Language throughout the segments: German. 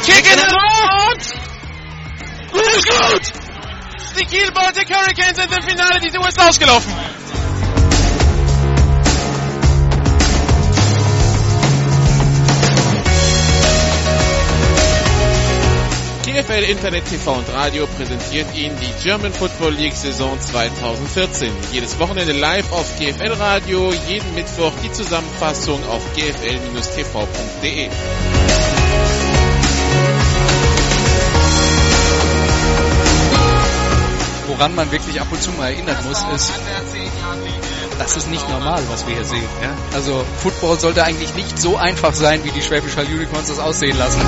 Kick in the Luft! Gut, gut! Die Kiel Baltic Hurricanes sind im Finale, diese ist ausgelaufen. GFL Internet TV und Radio präsentiert Ihnen die German Football League Saison 2014. Jedes Wochenende live auf GFL Radio, jeden Mittwoch die Zusammenfassung auf gfl-tv.de. Woran man wirklich ab und zu mal erinnern muss, ist, das ist nicht normal, was wir hier sehen. Ja? Also Football sollte eigentlich nicht so einfach sein, wie die Schwäbisch Hall Unicorns das aussehen lassen.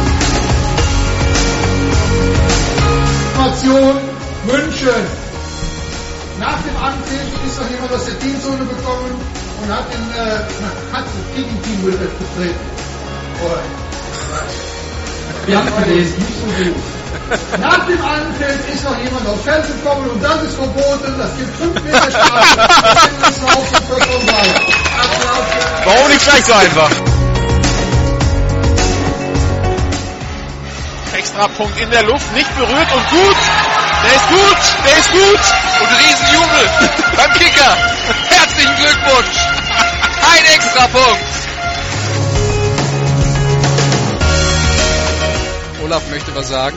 Information München. Nach dem Anpfiff ist noch jemand aus der Teamzone gekommen und hat den äh, hat das Gegenteam betreten. Wir haben gelesen, nicht so gut. Nach dem Anpfiff ist noch jemand aufs Feld gekommen und das ist verboten. Das gibt 5 Meter Strafe. Warum nicht gleich so einfach? Extra Punkt in der Luft, nicht berührt und gut. Der ist gut, der ist gut. Und Riesenjubel beim Kicker. Herzlichen Glückwunsch. Ein Extrapunkt. Olaf möchte was sagen.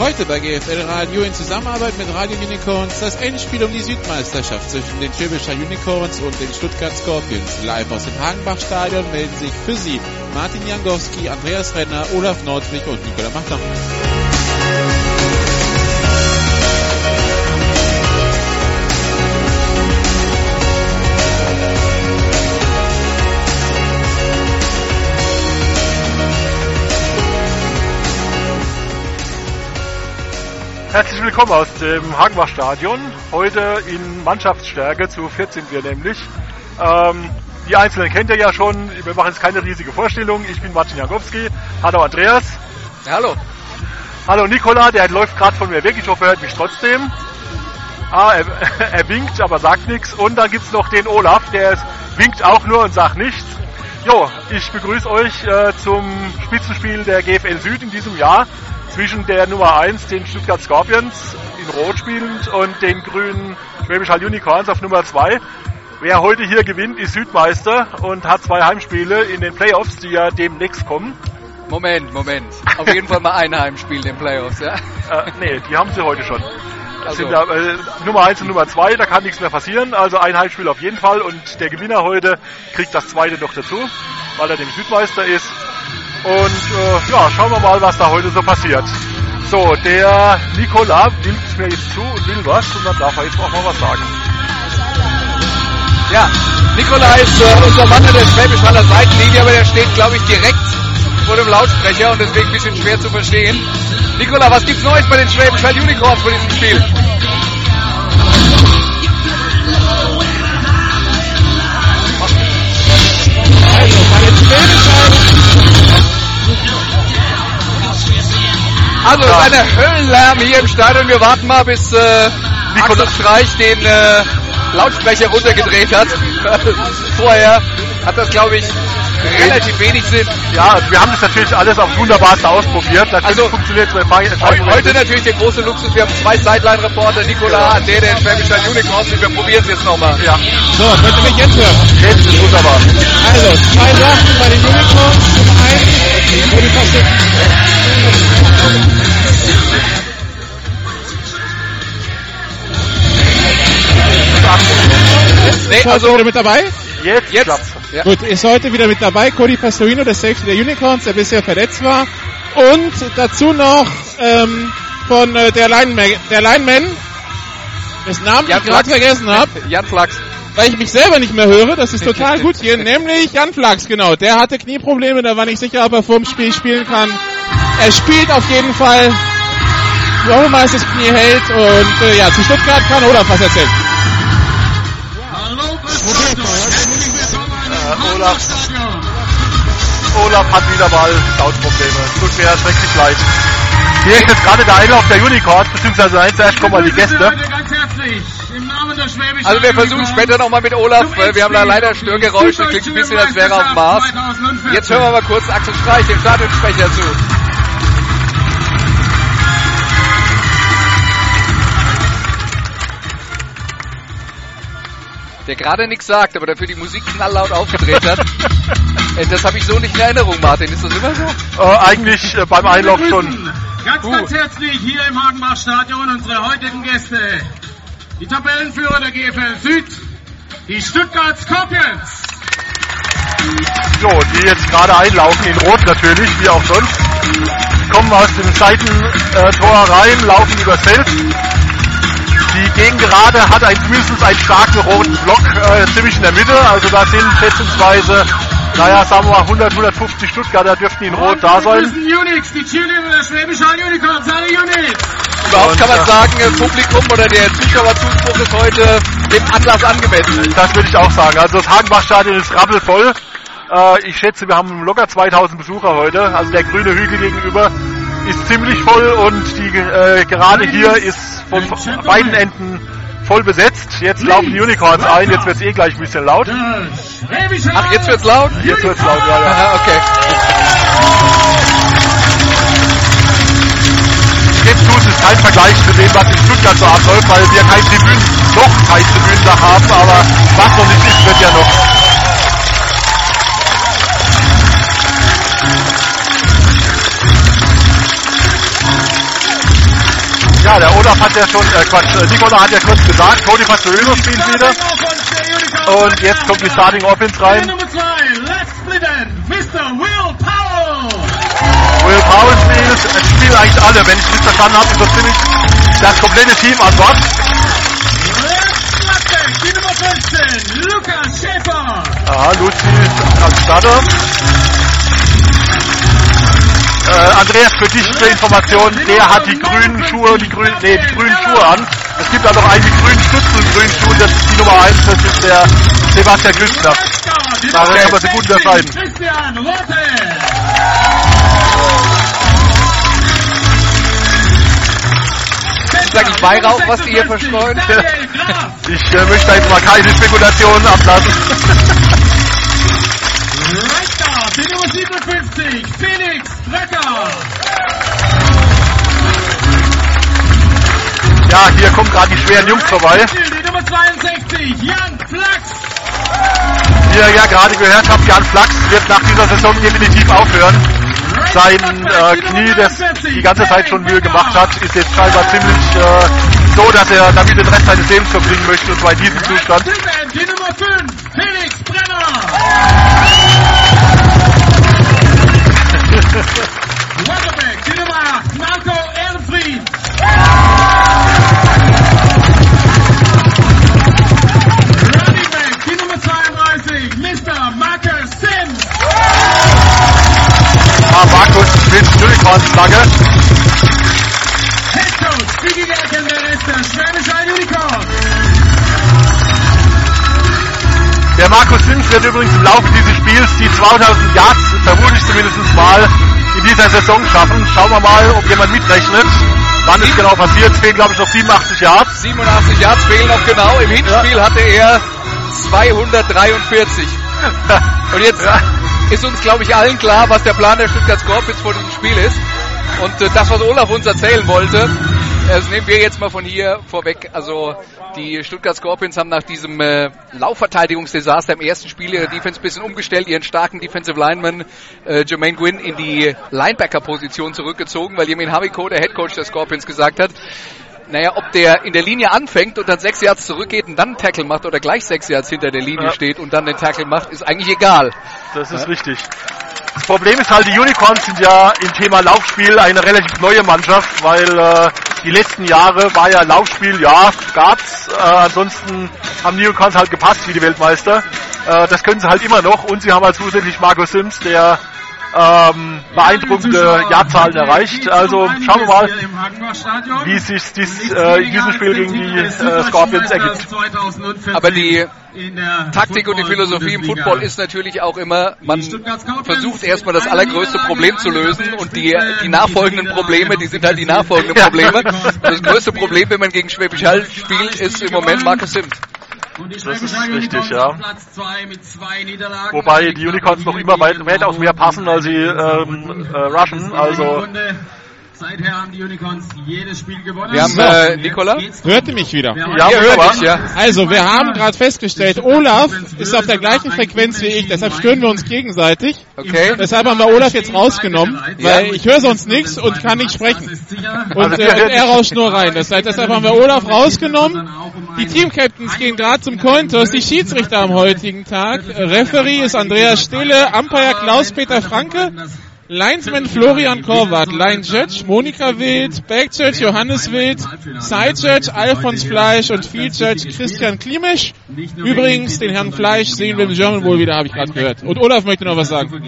Heute bei GFL Radio in Zusammenarbeit mit Radio Unicorns das Endspiel um die Südmeisterschaft zwischen den Schwäbischer Unicorns und den Stuttgart Scorpions. Live aus dem Hagenbach-Stadion melden sich für Sie Martin Jangowski, Andreas Renner, Olaf Nordwig und Nikola Machter. Herzlich willkommen aus dem Hagenbach-Stadion. Heute in Mannschaftsstärke, zu 14 wir nämlich. Ähm, die Einzelnen kennt ihr ja schon, wir machen jetzt keine riesige Vorstellung. Ich bin Martin Jangowski. Hallo Andreas. Ja, hallo. Hallo Nikola, der läuft gerade von mir weg, ich hoffe er hört mich trotzdem. Ah, er, er winkt, aber sagt nichts. Und dann gibt's noch den Olaf, der winkt auch nur und sagt nichts. Jo, ich begrüße euch äh, zum Spitzenspiel der GFL Süd in diesem Jahr zwischen der Nummer 1, den Stuttgart Scorpions, in Rot spielend, und den grünen Schwäbisch Hall Unicorns auf Nummer 2. Wer heute hier gewinnt, ist Südmeister und hat zwei Heimspiele in den Playoffs, die ja demnächst kommen. Moment, Moment. Auf jeden Fall mal ein Heimspiel in den Playoffs, ja? Äh, nee, die haben sie heute schon. Also, sind da, äh, Nummer 1 und Nummer 2, da kann nichts mehr passieren. Also ein Heimspiel auf jeden Fall und der Gewinner heute kriegt das zweite noch dazu, weil er dem Südmeister ist. Und äh, ja, schauen wir mal, was da heute so passiert. So, der Nikola nimmt mir jetzt zu und will was und dann darf er jetzt auch mal was sagen. ja, Nikola ist äh, unser Mann an der Schwäbisch Haller Seitenlinie, aber der steht, glaube ich, direkt vor dem Lautsprecher und deswegen ein bisschen schwer zu verstehen. Nikola, was gibt's Neues bei den Schwäbisch Hall Unicorns vor diesem Spiel? Also, bei den Schwäbisch Also, es ist eine Höllenlärm hier im Stadion. Wir warten mal, bis äh, Axel Streich den äh, Lautsprecher runtergedreht hat. Vorher hat das, glaube ich, relativ wenig Sinn. Ja, wir haben das natürlich alles auf wunderbarste ausprobiert. Natürlich Also, funktioniert Heute natürlich der große Luxus. Wir haben zwei Sideline-Reporter, Nikola und der, der Schwäbischer Unicorns. Und wir probieren es jetzt nochmal. Ja, So, könnt ihr mich jetzt hören? jetzt ist wunderbar. Also, zwei Sachen bei den Unicorns. Zum einen, Verste- Nee, Ist heute also, wieder mit dabei? Jetzt, jetzt. Ja. Gut, ist heute wieder mit dabei Cody Pastorino, der Safety der Unicorns, der bisher verletzt war. Und dazu noch ähm, von äh, der, Lineman, der Lineman, dessen Namen Jan ich gerade vergessen habe, Jan Flachs. weil ich mich selber nicht mehr höre. Das ist total gut hier. Nämlich Jan Flachs, genau. Der hatte Knieprobleme, da war nicht sicher, ob er vorm Spiel spielen kann. Er spielt auf jeden Fall. Das Knie hält. Und äh, ja, zu Stuttgart kann Olaf was erzählen. Äh, Olaf, Olaf hat wieder mal Soundprobleme. Tut mir schrecklich leid. Hier ist jetzt gerade der Einlauf der Unicorns, beziehungsweise nein, zuerst kommen mal die Gäste. Also wir versuchen später nochmal mit Olaf, weil wir haben da leider Störgeräusche, klingt ein bisschen, als wäre er auf dem Mars. Jetzt hören wir mal kurz Axel Streich, dem Stadionsprecher, zu. Der gerade nichts sagt, aber dafür die Musik knalllaut aufgedreht hat. Äh, das habe ich so nicht in Erinnerung, Martin. Ist das immer so? Äh, eigentlich äh, beim Einlauf schon. Ganz, Uh. ganz herzlich hier im Hagenbach-Stadion unsere heutigen Gäste. Die Tabellenführer der GFL Süd, die Stuttgart Scorpions. So, die jetzt gerade einlaufen, in Rot natürlich, wie auch sonst. Kommen aus dem Seitentor rein, laufen übers Feld. Die Gegengerade hat ein, mindestens einen starken roten Block, äh, ziemlich in der Mitte. Also da sind schätzungsweise, naja, sagen wir mal 100, 150 Stuttgarter dürften in Rot da Und sein. Unix, die Cheerleader der Schwäbisch Hall Unicorns. Alle Unix. Überhaupt kann man sagen, das Publikum oder der Zuschauerzuspruch ist heute dem Anlass angemessen. Das würde ich auch sagen. Also das Hagenbachstadion ist rappelvoll. Äh, ich schätze, wir haben locker 2000 Besucher heute. Also der grüne Hügel gegenüber ist ziemlich voll und die äh, gerade hier ist von beiden Enden voll besetzt. Jetzt laufen die Unicorns ein. Jetzt wird es eh gleich ein bisschen laut. Ach, jetzt wird's laut? Jetzt wird's laut, ja, ja. Aha, okay. Jetzt tut es kein Vergleich zu dem, was in Stuttgart so abläuft, weil wir kein Tribünen, noch kein Tribünendach haben, aber was noch nicht ist, wird ja noch. Ja, der Olaf hat ja schon, äh Quatsch, äh, Nikola hat ja kurz gesagt, Toni Pazzolino spielt wieder. Und jetzt kommt die Starting Offense rein. Nummer 2, Let's Splitten, Mr. Will Powell. Spielt, spielen eigentlich alle, wenn ich es nicht verstanden habe, ist so ziemlich das komplette Team an Bord. Let's Gladbeck, die Nummer 15, Lukas Schäfer. Aha, Luzi als Starter. Äh, Andreas, für dich zur Information, der hat die grünen Schuhe, die grünen, nee, die grünen Schuhe an. Es gibt da noch einen, die grünen Stützen und grünen Schuhe, das ist die Nummer 1, das ist der Sebastian Küstner. Daran kann man sie gut unterscheiden. Ist eigentlich Weihrauch, was die hier verstreuen? Ich äh, möchte da jetzt mal keine Spekulationen ablassen. Guard, die Nummer 57, Felix Drecker. Ja, hier kommen gerade die schweren Jungs vorbei. Die Nummer 62, Jan Flachs. Wie ihr ja gerade gehört habt, Jan Flachs wird nach dieser Saison definitiv aufhören. Sein äh, Knie, das die ganze Zeit schon Mühe gemacht hat, ist jetzt scheinbar ziemlich äh, so, dass er damit den Rest seines Lebens verbringen möchte, und zwar in diesem Zustand. Die Nummer 5, Felix Brenner. Nummer 8, Marco Ehrenfried. Running Back, die Nummer 32, Mr. Marcus Sims. Ah, Markus mit Unicorn-Flagge. Head Coach, Digi Gerken, der ist der Schwäbisch Hall Unicorn. Der Markus Sims wird übrigens im Laufe dieses Spiels die 2000 Yards, vermutlich zumindest mal, in dieser Saison schaffen. Schauen wir mal, ob jemand mitrechnet. Wann es genau passiert. Es fehlen, glaube ich, noch 87 Yards. 87 Yards fehlen noch genau. Im Hinspiel hatte er 243. Und jetzt ist uns, glaube ich, allen klar, was der Plan der Stuttgart Scorpions vor diesem Spiel ist. Und äh, das, was Olaf uns erzählen wollte, das nehmen wir jetzt mal von hier vorweg. Also die Stuttgart Scorpions haben nach diesem äh, Laufverteidigungsdesaster im ersten Spiel ihre Defense ein bisschen umgestellt, ihren starken Defensive Lineman äh, Jermaine Gwynn in die Linebacker-Position zurückgezogen, weil Jemin Haviko, der Head Coach der Scorpions, gesagt hat, naja, ob der in der Linie anfängt und dann sechs Yards zurückgeht und dann einen Tackle macht oder gleich sechs Yards hinter der Linie Ja. steht und dann den Tackle macht, ist eigentlich egal. Das ist richtig. Das Problem ist halt, die Unicorns sind ja im Thema Laufspiel eine relativ neue Mannschaft, weil äh, die letzten Jahre war ja Laufspiel, ja, gab's. Äh, ansonsten haben die Unicorns halt gepasst wie die Weltmeister. Äh, das können sie halt immer noch und sie haben halt zusätzlich Marco Sims, der ähm, beeindruckende Jahrzahlen erreicht. Also schauen wir mal, wie es sich dies, äh, in diesem Spiel gegen die äh, Scorpions ergibt. Aber die in der Taktik und die Philosophie im. Football ist natürlich auch immer, man versucht erstmal das allergrößte Problem zu lösen und die, die nachfolgenden Probleme, die sind halt die nachfolgenden. Probleme. Das größte Problem, wenn man gegen Schwäbisch Hall spielt, ist im Moment Marcus Sims. Das ist richtig, ja. Wobei die Unicorns noch immer weit, weitaus mehr passen, als sie ähm, äh, rushen. Also Seither haben die Unicorns jedes Spiel gewonnen. Wir haben, So, äh, jetzt Nikola? geht's Hört drum. ihr mich wieder? Ja, Ihr hört dich, ja. Also, wir haben gerade festgestellt, Olaf ist auf der gleichen Frequenz wie ich, deshalb stören wir uns gegenseitig. Okay. Deshalb haben wir Olaf jetzt rausgenommen, weil ich höre sonst nichts und kann nicht sprechen. Und äh, er rauscht nur rein. Das heißt, deshalb haben wir Olaf rausgenommen. Die Teamcaptains gehen gerade zum Cointos, die Schiedsrichter am heutigen Tag. Referee ist Andreas Stille, Umpire Klaus-Peter Franke, Linesman Florian Korwart, Line Judge Monika Wild, Back Judge Johannes Wild, Side Judge Alfons Fleisch und Field Judge Christian Klimisch. Übrigens, den Herrn Fleisch sehen wir im German Bowl wieder, habe ich gerade gehört. Und Olaf möchte noch was sagen.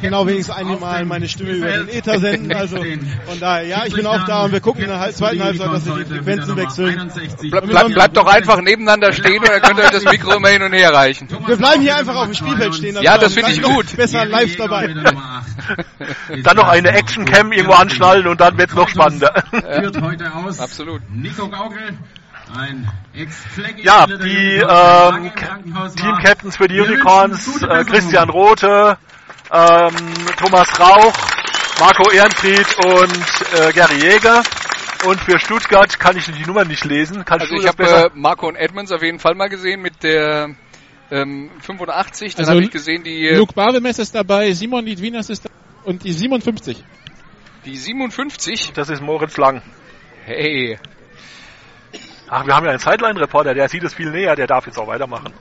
Genau, wenigstens einmal meine Stimme über den Ether senden. Also von daher, ja, ich bin auch da und wir gucken in der Halb- zweiten Halbzeit, dass wir die Frequenzen wechseln. Bleib, bleib, bleibt doch einfach nebeneinander stehen oder könnt ihr euch das Mikro immer hin und her reichen. Wir bleiben hier einfach auf dem Spielfeld stehen. Ja, das finde ich gut. Besser live dabei. dann noch eine Action-Cam irgendwo anschnallen und dann wird's noch spannender. Führt heute aus. Absolut. Nico Gaugel. Ein Ja, die ähm, Team-Captains für die Unicorns, äh, Christian Rothe, ähm, Thomas Rauch, Marco Ehrenfried und äh, Gary Jäger. Und für Stuttgart kann ich die Nummer nicht lesen. Kannst Also du ich habe äh, Marco und Edmonds auf jeden Fall mal gesehen mit der ähm, 85. Dann Also habe ich gesehen die, äh, Luke Barwemess ist dabei, Simon Lidwinas ist dabei und die 57. die 57. das ist Moritz Lang. Hey, Ach, wir haben ja einen Sideline-Reporter, der sieht es viel näher, der darf jetzt auch weitermachen.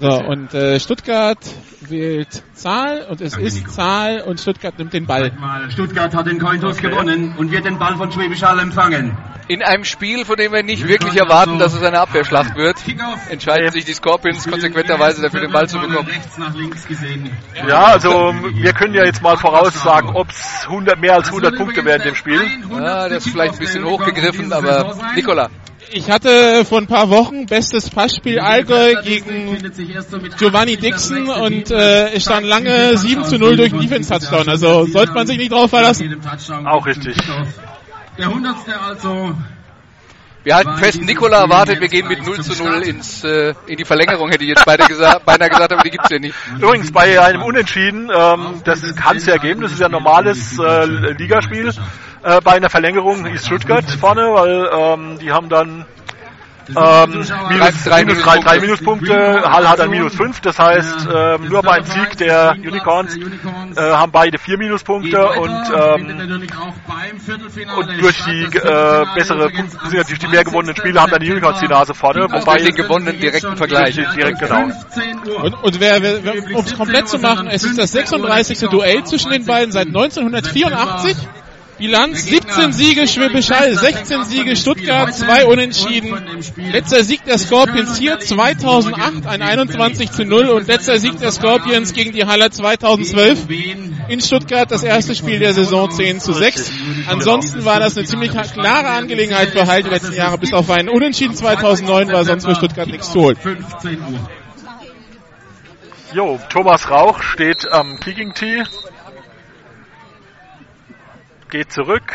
So, und äh, Stuttgart wählt Zahl und es ist Zahl und Stuttgart nimmt den Ball. Stuttgart hat den Cointos gewonnen und wird den Ball von Schwäbisch Hall empfangen. in einem Spiel, von dem wir nicht wirklich erwarten, dass es eine Abwehrschlacht wird, entscheiden sich die Scorpions konsequenterweise dafür, den Ball zu bekommen. Rechts nach links gesehen. Ja, also wir können ja jetzt mal voraussagen, ob es 100, mehr als 100 Punkte werden im Spiel. Ja, das ist vielleicht ein bisschen hochgegriffen, aber Nikola, Ich hatte vor ein paar Wochen bestes Passspiel Allgäu gegen Giovanni Dixon und äh, es stand lange 7 zu 0 durch einen Defense-Touchdown. Also sollte man sich nicht drauf verlassen. Auch richtig. Der hundertste also. Wir halten fest, Nikola erwartet, wir gehen mit 0 zu 0 ins, äh, in die Verlängerung, hätte ich jetzt beide gesagt, beinahe gesagt, aber die gibt's ja nicht. Übrigens bei einem Unentschieden, ähm, das kann es ja geben, das ist ja ein normales äh, Ligaspiel. Äh, bei einer Verlängerung ist Stuttgart vorne, weil ähm, die haben dann ähm, minus, drei minus drei, drei Minuspunkte, Hall hat dann minus fünf, das heißt ähm, nur beim Sieg der Unicorns äh, haben beide vier Minuspunkte und ähm, und durch die äh, bessere Punkte, durch die mehr gewonnenen Spiele haben dann die Unicorns die Nase vorne, wobei durch den gewonnenen direkten Vergleich. direkt genau. Und, und wer, wer, wer um es komplett zu machen, es ist das 36. Duell zwischen den beiden seit 1984. Bilanz 17 Siege Schwäbisch Hall, 16 Siege Stuttgart, 2 Unentschieden. Letzter Sieg der Scorpions hier 2008, ein 21 zu 0 und letzter Sieg der Scorpions gegen die Haller 2012 in Stuttgart, das erste Spiel der Saison 10 zu 6. Ansonsten war das eine ziemlich klare Angelegenheit für Hall die letzten Jahre, bis auf einen Unentschieden 2009 war sonst für Stuttgart nichts zu holen. 15 Uhr. Jo, Thomas Rauch steht am Kicking Tee. Geht zurück.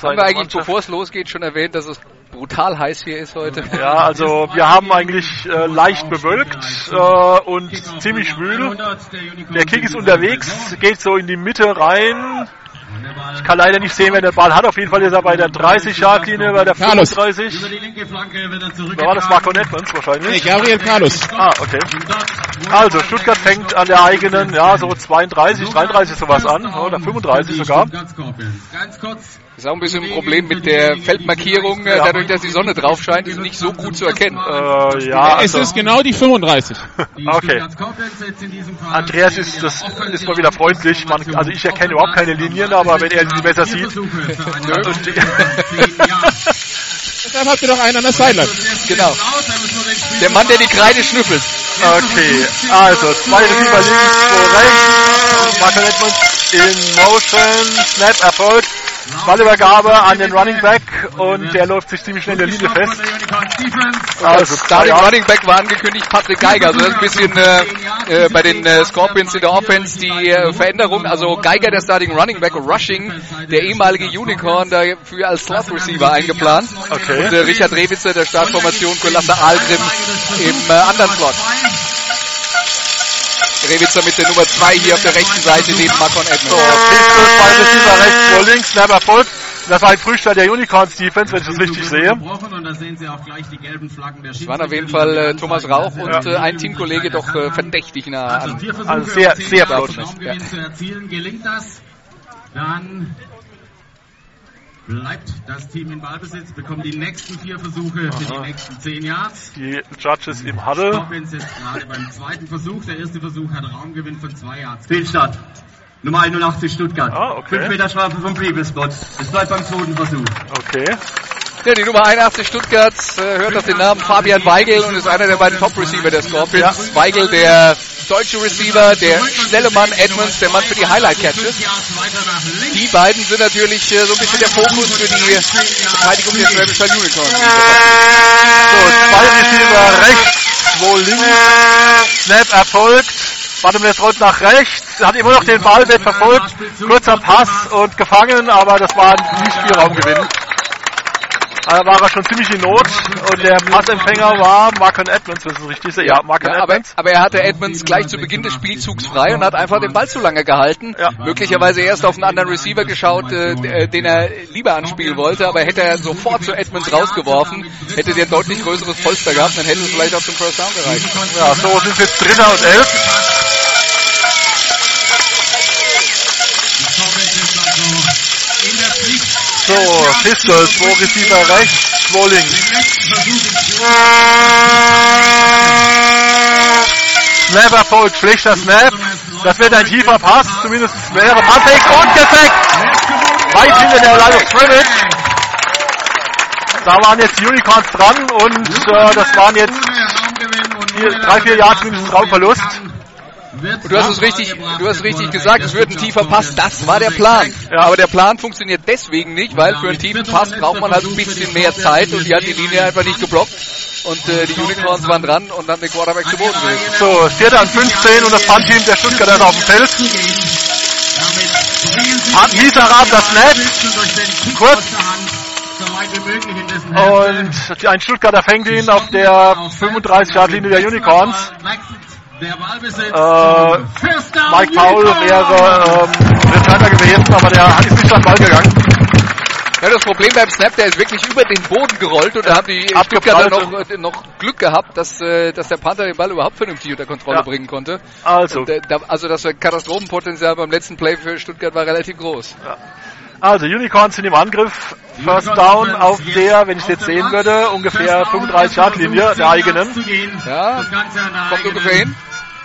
Haben wir eigentlich, Mannschaft- bevor es losgeht, schon erwähnt, dass es brutal heiß hier ist heute? Ja, also wir haben eigentlich äh, leicht bewölkt äh, und ziemlich schwül. Der Kick ist unterwegs, geht so in die Mitte rein. Ich kann leider nicht sehen, wer den Ball hat. Auf jeden Fall ist er bei der 30-Yard-Linie, bei der Carlos. 35. Über die linke Flanke wird er zurück. Da war das Marco Netmans Nee, wahrscheinlich. Gabriel Carlos. Ah, okay. Also Stuttgart fängt an der eigenen, ja, so 32, 33 sowas an, oder 35 sogar. Ganz kurz. Das ist auch ein bisschen ein Problem mit der Feldmarkierung, äh, dadurch, dass die Sonne drauf scheint, ist nicht so gut zu erkennen. Äh, ja, Es also, ist genau die 35. Die Okay. Andreas ist, das ist mal wieder freundlich. Man, also ich erkenne überhaupt keine Linien, aber wenn er sie besser sieht. Deshalb habt ihr doch einen an der Sideline. Genau. Der Mann, der die Kreide schnüffelt. Okay, also zwei Receiver links, rechts. Marco Edmonds in Motion, Snap erfolgt. Ballübergabe an den Running Back und der läuft sich ziemlich schnell in der Linie fest. Also Starting Running Back war angekündigt Patrick Geiger. Also das ist ein bisschen äh, äh, bei den äh, Scorpions in der Offense die äh, Veränderung. Also Geiger der Starting Running Back, Rushing, der ehemalige Unicorn dafür als Slot Receiver eingeplant. Okay. Und äh, Richard Rewitzer der Startformation für Lasse Algrim im äh, anderen Slot. Rewitzer mit der Nummer 2 hier auf der rechten Seite neben Marcon So, Edmonds. Pistol, zwei Receiver rechts vor links, Snap erfolgt. Das war ein Frühstart der Unicorns Defense, wenn ich das richtig sehe. Es waren auf jeden Fall äh, Thomas Rauch und äh, ein Teamkollege doch äh, verdächtig nah an. Also sehr, sehr flott. Erzielen, gelingt das, dann bleibt das Team in Ballbesitz, bekommt die nächsten vier Versuche für die nächsten zehn Yards. Die Judges im Huddle. Scorpions jetzt gerade beim zweiten Versuch. Der erste Versuch hat Raumgewinn von zwei Yards. Fehlstart. Nummer 81 Stuttgart. Ah, okay. 5 Meter Strafe vom Previous Spot. Es bleibt beim zweiten Versuch. Okay. Ja, die Nummer 81 Stuttgart äh, hört auf den Namen Fabian Weigel und ist einer der beiden Top-Receiver der Scorpions. Weigel, der deutsche Receiver, der schnelle Mann Edmonds, der Mann für die Highlight-Catches. Die beiden sind natürlich äh, so ein bisschen der Fokus für die Verteidigung der Schwäbischer Unicorns. So, zwei Receiver rechts, zwei links. Snap erfolgt. Warte mal, jetzt rollt nach rechts. Hat immer noch den Ball, wird verfolgt. Kurzer Pass und gefangen, aber das war ein Spielraumgewinn. Da war er schon ziemlich in Not und der Passempfänger war Marcon Edmonds, wenn es richtig sehe. Ja, Marcon Ja, aber, Edmonds. aber er hatte Edmonds gleich zu Beginn des Spielzugs frei und hat einfach den Ball zu lange gehalten. Ja. Möglicherweise erst auf einen anderen Receiver geschaut, äh, den er lieber anspielen wollte, aber hätte er sofort zu Edmonds rausgeworfen, hätte der deutlich größeres Polster gehabt, dann hätte es vielleicht auch zum First Down gereicht. Ja, so sind jetzt Dritter und Elf. So, Pistol, zwei Receiver rechts, zwei links. Snap erfolgt, schlechter Snap. Das wird ein tiefer Pass, zumindest wäre Passfake und gefackt. Weit hinter der Line of Scrimmage. Da waren jetzt Unicorns dran und äh, das waren jetzt vier, drei, vier Yards mindestens Raumverlust. Und du hast es richtig, du hast richtig gesagt, es wird ein tiefer Pass, das war der Plan. Ja. Aber der Plan funktioniert deswegen nicht, weil für einen tiefen Pass braucht man halt ein bisschen mehr Zeit und die hat die Linie einfach nicht geblockt. Und äh, die Unicorns waren dran und haben den Quarterback zu Boden gelegt. So, vierter und 15 und das Punt-Team der Stuttgarter ist auf dem Feld. Hat miserabler Snap. Kurz. Und ein Stuttgarter fängt ihn auf der 35-Yard-Linie der Unicorns. Äh, Mike Paul wäre ähm, Returner gewesen, aber der ist nicht an den Ball gegangen. Ja, das Problem beim Snap, der ist wirklich über den Boden gerollt und da haben die Stuttgarter noch, äh, noch Glück gehabt, dass, äh, dass der Panther den Ball überhaupt vernünftig unter Kontrolle Ja. bringen konnte. Also, äh, da, also das Katastrophenpotenzial beim letzten Play für Stuttgart war relativ groß. Also Unicorns sind im Angriff. First Down auf der, wenn ich es jetzt sehen würde, ungefähr 35-Yard-Linie der eigenen. Ja, kommt ungefähr hin.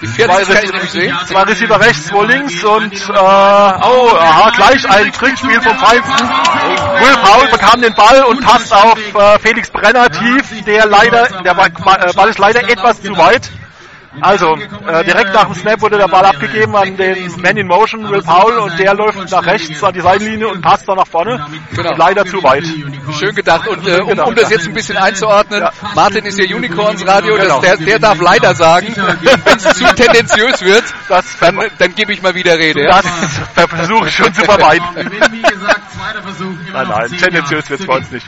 Die Zwei, 40 kann ich Receiver, nämlich sehen. zwei Receiver rechts, zwei links und äh, oh, aha, gleich ein Trickspiel vom Feinsten. Will Paul bekam den Ball und passt auf äh, Felix Brenner tief, der leider, der Ball, äh, Ball ist leider etwas zu weit. Also, äh, direkt nach dem Snap wurde der Ball abgegeben an den Man in Motion, Will Paul, und der läuft nach rechts an die Seitenlinie und passt dann nach vorne. Genau. Leider zu weit. Schön gedacht. Und äh, um, um das ja. jetzt ein bisschen einzuordnen, Ja. Martin ist ja Unicorns Radio, Genau. das, der, der darf leider sagen, wenn es zu tendenziös wird, Das, dann, dann gebe ich mal wieder Rede. Ja? das versuche ich schon zu vermeiden. Wie gesagt, zweiter Versuch. Immer Nein, nein, tendenziös wird's zu bei uns nicht.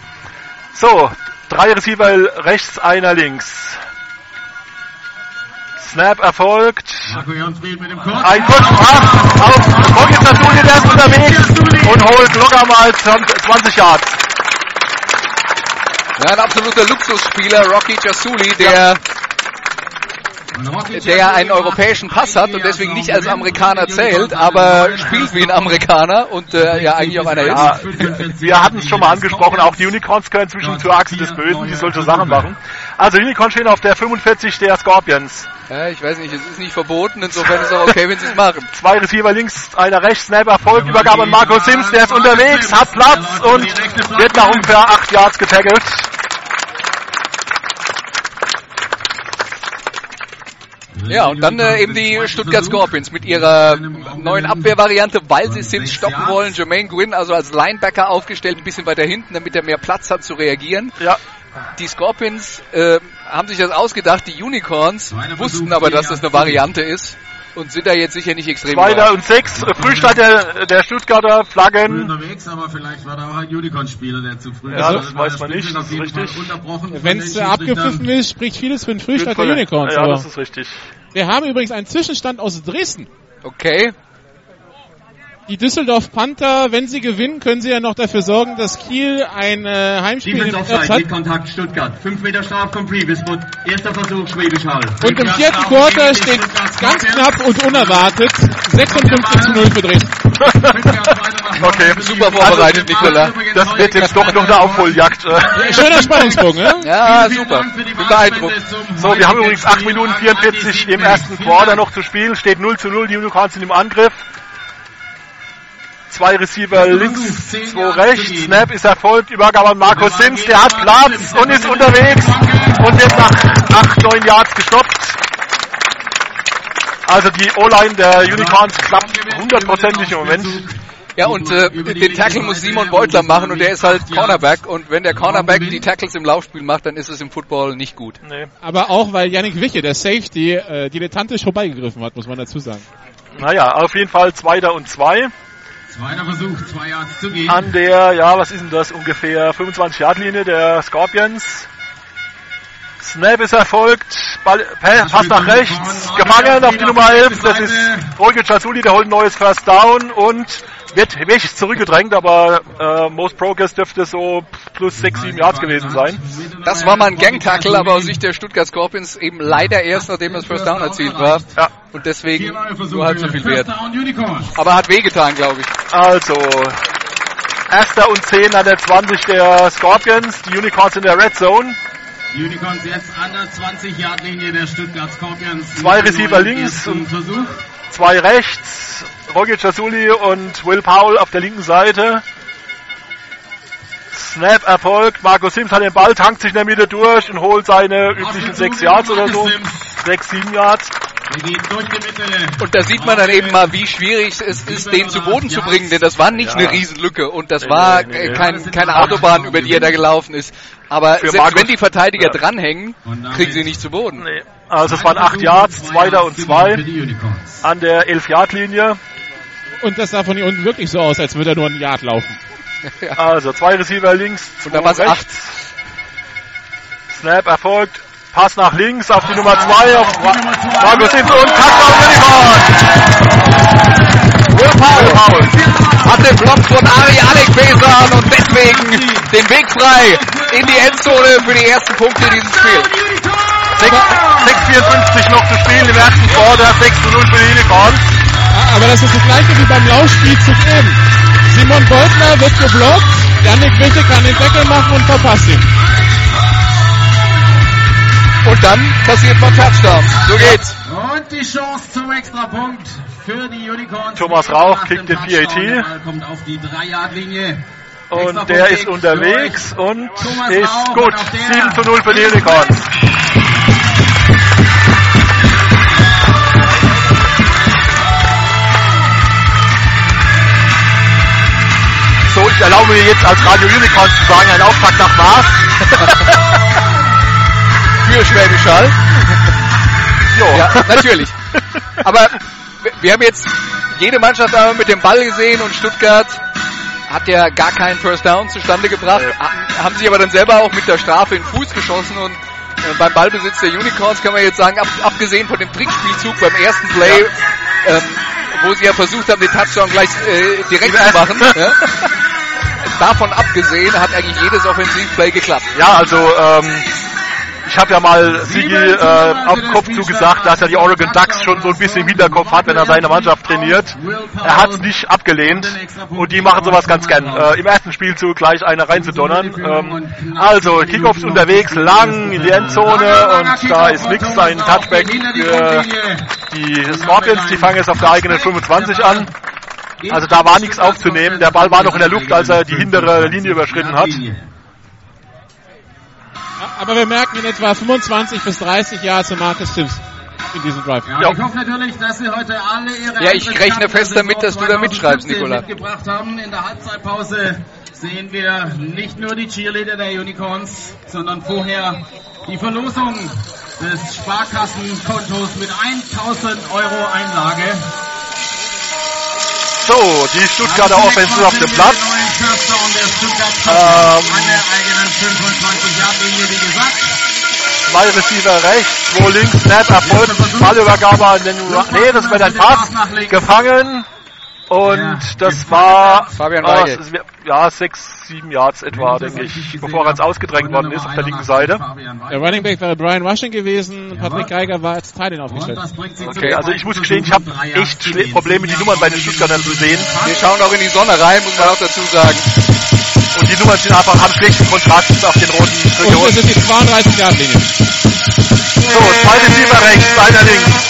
So, drei Receiver rechts, einer links. Snap erfolgt. Marco Jonsfried mit dem Kurs. Ein kurzer Pass auf Rocky Zasuli, der ist unterwegs und holt locker mal 20 Yards. Ja, ein absoluter Luxusspieler, Rocky Jasuli, der, der ja einen europäischen Pass hat und deswegen nicht als Amerikaner zählt, aber spielt wie ein Amerikaner und äh, ja eigentlich auch einer Ja, ist. wir hatten es schon mal angesprochen, auch die Unicorns gehören zwischen zur Achse des Bösen, die solche Sachen machen. Also Unicorns stehen auf der 45 der Scorpions. Ja, ich weiß nicht, es ist nicht verboten, insofern ist es auch okay, wenn sie es machen. Zwei Receiver links, einer rechts, Snap erfolgt, Übergabe an Marco Sims, der ist unterwegs, hat Platz und wird nach ungefähr 8 Yards getaggelt. Ja, und dann äh, eben die Stuttgart Scorpions mit ihrer neuen Abwehrvariante, weil sie Sims stoppen wollen. Jermaine Gwynn also als Linebacker aufgestellt, ein bisschen weiter hinten, damit er mehr Platz hat zu reagieren. Ja. Die Scorpions äh, haben sich das ausgedacht, die Unicorns wussten aber, dass das eine Variante ist und sind da jetzt sicher nicht extrem Zweiter und sechs, Frühstart der, der Stuttgarter Flaggen. unterwegs, aber vielleicht war da auch ein Unicorn-Spieler, der zu früh Ja, ist. das Also war weiß man nicht, das ist richtig. Wenn es abgepfiffen ist, spricht vieles für den Frühstart der Unicorns. Ja, aber das ist richtig. wir haben übrigens einen Zwischenstand aus Dresden. Okay, Die Düsseldorf Panther, wenn sie gewinnen, können sie ja noch dafür sorgen, dass Kiel ein äh, Heimspiel Defense Offside, hat. Kontakt Stuttgart. 5 Meter Straf vom Previous Spot. Erster Versuch, Schwäbisch Hall. Und im vierten Quarter steht ganz knapp und unerwartet 56 zu 0 für Dresden. Okay. super vorbereitet, Nicola. Das wird jetzt doch noch eine Aufholjagd. äh. Schöner Spannungsbogen, ne? Ja, super. Beeindruckt. So, wir haben übrigens 8 Minuten 44 im ersten Quarter noch zu spielen. Steht 0 zu 0, die Unicorns sind im Angriff. Zwei Receiver links, zwei rechts. Snap ist erfolgt. Übergabe an Markus Sims. Der hat Platz und ist unterwegs und wird nach 8, 9 Yards gestoppt. Also die O-Line der Unicorns klappt hundertprozentig im Moment. Ja, und äh, den Tackle muss Simon Beutler machen und der ist halt Cornerback. Und wenn der Cornerback die Tackles im Laufspiel macht, dann ist es im Football nicht gut. Nee. Aber auch, weil Yannick Wiche, der Safety, äh, dilettantisch vorbeigegriffen hat, muss man dazu sagen. Naja, auf jeden Fall Zweiter und Zwei. Zweiter Versuch, zwei Yards zu gehen. An der, ja, was ist denn das? Ungefähr 25-Yard-Linie der Scorpions. Snap ist erfolgt. Ball, Pass nach rechts. Gefangen auf die Nummer 11. Das ist Roger Chazuli, der holt ein neues First Down und wird wirklich zurückgedrängt, aber äh, Most Progress dürfte so plus 6, 7 Yards gewesen sein. Das war mal ein Gang-Tackle, aber aus Sicht der Stuttgart Scorpions eben leider erst, nachdem das First Down erzielt war. Ja. Und deswegen nur halt so viel wert. Aber hat wehgetan, glaube ich. Also, erster und 10 an der 20 der Scorpions. Die Unicorns in der Red Zone. Unicorns jetzt an der 20-Yard-Linie der Stuttgart Scorpions. Zwei Receiver links und- Versuch. Zwei rechts. Roger Chazuli und Will Powell auf der linken Seite. Snap erfolgt. Markus Sims hat den Ball, tankt sich in der Mitte durch und holt seine üblichen 6 Yards oder so. 6, 7 Yards. Und da sieht man dann eben mal, wie schwierig es ist, den zu Boden zu bringen, denn das war nicht eine Riesenlücke und das war nee, nee. äh, kein, keine Autobahn, über die er da gelaufen ist. Aber Für selbst Markus- wenn die Verteidiger Ja. dranhängen, kriegen sie nicht zu Boden. Also es waren 8 Yards, zweiter und Für 2 die Unicorns. an der 11-Yard-Linie. Und das sah von hier unten wirklich so aus, als würde er nur ein Yard laufen. Also zwei Receiver links, Und zwei da waren es acht. rechts. Snap erfolgt. Pass nach links auf die Nummer 2 auf Markus Sims und Touchdown Unicorn. Will Powell hat den Block von Ari Alekbesan und deswegen den Weg frei in die Endzone für die ersten Punkte dieses Spiels. 6,54 noch zu spielen im ersten Quarter, 6 zu 0 für die Unicorns. Aber das ist das gleiche wie beim Laufspielzug eben. Simon Beutler wird geblockt, Yannick Wiche kann den Deckel machen und verpasst ihn. Und dann passiert man Touchdown. So geht's. Und die Chance zum Extrapunkt für die Unicorns. Thomas Rauch kickt den. PAT. Kommt auf die 3-Yard-Linie. Und der ist unterwegs und Thomas ist Rauch gut. und auch der 7 zu 0 für die Unicorns. So, ich erlaube mir jetzt als Radio Unicorns zu sagen, ein Auftakt nach Mars. Für Schwäbisch Hall. Ja, natürlich. Aber wir- haben jetzt jede Mannschaft einmal mit dem Ball gesehen und Stuttgart hat ja gar keinen First Down zustande gebracht, ha- haben sich aber dann selber auch mit der Strafe in den Fuß geschossen und äh, beim Ballbesitz der Unicorns kann man jetzt sagen, ab, abgesehen von dem Trickspielzug beim ersten Play, ähm, wo sie ja versucht haben, den Touchdown gleich äh, direkt zu machen, ja, davon abgesehen hat eigentlich jedes Offensivplay geklappt. Ja, also ähm, ich habe ja mal Sigi äh, auf den Kopf zugesagt, dass er die Oregon Ducks schon so ein bisschen im Hinterkopf hat, wenn er seine Mannschaft trainiert. Er hat es nicht abgelehnt und die machen sowas ganz gern. Äh, Im ersten Spielzug gleich eine reinzudonnern. Ähm, also Kickoffs unterwegs, lang in die Endzone und da ist nix, ein Touchback für die Scorpions. Die fangen jetzt auf der eigenen 25 an. Also da war nichts aufzunehmen. Der Ball war noch in der Luft, als er die hintere Linie überschritten hat. Aber wir merken in etwa 25 bis 30 Jahre zu Marcus Sims. in diesem Drive. Ja, ich hoffe natürlich, dass Sie heute alle Ihre Ja, ich rechne fest damit, dass du da mitschreibst, Nicola. mitgebracht haben. In der Halbzeitpause sehen wir nicht nur die Cheerleader der Unicorns, sondern vorher die Verlosung des Sparkassenkontos mit 1000 Euro Einlage. So, die Stuttgarter Offense ist auf dem Platz. Ähm, an der eigenen 25-Yard-Linie, wie gesagt. Zwei Receiver rechts, wo links Snap erfolgt, Ballübergabe an den, nee, das wird ein Pass, gefangen, und das war Fabian äh, Weigel. ja sechs, sieben Yards etwa, denke ich, bevor er jetzt ausgedrängt worden ist auf der linken Seite. Der Running Back wäre Brian Rushing gewesen, Patrick Geiger war als Teil aufgestellt. Okay, also ich muss gestehen, ich habe echt Probleme, die Nummern bei den Stuttgartern zu sehen. Wir schauen auch in die Sonne rein, muss man auch dazu sagen. Und die Nummern sind einfach, haben schlechten Kontrast auf den roten Und Trikots. es ist die 32 Yard Linie. So, zwei Receiver rechts, einer links.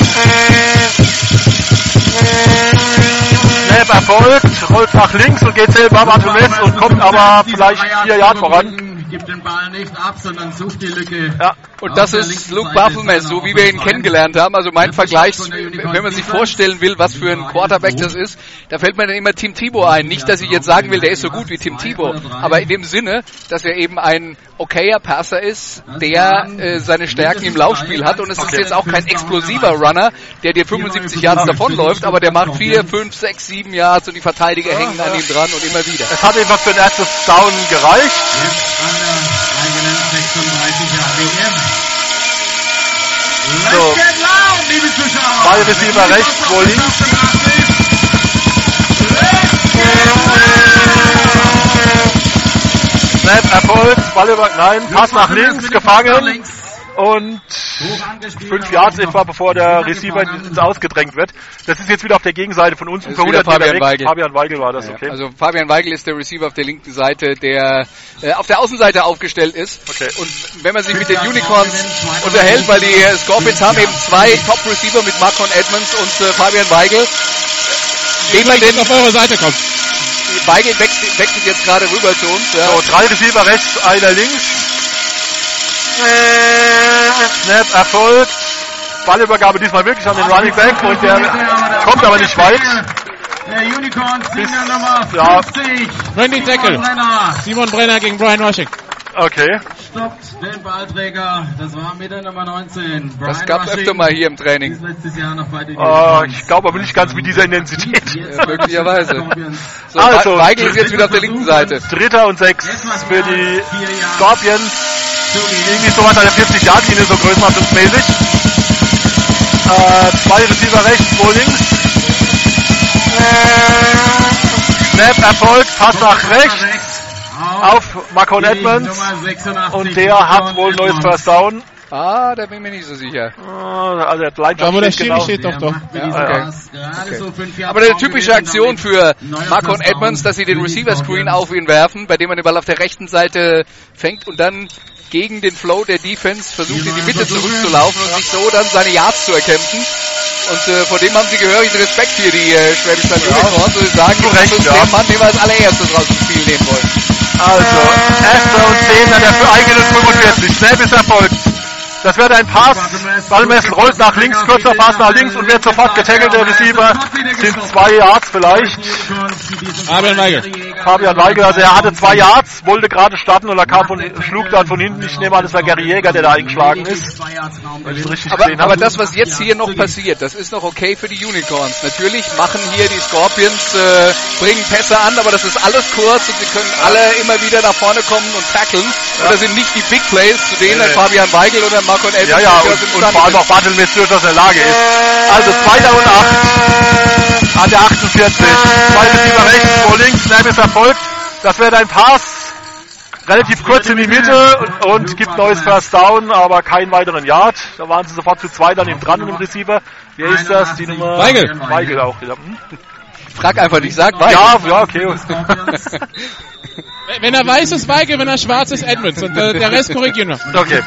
Snap erfolgt, rollt nach links und geht selber Bartolmes und kommt aber vielleicht vier Yard voran. Gibt den Ball nicht ab, sondern sucht die Lücke. Ja. Und das ist Luke Baphelmess, so wie wir ihn kennengelernt haben. Also mein Vergleich, wenn man sich vorstellen will, was für ein Quarterback das ist, da fällt mir dann immer Tim Thibault ein. Nicht, dass ich jetzt sagen will, der ist so gut wie Tim Thibault, aber in dem Sinne, dass er eben ein okayer Passer ist, der äh, seine Stärken im Laufspiel hat und es ist jetzt auch kein explosiver Runner, der dir 75 Yards davonläuft, aber der macht 4, 5, 6, 7 Yards und die Verteidiger hängen an ihm dran und immer wieder. Es hat einfach für ein erstes Down gereicht. Jetzt an der eigenen 36 Yard Linie. So. Loud, liebe Zuschauer. Ball Receiver rechts, wo links. Snap erfolgt, Ball über, nein, Pass nach links, gefangen und fünf Yards etwa, bevor der Receiver ins Ausgedrängt wird. Das ist jetzt wieder auf der Gegenseite von uns, Das ist wieder 100 Meter Fabian weg. Weigel. Fabian Weigel war das, okay. Also Fabian Weigel ist der Receiver auf der linken Seite, der äh, auf der Außenseite aufgestellt ist. Okay. Und wenn man sich mit den Unicorns unterhält, weil die äh, Scorpions haben eben zwei Top-Receiver mit Marcon Edmonds und äh, Fabian Weigel. Dem man den auf eure Seite kommt. Weigel wechselt, wechselt jetzt gerade rüber zu uns. Ja. So, drei Receiver rechts, einer links. Snap erfolgt. Ballübergabe diesmal wirklich an den Running Back und der kommt aber nicht weit. Der Unicorn Senior Nummer ja. 50. Randy. Brenner Simon Brenner gegen Brian Rushing. Okay. stoppt den Ballträger. Das war mit der Nummer 19. Brian Das gab's Rushing. öfter mal hier im Training. Ist letztes Jahr noch bei den Oh, ich glaube aber nicht ganz mit dieser Intensität. Ja, möglicherweise. So, Also, Weigel ist jetzt wieder auf der linken Seite. Dritter und sechs für die Scorpions. Irgendwie sowas an der 40-Yard-Linie, so größenordnungsmäßig. Äh, zwei Receiver rechts, wo links. Snap erfolgt, Pass nach rechts auf Marcon Edmonds. Und der hat wohl neues First Down. Ah, da bin ich mir nicht so sicher. Ah, Also der Line wo der steht Schiri genau. steht doch doch. okay. Aber eine typische Aktion für Marcon Edmonds, dass sie den Receiver Screen auf ihn werfen, bei dem man den Ball auf der rechten Seite fängt und dann gegen den Flow der Defense versucht, in die Mitte zurückzulaufen und sich so dann seine Yards zu erkämpfen. Und äh, vor dem haben sie gehörigen Respekt hier, die äh, Schwäbisch Land Unicorns. Und sie sagen, das Recht, ja. der Mann, den wir als allererstes raus ins Spiel nehmen wollen. Also, erster und zehn an der für eigenen 45. Snap ist erfolgt. Das wird ein Pass. Ballmessen rollt nach links, kurzer Pass nach links und wird sofort getackelt. Der Receiver sind zwei Yards vielleicht. Fabian Weigel. Fabian Weigel, also er hatte zwei Yards, wollte gerade starten und er kam von, schlug dann von hinten. Ich nehme an, das war Gary Jäger, der da eingeschlagen ist. Es Aber, aber das, was jetzt hier noch passiert, das ist noch okay für die Unicorns. Natürlich machen hier die Scorpions, äh, bringen Pässe an, aber das ist alles kurz und sie können alle immer wieder nach vorne kommen und tackeln. Und das sind nicht die Big Plays, zu denen. Fabian Weigel oder Marco Edmonds Ja, ja, durchaus und, und vor allem auch Bartelmess durchaus in der Lage ist. Also 2. und 8 an der 48. Zwei Receiver rechts, vor links, Snap ist erfolgt. Das wird ein Pass. Relativ kurz in die Mitte und, und gibt neues First Down, aber keinen weiteren Yard. Da waren sie sofort zu zweit an ihm dran, an dem Receiver. Wer ist das? Die Nummer? Weigel. Weigel auch. Ja, hm? Frag einfach nicht, sag Weigel. ja, ja okay. Wenn er weiß, ist Weigel, wenn er schwarz ist, Edmonds. Und äh, der Rest korrigieren wir. Okay.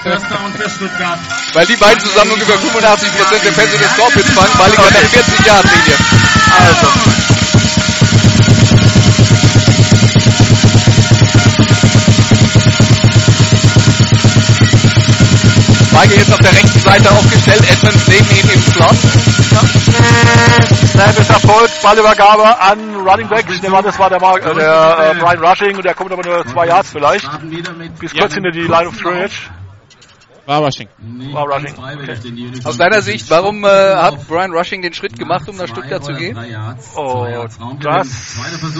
Weil die beiden zusammen ungefähr 85% der Pässe des Scorpions fangen, Weigel an der 40 Yard Linie. Also. Weigel jetzt auf der rechten Seite aufgestellt, Edmonds neben ihm im Slot. Snap ist erfolgt, Ballübergabe an Running Back. Der war, das war der, Mark, äh, der äh, Brian Rushing und der kommt aber nur zwei Yards vielleicht. Bis kurz hinter die Line of Scrimmage. War Rushing. War Rushing. Okay. Aus deiner Sicht, warum äh, hat Brian Rushing den Schritt gemacht, um nach Stuttgart zu gehen? Oh, das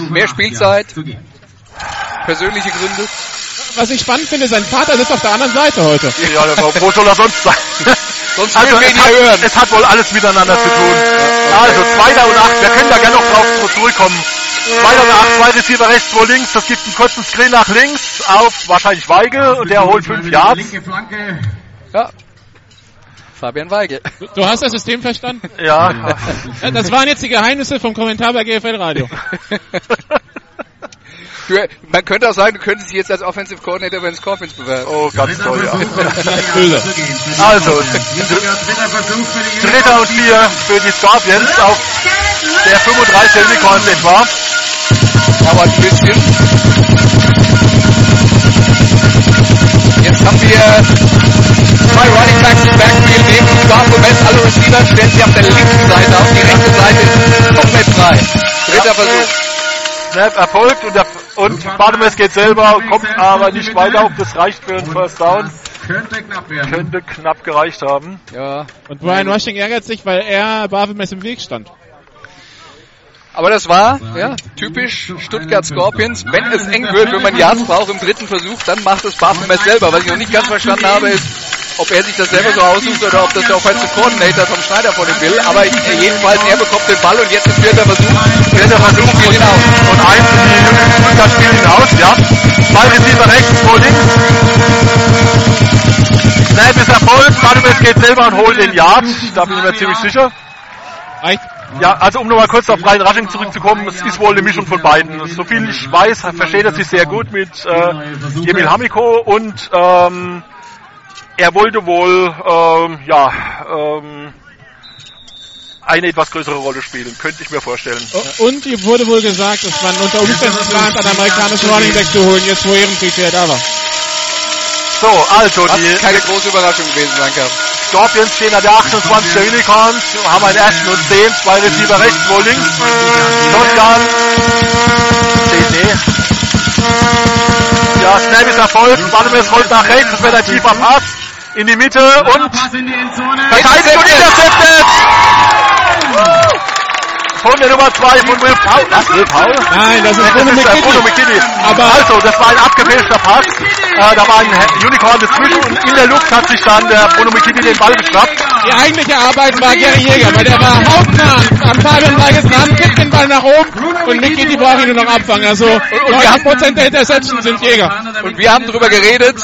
Mehr Spielzeit, persönliche Gründe. Was ich spannend finde, sein Vater sitzt auf der anderen Seite heute. Ja, wo soll er sonst sein? Sonst Also wir es ihn ja hören. hat, es hat wohl alles miteinander zu tun. Also zweiter und acht, wir können da gerne noch drauf zurückkommen. Zweiter und acht, zwei Receiver rechts, zwei links. Das gibt einen kurzen Screen nach links auf wahrscheinlich Weigel und der holt fünf Yards. Linke Flanke. Ja. Fabian Weigel. Du hast das System verstanden? Ja, Ja, Das waren jetzt die Geheimnisse vom Kommentar bei GFL Radio. Für, man könnte auch sagen, du könntest dich jetzt als Offensive Coordinator bei den Scorpions bewerben. oh ganz toll, ja. Also, Dritter Versuch für die Dritter und vier für die Scorpions auf der 35 Unicorns etwa. Aber ein bisschen. Jetzt haben wir zwei Running Backs im Backfield neben dem Moment. Alle Receiver stellen sie auf der linken Seite auf. Die rechte Seite ist komplett frei. Dritter Versuch. Snap erfolgt und, der, und Bartemes geht selber, kommt aber nicht weiter, ob das reicht für einen First Down. Könnte knapp werden. Könnte knapp gereicht haben. Ja. Und Brian Rushing ärgert sich, weil er Barvelmess im Weg stand. Aber das war, ja, typisch Stuttgart Scorpions. Wenn es eng wird, wenn man Yards braucht im dritten Versuch, dann macht es Baphomet selber. Was ich noch nicht ganz verstanden habe, ist, ob er sich das selber so aussucht oder ob das der Offensive Coordinator vom Schneider von ihm will. Aber äh, jedenfalls, er bekommt den Ball und jetzt ist vierter Versuch. Vierter Versuch geht hinaus. Und eins in die Stuttgart spielt ihn aus, ja. Zwei Receiver rechts, zwei links. Snap ist erfolgt, Bartemes geht selber und holt den Yard. Da bin ich mir ziemlich sicher. Reicht? Ja, also um nochmal kurz auf Brian Rushing zurückzukommen, es ist wohl eine Mischung von beiden. So viel ich weiß, versteht er sich sehr gut mit äh, Emil Hamiko und ähm, er wollte wohl ähm, ja ähm, eine etwas größere Rolle spielen, könnte ich mir vorstellen. Und ihm wurde wohl gesagt, dass man unter Umständen plant, einen amerikanischen Running Back zu holen, jetzt wo Ehrenfried wieder da war. So, also Was die keine große Überraschung gewesen sein kann. Scorpions stehen an der 28 der Unicorns, haben einen ersten und 10, zwei Receiver rechts, wo links. Shotgun. CD. Ja, Snap ist erfolgt, Bartemes rollt nach rechts, das wird ein tiefer Pass in die Mitte und Pass in die Endzone. verteidigt und intercepted! Von der Nummer 2 von Will Paul. Was, Will Paul? Nein, das ist Das Bruno ist der Bruno McKinney. McKinney. Aber- also, das war ein abgefälschter Pass. Äh, da war ein Unicorn dazwischen und in der Luft hat sich dann der Bruno McKinney den Ball geschnappt. Die eigentliche Arbeit war Gary Jäger, weil der war hautnah am Fabian Weigels dran, kippt den Ball nach oben und McKinney braucht ihn nur noch abfangen. Also 90% der Interceptions sind Jäger. Und wir haben darüber geredet,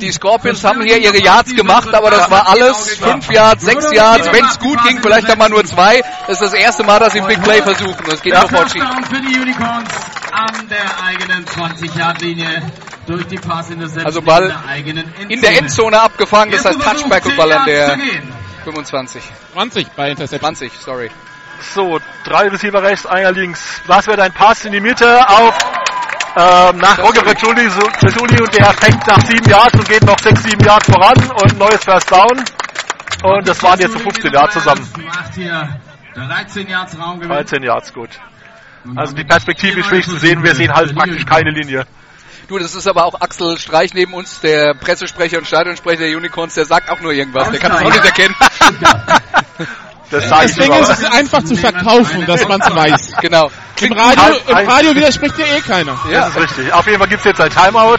die Scorpions haben hier ihre Yards gemacht, aber das war alles 5 Yards, 6 Yards, wenn es gut ging, vielleicht dann mal nur 2. Das ist das erste Mal, dass sie Big Play versuchen. Das geht sofort schief. Touchdown für die Unicorns an der eigenen 20-Yard-Linie durch die Pass in der Also Ball eigenen In der Endzone abgefangen, das heißt Touchback und 10 Ball an der. 25. 20 bei Interception. 20, sorry. So, drei Receiver rechts, einer links. Das wird ein Pass in die Mitte auf ähm, nach Roger Fetuli und der fängt nach sieben Yards und geht noch sechs, sieben Yards voran und neues First Down. Und das waren jetzt so 15 Yards zusammen. Macht hier 13 Yards Raumgewinn. 13 Yards, gut. Also die Perspektive ist schwierig zu sehen. Wir sehen halt praktisch keine Linie. Du, das ist aber auch Axel Streich neben uns, der Pressesprecher und Stadionsprecher der Unicorns, der sagt auch nur irgendwas. Der kann es auch nicht erkennen. Das sage Das ich Ding immer. ist, es ist einfach zu verkaufen, dass man es weiß. genau. Im Radio, Halt, im halt. Radio widerspricht dir eh keiner. Das ist richtig. Auf jeden Fall gibt's jetzt ein Timeout.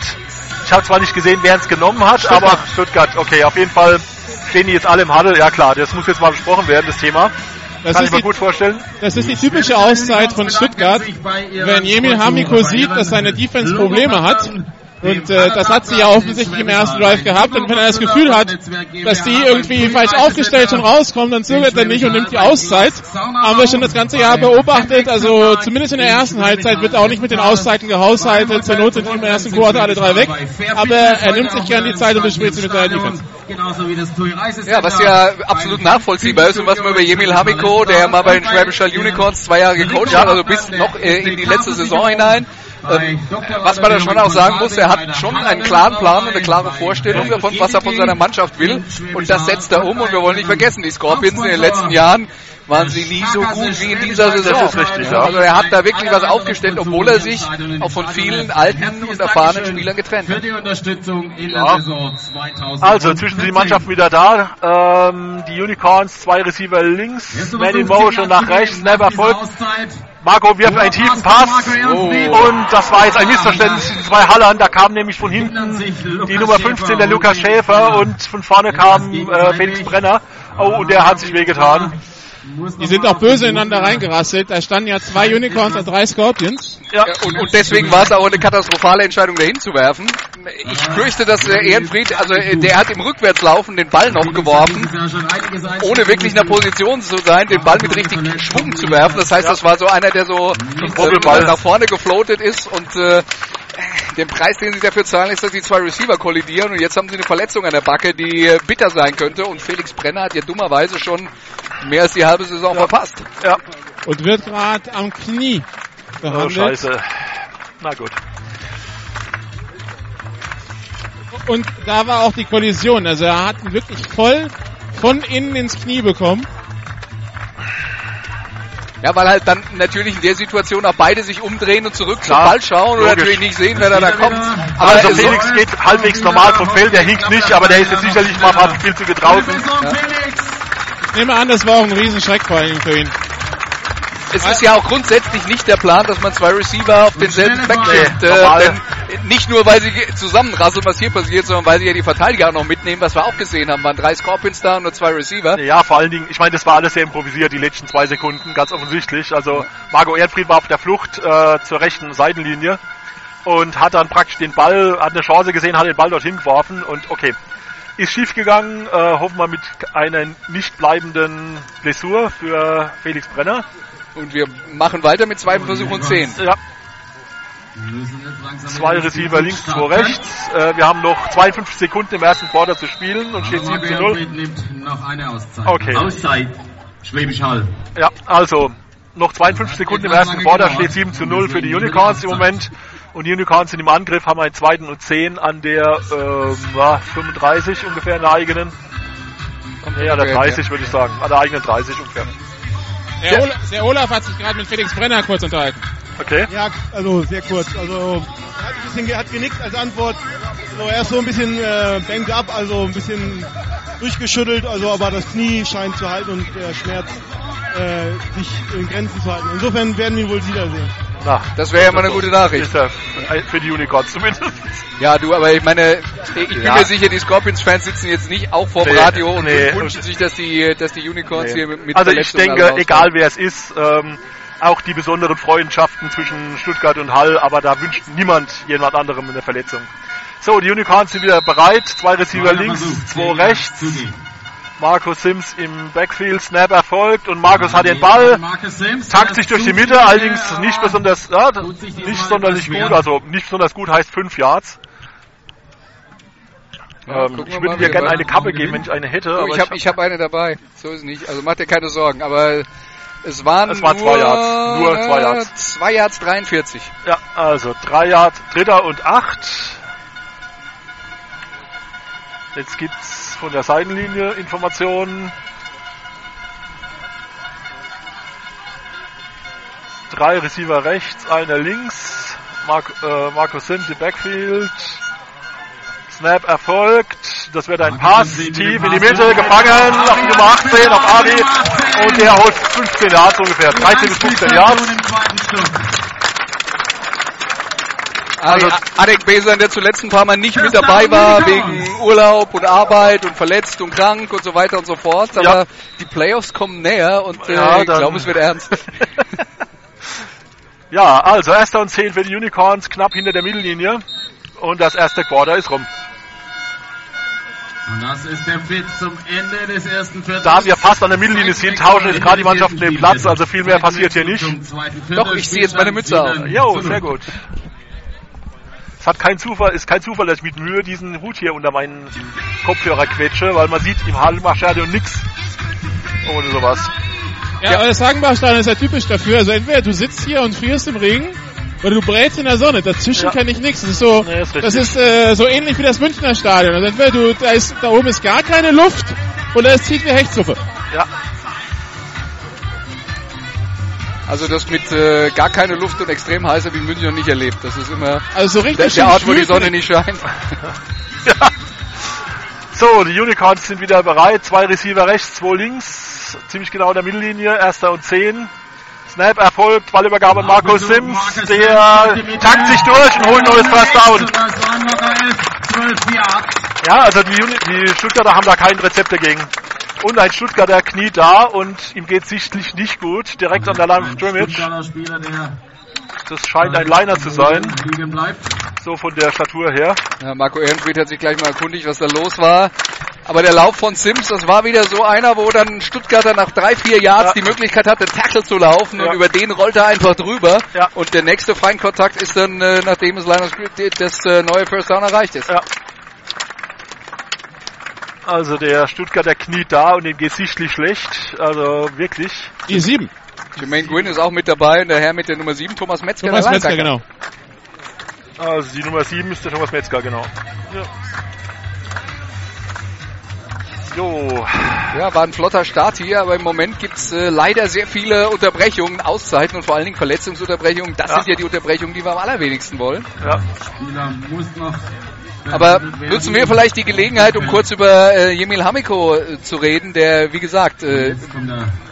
Ich habe zwar nicht gesehen, wer es genommen hat, aber Stuttgart, okay, auf jeden Fall stehen die jetzt alle im Huddle. Ja klar, das muss jetzt mal besprochen werden, das Thema. Das Kann ich mir gut vorstellen. das ist die typische Auszeit von Stuttgart. Wenn Jemil Hamiko sieht, dass seine Defense Probleme hat, und äh, das hat sie ja offensichtlich im ersten Drive gehabt, und wenn er das Gefühl hat, dass die irgendwie falsch aufgestellt schon rauskommen, dann zögert er nicht und nimmt die Auszeit. Haben wir schon das ganze Jahr beobachtet, also zumindest in der ersten Halbzeit wird auch nicht mit den Auszeiten gehaushaltet, zur Not sind im ersten Quarter alle drei weg, aber er nimmt sich gern die Zeit und bespricht sie mit seiner Defense. Ja, was ja absolut nachvollziehbar ist und was man über Jemil Hamiko, der mal bei den Schwäbisch Hall Unicorns zwei Jahre gecoacht hat, also bis noch äh, in die letzte Saison hinein, Ähm, was man da schon auch sagen muss, er hat schon einen klaren Plan und eine klare Vorstellung davon, was er von seiner Mannschaft will. Und das setzt er um. Und wir wollen nicht vergessen, die Scorpions in den letzten Jahren waren sie nie so gut wie in dieser Saison. Das ist richtig, ja. Also er hat da wirklich was aufgestellt, obwohl er sich auch von vielen alten und erfahrenen Spielern getrennt Für hat. die Unterstützung in Ja. der Saison 2000. Also, zwischen die Mannschaften wieder da. Ähm, die Unicorns, zwei Receiver links, Man in Motion nach rechts, Snap erfolgt. Marco wirft einen tiefen Pass. Und das war jetzt ein Missverständnis zwischen zwei Hallern. Da kam nämlich von hinten die Nummer 15, der Lukas Schäfer, und von vorne kam äh, Felix Brenner. Oh, und der hat sich wehgetan. Die sind auch böse ineinander reingerasselt. Da standen ja zwei Unicorns und drei Scorpions. Ja, und, und deswegen war es auch eine katastrophale Entscheidung, dahin zu werfen. Ich fürchte, dass der Ehrenfried, also äh, der hat im Rückwärtslaufen den Ball noch geworfen, ohne wirklich in der Position zu sein, den Ball mit richtig Schwung zu werfen. Das heißt, das war so einer, der so äh, Wobbelball. nach vorne gefloatet ist und äh, den Preis, den sie dafür zahlen, ist, dass die zwei Receiver kollidieren und jetzt haben sie eine Verletzung an der Backe, die äh, bitter sein könnte und Felix Brenner hat ja dummerweise schon mehr als die halbe Saison verpasst. ja. Und wird gerade am Knie Oh, behandelt. scheiße. Na gut. Und da war auch die Kollision. Also er hat ihn wirklich voll von innen ins Knie bekommen. Ja, weil halt dann natürlich in der Situation auch beide sich umdrehen und zurück Klar, zum Ball schauen und logisch. natürlich nicht sehen, wer da, da kommt. Aber Also Felix geht halbwegs normal vom Feld, der hinkt nicht, aber der ist jetzt sicherlich mal ein viel zu draußen. Ich nehme an, das war auch ein Riesenschreck vor allem für ihn. Es ist ja auch grundsätzlich nicht der Plan, dass man zwei Receiver auf denselben Nee, nimmt. Äh, nicht nur, weil sie zusammenrasseln, was hier passiert, sondern weil sie ja die Verteidiger auch noch mitnehmen, was wir auch gesehen haben. Waren drei Scorpions da und nur zwei Receiver. Ja, vor allen Dingen, ich meine, das war alles sehr improvisiert, die letzten zwei Sekunden, ganz offensichtlich. Also Marco Ehrenfried war auf der Flucht äh, zur rechten Seitenlinie und hat dann praktisch den Ball, hat eine Chance gesehen, hat den Ball dorthin geworfen und okay. Ist schief gegangen, äh, hoffen wir mit einer nicht bleibenden Blessur für Felix Brenner. Und wir machen weiter mit zwei Versuchen und zehn. Ja, zwei Receiver links, zwei rechts. Äh, wir haben noch 52 Sekunden im ersten Quarter zu spielen und steht 7 zu 0. nimmt noch eine Auszeit. Okay. Auszeit. Schwäbisch Hall. Ja, also noch 52 Sekunden im ersten Quarter steht 7 zu 0 für die Unicorns im Moment. Und die Unicorns sind im Angriff, haben einen zweiten und 10 an der ähm, ja, 35 ungefähr in der eigenen. Nee, an der 30 würde ich sagen. An der eigenen 30 ungefähr. Der, Olaf, der Olaf hat sich gerade mit Felix Brenner kurz unterhalten. Okay. Ja, also sehr kurz. Also er hat, ein bisschen, hat genickt als Antwort. So, er ist so ein bisschen äh, banged up, also ein bisschen durchgeschüttelt, also aber das Knie scheint zu halten und der Schmerz äh, sich in Grenzen zu halten. Insofern werden wir ihn wohl wiedersehen. Na, Das wäre ja mal eine gute Nachricht. für die Unicorns zumindest. Ja, du, aber ich meine, ich bin Ja. mir sicher, die Scorpions-Fans sitzen jetzt nicht auch vor dem Nee, Radio und nee. wünschen sich, dass die, dass die Unicorns hier mit, Also ich denke, egal wer es ist, ähm, auch die besonderen Freundschaften zwischen Stuttgart und Hall, aber da wünscht niemand jemand anderem eine Verletzung. So, die Unicorns sind wieder bereit. Zwei Receiver links, zwei rechts. Markus Sims im Backfield, Snap erfolgt und Markus hat den Ball, takt sich durch die Mitte, allerdings nicht besonders, ja, nicht sonderlich gut, also nicht besonders gut heißt 5 Yards. Ja, Ähm, ich würde dir gerne eine Kappe geben, wenn ich eine hätte. Oh, aber ich habe ich hab eine dabei. So ist es nicht. Also mach dir keine Sorgen. Aber es waren Es waren nur, zwei Yards. Nur zwei Yards. 2 Yards 43. Ja, also drei Yard, dritter und acht. Jetzt gibt's von der Seitenlinie Informationen. Drei Receiver rechts, einer links. Mark, äh, Markus Sims im Backfield. Snap erfolgt. Das wird ein Pass tief in die Mitte, gefangen auf die Nummer 18, auf Ari. Und der holt 15 Yards ungefähr. 13 bis 15 Yards. Also, Adek Besan, der zuletzt ein paar Mal nicht mit dabei war, wegen Urlaub und Arbeit und verletzt und krank und so weiter und so fort. Aber Ja. die Playoffs kommen näher und äh, Ja, ich dann- glaube, es wird ernst. Ja, also erster und zehn für die Unicorns, knapp hinter der Mittellinie. Und das erste Quarter ist rum. Und das ist der Fit zum Ende des ersten Viertels. Da wir fast an der Mittellinie sind, tauschen jetzt gerade die Mannschaften den Platz, also viel mehr passiert hier nicht. Doch, ich ziehe jetzt meine Mütze auf. Jo, sehr gut. Es hat kein Zufall, ist kein Zufall, dass ich mit Mühe diesen Hut hier unter meinen Kopfhörer quetsche, weil man sieht im Hallenmachstadion nix ohne sowas. Ja, aber das Hagenbachstadion ist ja typisch dafür. Also entweder du sitzt hier und frierst im Regen Weil du brätst in der Sonne, dazwischen Ja. kenne ich nichts. Das ist so, Nee, ist das ist äh, so ähnlich wie das Münchner Stadion. Also entweder du, da, ist, da oben ist gar keine Luft oder es zieht wie Hechtsuppe. Ja, Also das mit äh, gar keine Luft und extrem heiß habe ich in München noch nicht erlebt. Das ist immer Also so der, richtig der schön Ort, wo die Sonne nicht scheint. So, die Unicorns sind wieder bereit. Zwei Receiver rechts, zwei links. Ziemlich genau in der Mittellinie. Erster und zehn. Snap erfolgt. Ballübergabe an Markus Sims. Der takt sich durch und holt neues First Down. Das waren locker 11, 12 Yards. Ja, also die, Uni die Stuttgarter haben da kein Rezept dagegen. Und ein Stuttgarter kniet da und ihm geht sichtlich nicht gut. Direkt an der Line of Scrimmage. Das scheint ein Liner zu sein. So von der Statur her. Ja, Marco Ehrenfried hat sich gleich mal erkundigt, was da los war. Aber der Lauf von Sims, das war wieder so einer, wo dann Stuttgarter nach drei, vier Yards Ja. die Möglichkeit hatte, Tackle zu laufen Ja. und über den rollt er einfach drüber. Ja. Und der nächste Feinkontakt ist dann, äh, nachdem es Linus das äh, neue First Down erreicht ist. Ja. Also der Stuttgarter kniet da und ihm geht sichtlich schlecht. Also wirklich. Die sieben. Jermaine Gwynn ist auch mit dabei und der Herr mit der Nummer 7, Thomas Metzger. Thomas Metzger, genau. Also die Nummer 7 ist der Thomas Metzger, genau. Ja. Jo, Ja, war ein flotter Start hier, aber im Moment gibt's äh, leider sehr viele Unterbrechungen, Auszeiten und vor allen Dingen Verletzungsunterbrechungen. Das Ja. sind ja die Unterbrechungen, die wir am allerwenigsten wollen. ja. Spieler muss noch. Aber nutzen wir vielleicht die Gelegenheit, um kurz über äh, Jemil Hamiko äh, zu reden, der, wie gesagt, äh,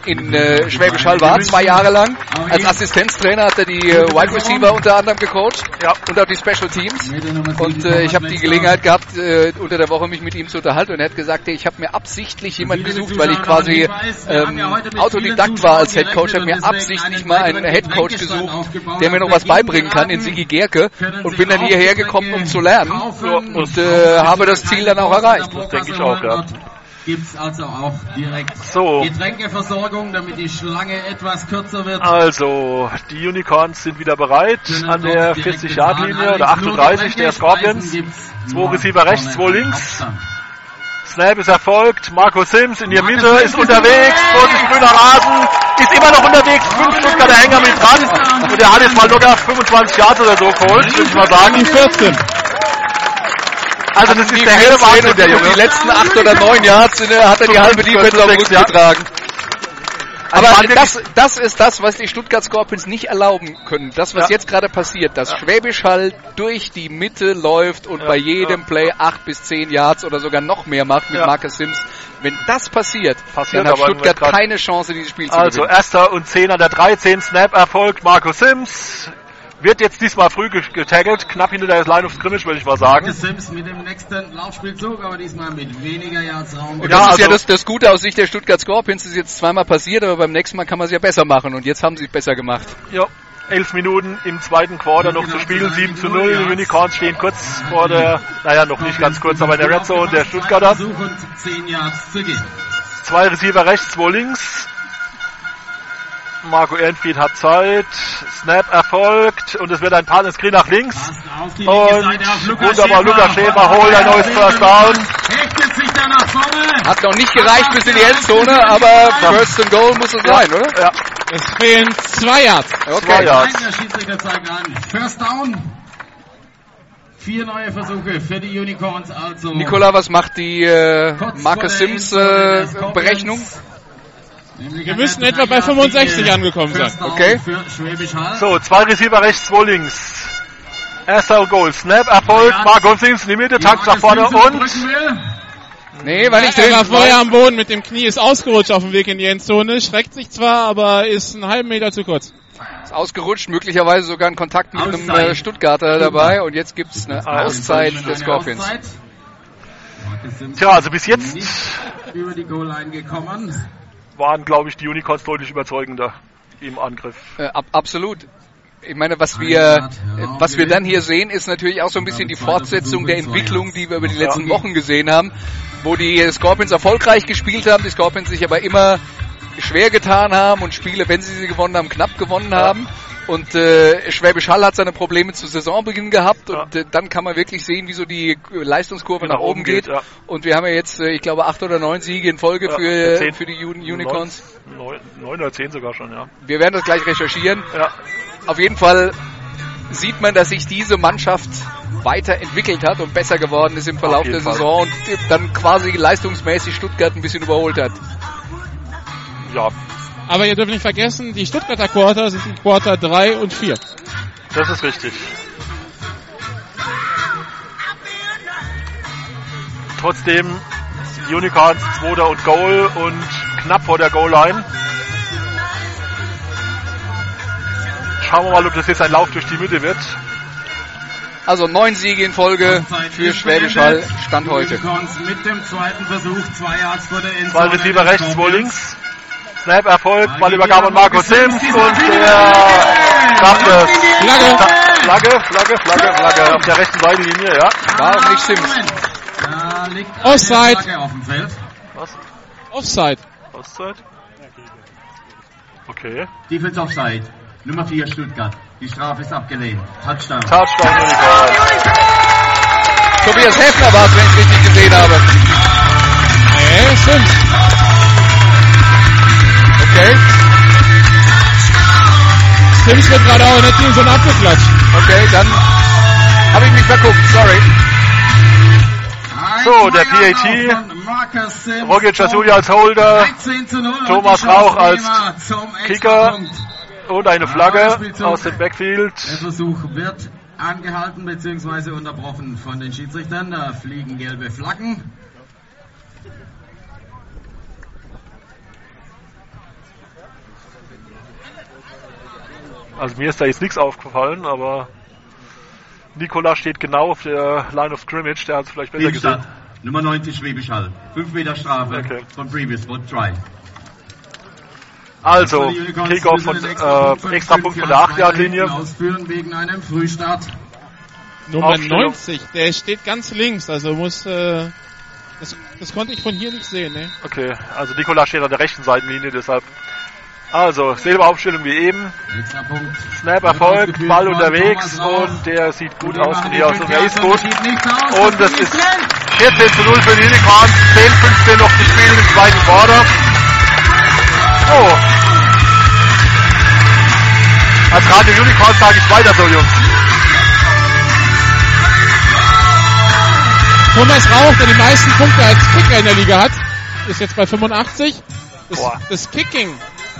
in äh, Schwäbisch Hall war, zwei Jahre lang. Als Assistenztrainer hat er die äh, Wide Receiver unter anderem gecoacht Ja. und auch die Special Teams. Und 7, äh, ich habe die. Gelegenheit gehabt, äh, unter der Woche mich mit ihm zu unterhalten und er hat gesagt, ich habe mir absichtlich jemanden gesucht, weil ich quasi ähm, Autodidakt war als Head Coach, habe mir absichtlich mal einen Head Coach gesucht, der mir noch was beibringen kann, in Sigi Gerke und bin dann hierher gekommen, um zu lernen kaufen. Und äh, habe das Ziel dann auch erreicht. Das denke ich auch, ja. Gibt's also auch direkt So. Getränkeversorgung, damit die Schlange etwas kürzer wird. Also, die Unicorns sind wieder bereit an der 40-Yard-Linie oder 38 der Scorpions. Zwei Receiver rechts, zwei links. Snap ist erfolgt. Marco Sims in der Mitte ist unterwegs. Vorsicht, grüner Rasen. Ist immer noch unterwegs. Fünf Stuttgarter Hänger mit dran. Und der hat jetzt mal locker 25 Yards oder so geholt, würde ich mal Die sagen. 14. Also das ist Die der helle Wahnsinn, der die Junge. letzten acht oder neun Yards äh, hat er die halbe Defense auf Rücken Ja. getragen. Also Aber das, das ist das, was die Stuttgart Scorpions nicht erlauben können. Das, was Ja. jetzt gerade passiert, dass Schwäbisch Hall durch die Mitte läuft und Ja, bei jedem ja. Play acht bis zehn Yards oder sogar noch mehr macht mit Ja. Marcus Sims. Wenn das passiert, Passiert dann hat Stuttgart keine Chance, dieses Spiel zu Also gewinnen. erster und zehn an der 13, Snap erfolgt, Marco Sims. Wird jetzt diesmal früh ge- getaggelt, knapp hinter der Line of Scrimmage, würde ich mal sagen. Marcus Sims mit dem nächsten Laufspielzug, aber diesmal mit weniger Yards Raum. Und Ja, das ist ja also- das, das Gute aus Sicht der Stuttgart Scorpions, das ist jetzt zweimal passiert, aber beim nächsten Mal kann man es ja besser machen und jetzt haben sie es besser gemacht. Ja, elf Minuten im zweiten Quarter noch zu spielen, 7 zu 0. Die Unicorns stehen kurz vor der, naja, noch nicht ganz kurz, aber in der Red Zone der Stuttgarter. Versuch und 10 Yards zu gehen. Zwei Receiver rechts, zwei links. Marco Ehrenfried hat Zeit. Snap erfolgt und es wird ein Partner Screen nach links. Und wunderbar, Schäfer. Lukas Schäfer holt ein neues First Down. Hechtet sich da nach vorne. Hat noch nicht gereicht bis in die Endzone, aber First and Goal muss es sein, oder? Ja, Es fehlen zwei Yards. zwei Okay. Yards. Nein, der Schiedsrichter zeigt an. First down. Vier neue Versuche für die Unicorns also. Nikola, was macht die äh, Marcus Sims äh. Berechnung? Wir erster etwa bei 65 Dreiersieg, angekommen sein. Okay. Für Schwäbisch Hall. So, zwei Receiver rechts, zwei links. Erster Goal. Snap erfolgt. Ja, Sims in die Mitte, tankt nach vorne und. Nee, war nicht Er drin. war vorher am Boden mit dem Knie, ist ausgerutscht auf dem Weg in die Endzone, schreckt sich zwar, aber ist einen halben Meter zu kurz. Ist ausgerutscht, möglicherweise sogar ein Kontakt mit einem Auszeit. äh, Stuttgarter dabei und jetzt gibt's eine Auszeit Eine Scorpions. Auszeit. Marcus Sims Tja, also bis jetzt nicht über die Goal-Line gekommen. Waren, glaube ich, die Unicorns deutlich überzeugender im Angriff. Äh, ab, absolut. Ich meine, was wir, äh, ja, was wir dann hier sehen, ist natürlich auch so ein bisschen die Fortsetzung der Entwicklung, die wir über die letzten Ja. Wochen gesehen haben, wo die Scorpions erfolgreich gespielt haben, die Scorpions sich aber immer schwer getan haben und Spiele, wenn sie sie gewonnen haben, knapp gewonnen haben. Und äh, Schwäbisch Hall hat seine Probleme zu Saisonbeginn gehabt und äh, dann kann man wirklich sehen, wie so die äh, Leistungskurve nach, oben geht. ja. Und wir haben ja jetzt, äh, ich glaube, acht oder neun Siege in Folge Ja, für, zehn. für die Uni Unicorns. Neun, neun oder zehn sogar schon, ja. Wir werden das gleich recherchieren. Ja, Auf jeden Fall sieht man, dass sich diese Mannschaft weiterentwickelt hat und besser geworden ist im Verlauf der Fall. Saison und dann quasi leistungsmäßig Stuttgart ein bisschen überholt hat. Ja, Aber ihr dürft nicht vergessen, die Stuttgarter Quarter sind die Quarter 3 und 4. das ist richtig. Trotzdem die Unicorns Zweiter und Goal und knapp vor der Goal-Line. Schauen wir mal, ob das jetzt ein Lauf durch die Mitte wird. Also neun Siege in Folge für Schwäbisch Hall, Stand heute. Unicorns mit dem zweiten Versuch, zwei Yards vor der Zwei Endzone. Receiver rechts, zwei links. Snap Erfolg, Ballübergabe an Marco Sims und der schafft es. Flagge. Flagge, Flagge, Flagge, Flagge auf der rechten Seitenlinie, ja. War nicht Sims. Da liegt Offside. Auf dem Feld. Was? Offside. Auszeit? Okay. Defense Offside. Nummer 4 Stuttgart. Die Strafe ist abgelehnt. Touchdown. Touchdown. Tobias Heffner war es, wenn ich richtig gesehen habe. Nee, Sims. Okay, Sims wird gerade auch in der Teamzone abgeklatscht. okay, dann habe ich mich verguckt, sorry. So, der PAT. Roger Jasuli als Holder 13 zu 0 und Thomas Rauch als Kicker. Und eine Flagge aus dem Backfield. Der Versuch wird angehalten bzw. unterbrochen von den Schiedsrichtern. Da fliegen gelbe Flaggen. Also mir ist da jetzt nichts aufgefallen, aber Nikola steht genau auf der Line of Scrimmage, der hat es vielleicht besser Liebstadt, gesehen. Nummer 90 Schwäbisch Hall. 5 Meter Strafe Okay. von Previous Spot Try. Also, Kickoff von äh, von extra Punkt von der Yards 8-Yard-Linie. weiter hinten Ausführen wegen einem Frühstart. Nummer Aufstellung. 90, der steht ganz links, also muss, äh, das, das konnte ich von hier nicht sehen, ne? Okay, also Nikola steht an der rechten Seitenlinie, deshalb. Also, selbe Aufstellung wie eben. Snap Erfolg, Ball unterwegs und der sieht gut aus hier aus und er ist gut. Und das ist 14 zu 0 für die Unicorns, 10, 15 noch zu spielen im zweiten Quarter. Oh. Als Radio Unicorns sage ich weiter so, Jungs. Thomas Rauch, der die meisten Punkte als Kicker in der Liga hat, ist jetzt bei 85. Das, das Kicking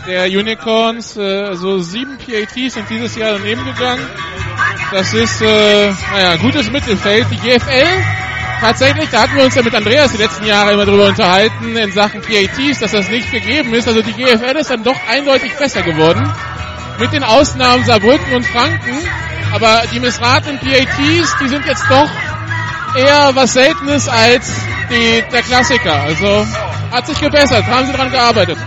der Unicorns, äh, so sieben PATs sind dieses Jahr daneben gegangen. Das ist, äh, naja, gutes Mittelfeld. Die GFL, tatsächlich, da hatten wir uns ja mit Andreas die letzten Jahre immer drüber unterhalten, in Sachen PATs, dass das nicht gegeben ist. Also die GFL ist dann doch eindeutig besser geworden. Mit den Ausnahmen Saarbrücken und Franken. Aber die missratenen PATs, die sind jetzt doch eher was Seltenes als die, der Klassiker. Also hat sich gebessert, haben sie dran gearbeitet.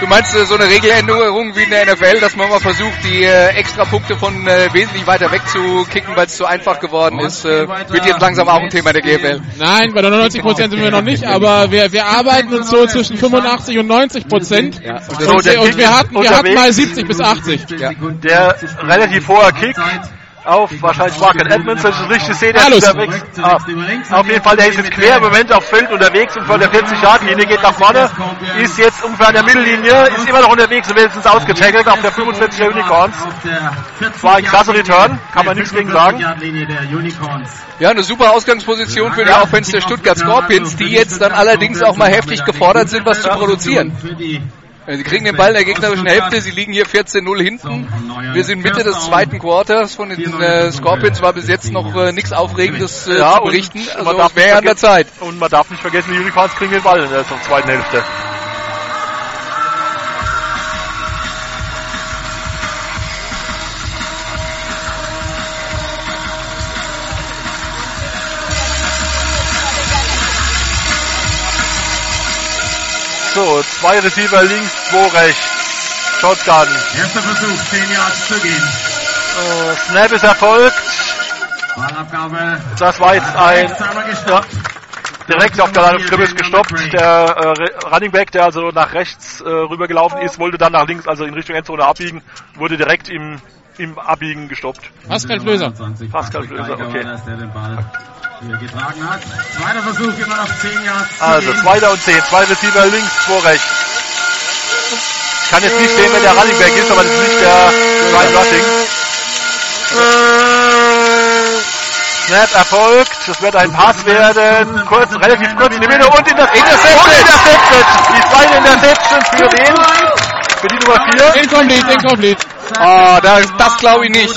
Du meinst äh, so eine Regeländerung wie in der NFL, dass man mal versucht, die äh, Extrapunkte von äh, wesentlich weiter weg zu kicken, weil es zu einfach geworden ist, äh, wird jetzt langsam auch ein Thema der GFL. Nein, bei 99% sind wir noch nicht, aber wir, wir arbeiten uns so zwischen 85 und 90%. Ja, und So, Und, wir hatten, wir hatten mal 70 bis 80. Ja. Der relativ hoher Kick auf wahrscheinlich Market Edmonds, wenn ich das richtig sehe, der ist unterwegs. Ah, auf jeden Fall, der ist jetzt quer im Moment auf Feld unterwegs und von der 40-Yard-Linie geht nach vorne, ist jetzt ungefähr an der Mittellinie, ist immer noch unterwegs und jetzt ausgetackelt auf der 45 der Unicorns. War ein krasser Return, kann man nichts gegen sagen. Ja, eine super Ausgangsposition für die Offense der Stuttgart Scorpions, die jetzt dann allerdings auch mal heftig gefordert sind, was zu produzieren. Äh, Sie kriegen den Ball in der gegnerischen Hälfte, sie liegen hier 14-0 hinten. Wir sind Mitte des zweiten Quarters. Von den äh, Scorpions war bis jetzt noch äh, nichts Aufregendes äh, Ja, zu berichten. man Also nicht an der Zeit. Und man darf nicht vergessen, die Unicorns kriegen den Ball in der zweiten Hälfte. So, zwei Receiver links, zwei rechts. Shotgun. Erster Versuch, 10 Yards zu gehen. Äh, Snap ist erfolgt. Ballabgabe. Das war jetzt ein ja, gestoppt. direkt auf der Scrimmage gestoppt. Der äh, Running Back, der also nach rechts äh, rübergelaufen ist, wollte dann nach links, also in Richtung Endzone abbiegen, wurde direkt im, im Abbiegen gestoppt. Pascal Flöser. 29, Pascal Flöser, okay. Den hier getragen hat. Zweiter Versuch, immer noch 10 Yards Also gehen. zweiter und zehn, zwei Receiver links, zwei rechts. Ich kann jetzt nicht sehen, wer der Running Back ist, aber das ist nicht der Ryan Rushing. Snap erfolgt. Das wird ein Pass werden. Kurz, relativ kurz in die Mitte und in das Intercepted. Und intercepted. Die zweite Interception für wen? Für die Nummer 4. Incomplete, incomplete. Oh, das, das glaube ich nicht.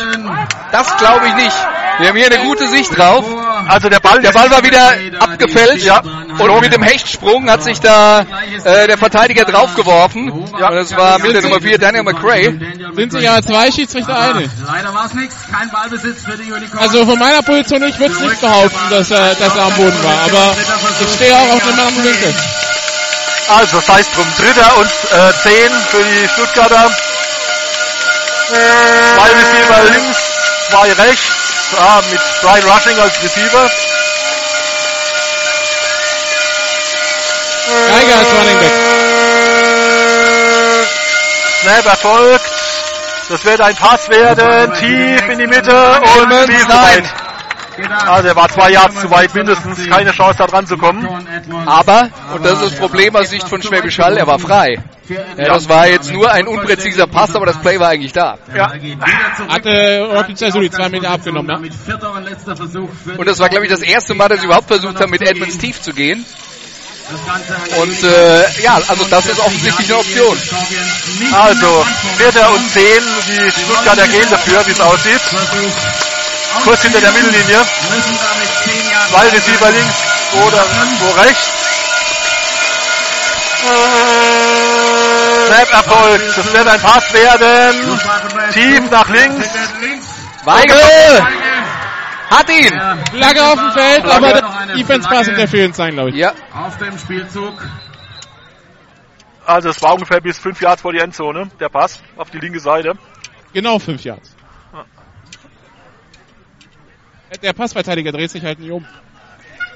Das glaube ich nicht. Wir haben hier eine gute Sicht drauf. Also der Ball, Der Ball war wieder abgefälscht Ja. und mit dem Hechtsprung hat sich da äh, der Verteidiger draufgeworfen. Ja. Und das war mit der Nummer 4 Daniel McRae. Sind sich aber zwei Schiedsrichter einig. Leider war es nichts. Kein Ballbesitz für die Unicorns. Also von meiner Position, ich würde es nicht behaupten, dass er, dass er am Boden war. Aber ich stehe auch auf dem anderen Winkel. Also sei es drum. Dritter und äh, 10 für die Stuttgarter. Zwei Receiver links, zwei rechts. Ah, mit Brian Rushing als Receiver. Geiger als Running Back. Snap erfolgt. Das wird ein Pass werden. Tief in die Mitte und tief nein. Also er war zwei Yards zu weit mindestens. Keine Chance da dran zu kommen. Aber, und das ist das Problem aus Sicht von Schwäbisch Hall, er war frei. Ja, das war jetzt nur ein unpräziser Pass, aber das Play war eigentlich da. Ja. Hatte Rocky Chazuli zwei Meter abgenommen, ne? Und das war, glaube ich, das erste Mal, dass sie überhaupt versucht haben, mit Edmonds tief zu gehen. Und äh, ja, also das ist offensichtlich eine Option. Also, vierter und zehn. Die Stuttgarter gehen dafür, wie es aussieht. Kurz hinter der Mittellinie. Zwei Receiver links oder wo rechts. Snap erfolgt. Das wird ein Pass werden. Tief nach links. Weigel! Hat ihn! Flagge auf dem Feld, aber der Defense Pass Interference sein, glaube ich. Ja, Auf dem Spielzug. Also es war ungefähr bis fünf Yards vor die Endzone. Der Pass auf die linke Seite. Genau fünf Yards. Der Passverteidiger dreht sich halt nicht um.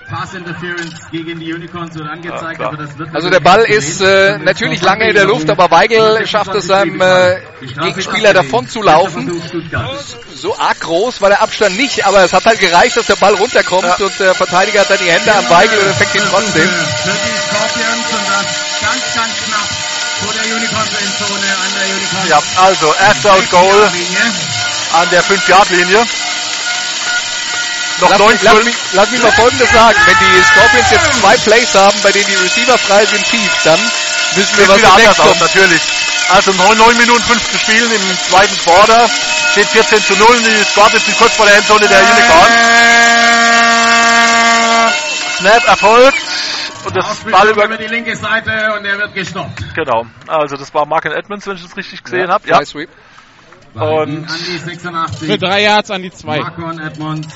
Pass Interference gegen die Unicorns wird angezeigt, klar. aber das wird also der Ball ist äh, natürlich lange in der Luft, aber Weigel schafft es seinem äh, Gegenspieler davon zu laufen. So arg groß war der Abstand nicht, aber es hat halt gereicht, dass der Ball runterkommt und der Verteidiger hat dann die Hände am Weigel und er fängt ihn trotzdem. Für die Scorpions und das ganz, ganz knapp vor der Unicorns-Endzone an der Unicorns. Ja, also erster und Goal an der 5-Yard-Linie. Noch Lass, 9 mich- lass, mich, lass mich mal Folgendes sagen. Wenn die Scorpions jetzt zwei Plays haben, bei denen die Receiver frei sind tief, dann müssen wir Sieht was wieder anders demnächst aus, kommen. natürlich. Also 9, 9 Minuten 5 zu spielen im zweiten Quarter. Steht 14 zu 0. Die Scorpions sind kurz vor der Endzone der Unicorns. Snap erfolgt. Und das Ball Aufspielung über... über die linke Seite und er wird gestoppt. Genau. Also das war Mark Edmonds, wenn ich das richtig gesehen Ja, habe. Ja. Sweep. Und An die 86. Für drei Yards an die zwei. Marco und Edmonds.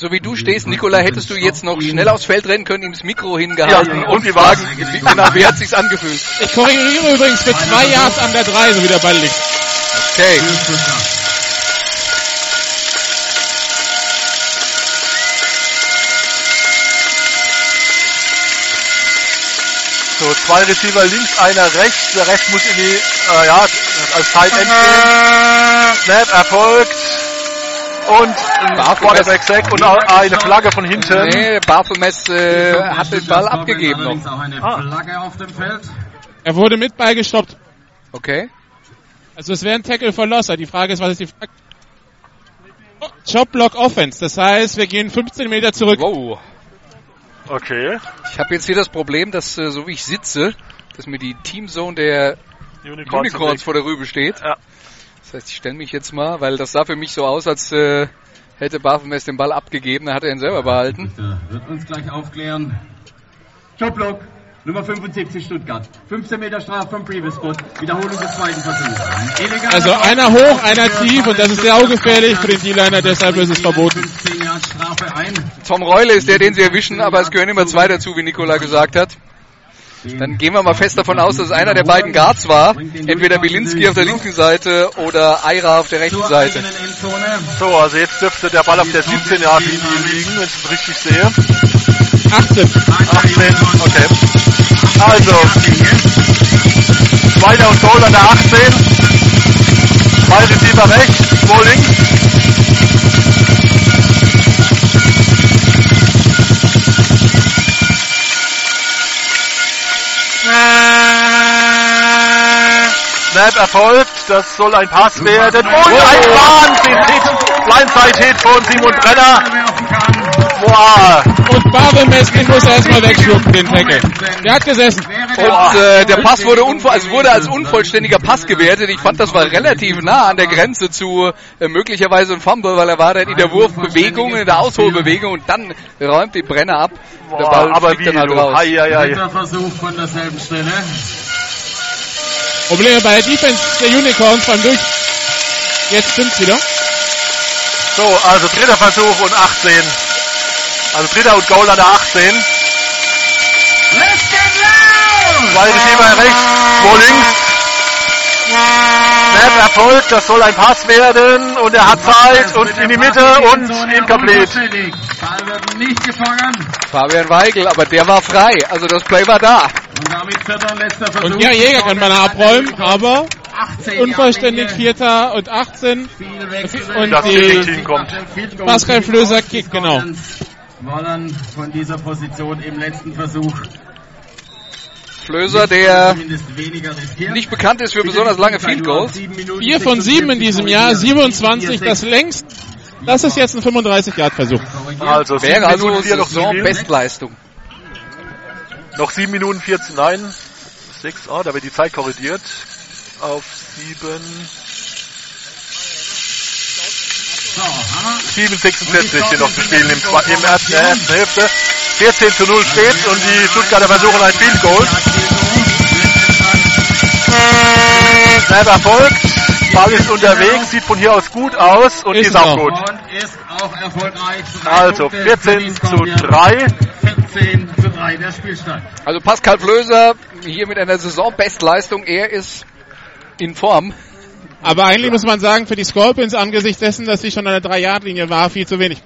So wie du stehst, Nikola, hättest du jetzt noch schnell aufs Feld rennen können, ihm das Mikro hingehalten Ja, und fragen, wie, genau, wie hat sich's angefühlt? Ich korrigiere übrigens für zwei Yards an der drei, so wie der Ball liegt. Okay. so zwei Receiver links, einer rechts. Der rechts muss in die, äh, ja, als Tight End. Snap erfolgt. Und ein Quarterback Sack und eine Flagge von hinten. Nee, Barthelmess äh, hat den Ball abgegeben noch. auch eine Ah. Flagge auf dem Feld. Er wurde mit Ball gestoppt. Okay. Also es wäre ein Tackle for Losser. Die Frage ist, was ist die Flagge? Oh, Chop Block Offense. Das heißt, wir gehen 15 Meter zurück. Wow. Okay. Ich habe jetzt hier das Problem, dass äh, so wie ich sitze, dass mir die Teamzone der Unicorns. Unicorns vor der Rübe steht. Ja. Das heißt, ich stelle mich jetzt mal, weil das sah für mich so aus, als äh, hätte Barthelmess den Ball abgegeben, dann hat er ihn selber behalten. Der wird uns gleich aufklären. Jobblock, Nummer 75 Stuttgart. 15 Meter Strafe vom Previous Spot. Wiederholung des zweiten Versuchs. Also einer hoch, einer tief und das ist sehr ungefährlich für den D-Liner, deshalb ist es verboten. 15 Jahre Strafe ein. Tom Reule ist der, den sie erwischen, aber es gehören immer zwei dazu, wie Nikola gesagt hat. Dann gehen wir mal fest davon aus, dass es einer der beiden Guards war. Entweder Bilinski auf der linken Seite oder Aira auf der rechten Seite. So, also jetzt dürfte der Ball auf der 17 Yard linie liegen, wenn ich es richtig sehe. 18. 18, okay. Also, zweiter und Goal an der 18. Zwei Receiver rechts, zwei links. Snap erfolgt. Das soll ein Pass werden. Und ein Wahnsinn-Hit. Blindside-Hit von Simon Brenner. Wow. Und Barbemes, den muss er erstmal wegschlucken, den Tackle. Der hat gesessen. Und äh, der Pass wurde, also wurde als unvollständiger Pass gewertet. Ich fand, das war relativ nah an der Grenze zu äh, möglicherweise ein Fumble, weil er war dann in der Wurfbewegung, in der Ausholbewegung und dann räumt die Brenner ab. Der Boah, Ball aber wie dann halt du. raus. Hei, hei. Dritter Versuch von derselben Stelle. Probleme bei der Defense der Unicorns beim Durch. Jetzt stimmt's wieder. So, also dritter Versuch und 18. Also dritter und Goal an der 18. Let's get loud! Zwei Receiver rechts, wo links. Snap Erfolg, das soll ein Pass werden und er hat Zeit und in die Mitte und incomplete. Ball wird nicht gefangen. Fabian Weigel, aber der war frei. Also das Play war da. Und damit vierter und letzter Versuch. Und ja, Jäger kann man abräumen, aber 18 unvollständig. Vierter und 18. Viel Wechsel. Und Das die. Pascal Flöser kickt, genau. Wollen von dieser Position im letzten Versuch Flöser, der nicht bekannt ist für besonders lange Field Goals. Vier von sieben in diesem Jahr, 27, das längst. Das ist jetzt ein 35-Yard-Versuch. Also Wäre also. Saison-Bestleistung. Noch 7 Minuten 14, nein. 6, ah, da wird die Zeit korrigiert. Auf 7. So, Hammer. 7,46 hier noch zu spielen im, im ersten Hälfte. 14 zu 0 steht und die Stuttgarter versuchen ein Field Goal. Snap erfolgt. Ball ist unterwegs, sieht von hier aus gut aus und Ist ist, auch gut. Und ist auch erfolgreich. Also Punkte 14 für die zu Scorpions. 3. 14 zu 3 der Spielstand. Also Pascal Flöser hier mit einer Saison-Bestleistung. Er ist in Form. Aber eigentlich muss man sagen, für die Scorpions angesichts dessen, dass sie schon an der 3-Yard-Linie war, viel zu wenig.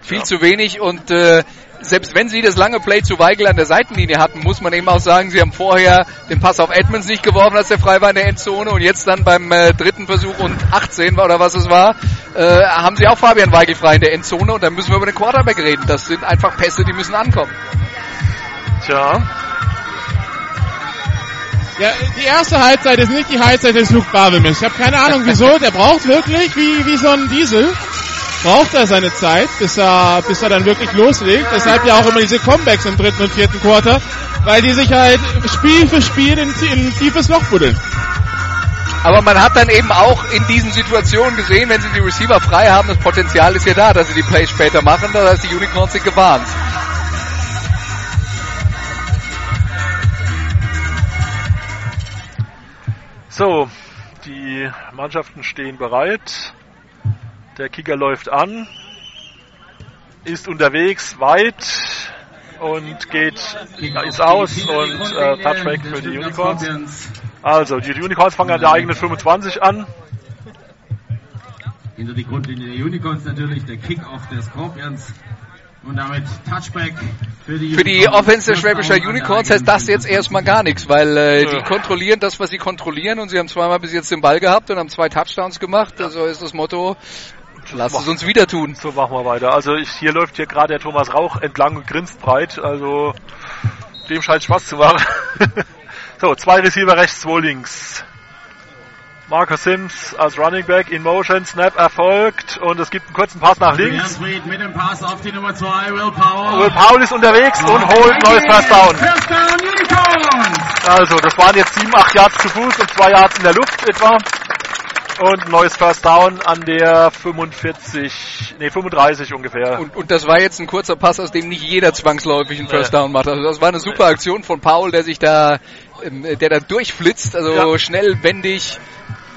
Viel zu wenig und äh, selbst wenn sie das lange Play zu Weigel an der Seitenlinie hatten, muss man eben auch sagen, sie haben vorher den Pass auf Edmonds nicht geworfen, als der frei war in der Endzone und jetzt dann beim äh, dritten Versuch und 18 war oder was es war, äh, haben sie auch Fabian Weigel frei in der Endzone und dann müssen wir über den Quarterback reden. Das sind einfach Pässe, die müssen ankommen. Tja, Ja, die erste Halbzeit ist nicht die Halbzeit des Luke Barbemis. Ich habe keine Ahnung wieso. Der braucht wirklich, wie, wie so ein Diesel, braucht er seine Zeit, bis er, bis er dann wirklich loslegt. Deshalb ja auch immer diese Comebacks im dritten und vierten Quarter, weil die sich halt Spiel für Spiel in, in ein tiefes Loch buddeln. Aber man hat dann eben auch in diesen Situationen gesehen, wenn sie die Receiver frei haben, das Potenzial ist ja da, dass sie die Plays später machen, das heißt die Unicorns sind gewarnt. so, die Mannschaften stehen bereit. Der Kicker läuft an, ist unterwegs weit und geht, ist aus und äh, Touchback für die Unicorns. Also, die Unicorns fangen an der eigenen 25 an. Hinter die Grundlinie der Unicorns natürlich der Kick-Off der Scorpions. Und damit Touchback für die Für die Unicorns. Offense der Schwäbischer Unicorns heißt das jetzt erstmal gar nichts, weil äh, die Ja. kontrollieren das, was sie kontrollieren und sie haben zweimal bis jetzt den Ball gehabt und haben zwei Touchdowns gemacht. Also ist das Motto, lass es uns wieder tun. So machen wir weiter. Also ich, hier läuft hier gerade der Thomas Rauch entlang und grinst breit. Also dem scheint Spaß zu machen. so, zwei Receiver rechts, zwei links. Marcus Sims als Running Back in Motion, Snap erfolgt und es gibt einen kurzen Pass nach links. Mit dem Pass auf die Nummer 2, Will Power. Will Paul ist unterwegs und holt neues First Down. First Down Unicorns. Also das waren jetzt 7, 8 Yards zu Fuß und 2 Yards in der Luft etwa. Und ein neues First Down an der 45, nee 35 ungefähr. Und, und das war jetzt ein kurzer Pass, aus dem nicht jeder zwangsläufig einen First Down macht. Also das war eine super Aktion von Paul, der sich da, ähm, der da durchflitzt, also Ja. schnell, wendig,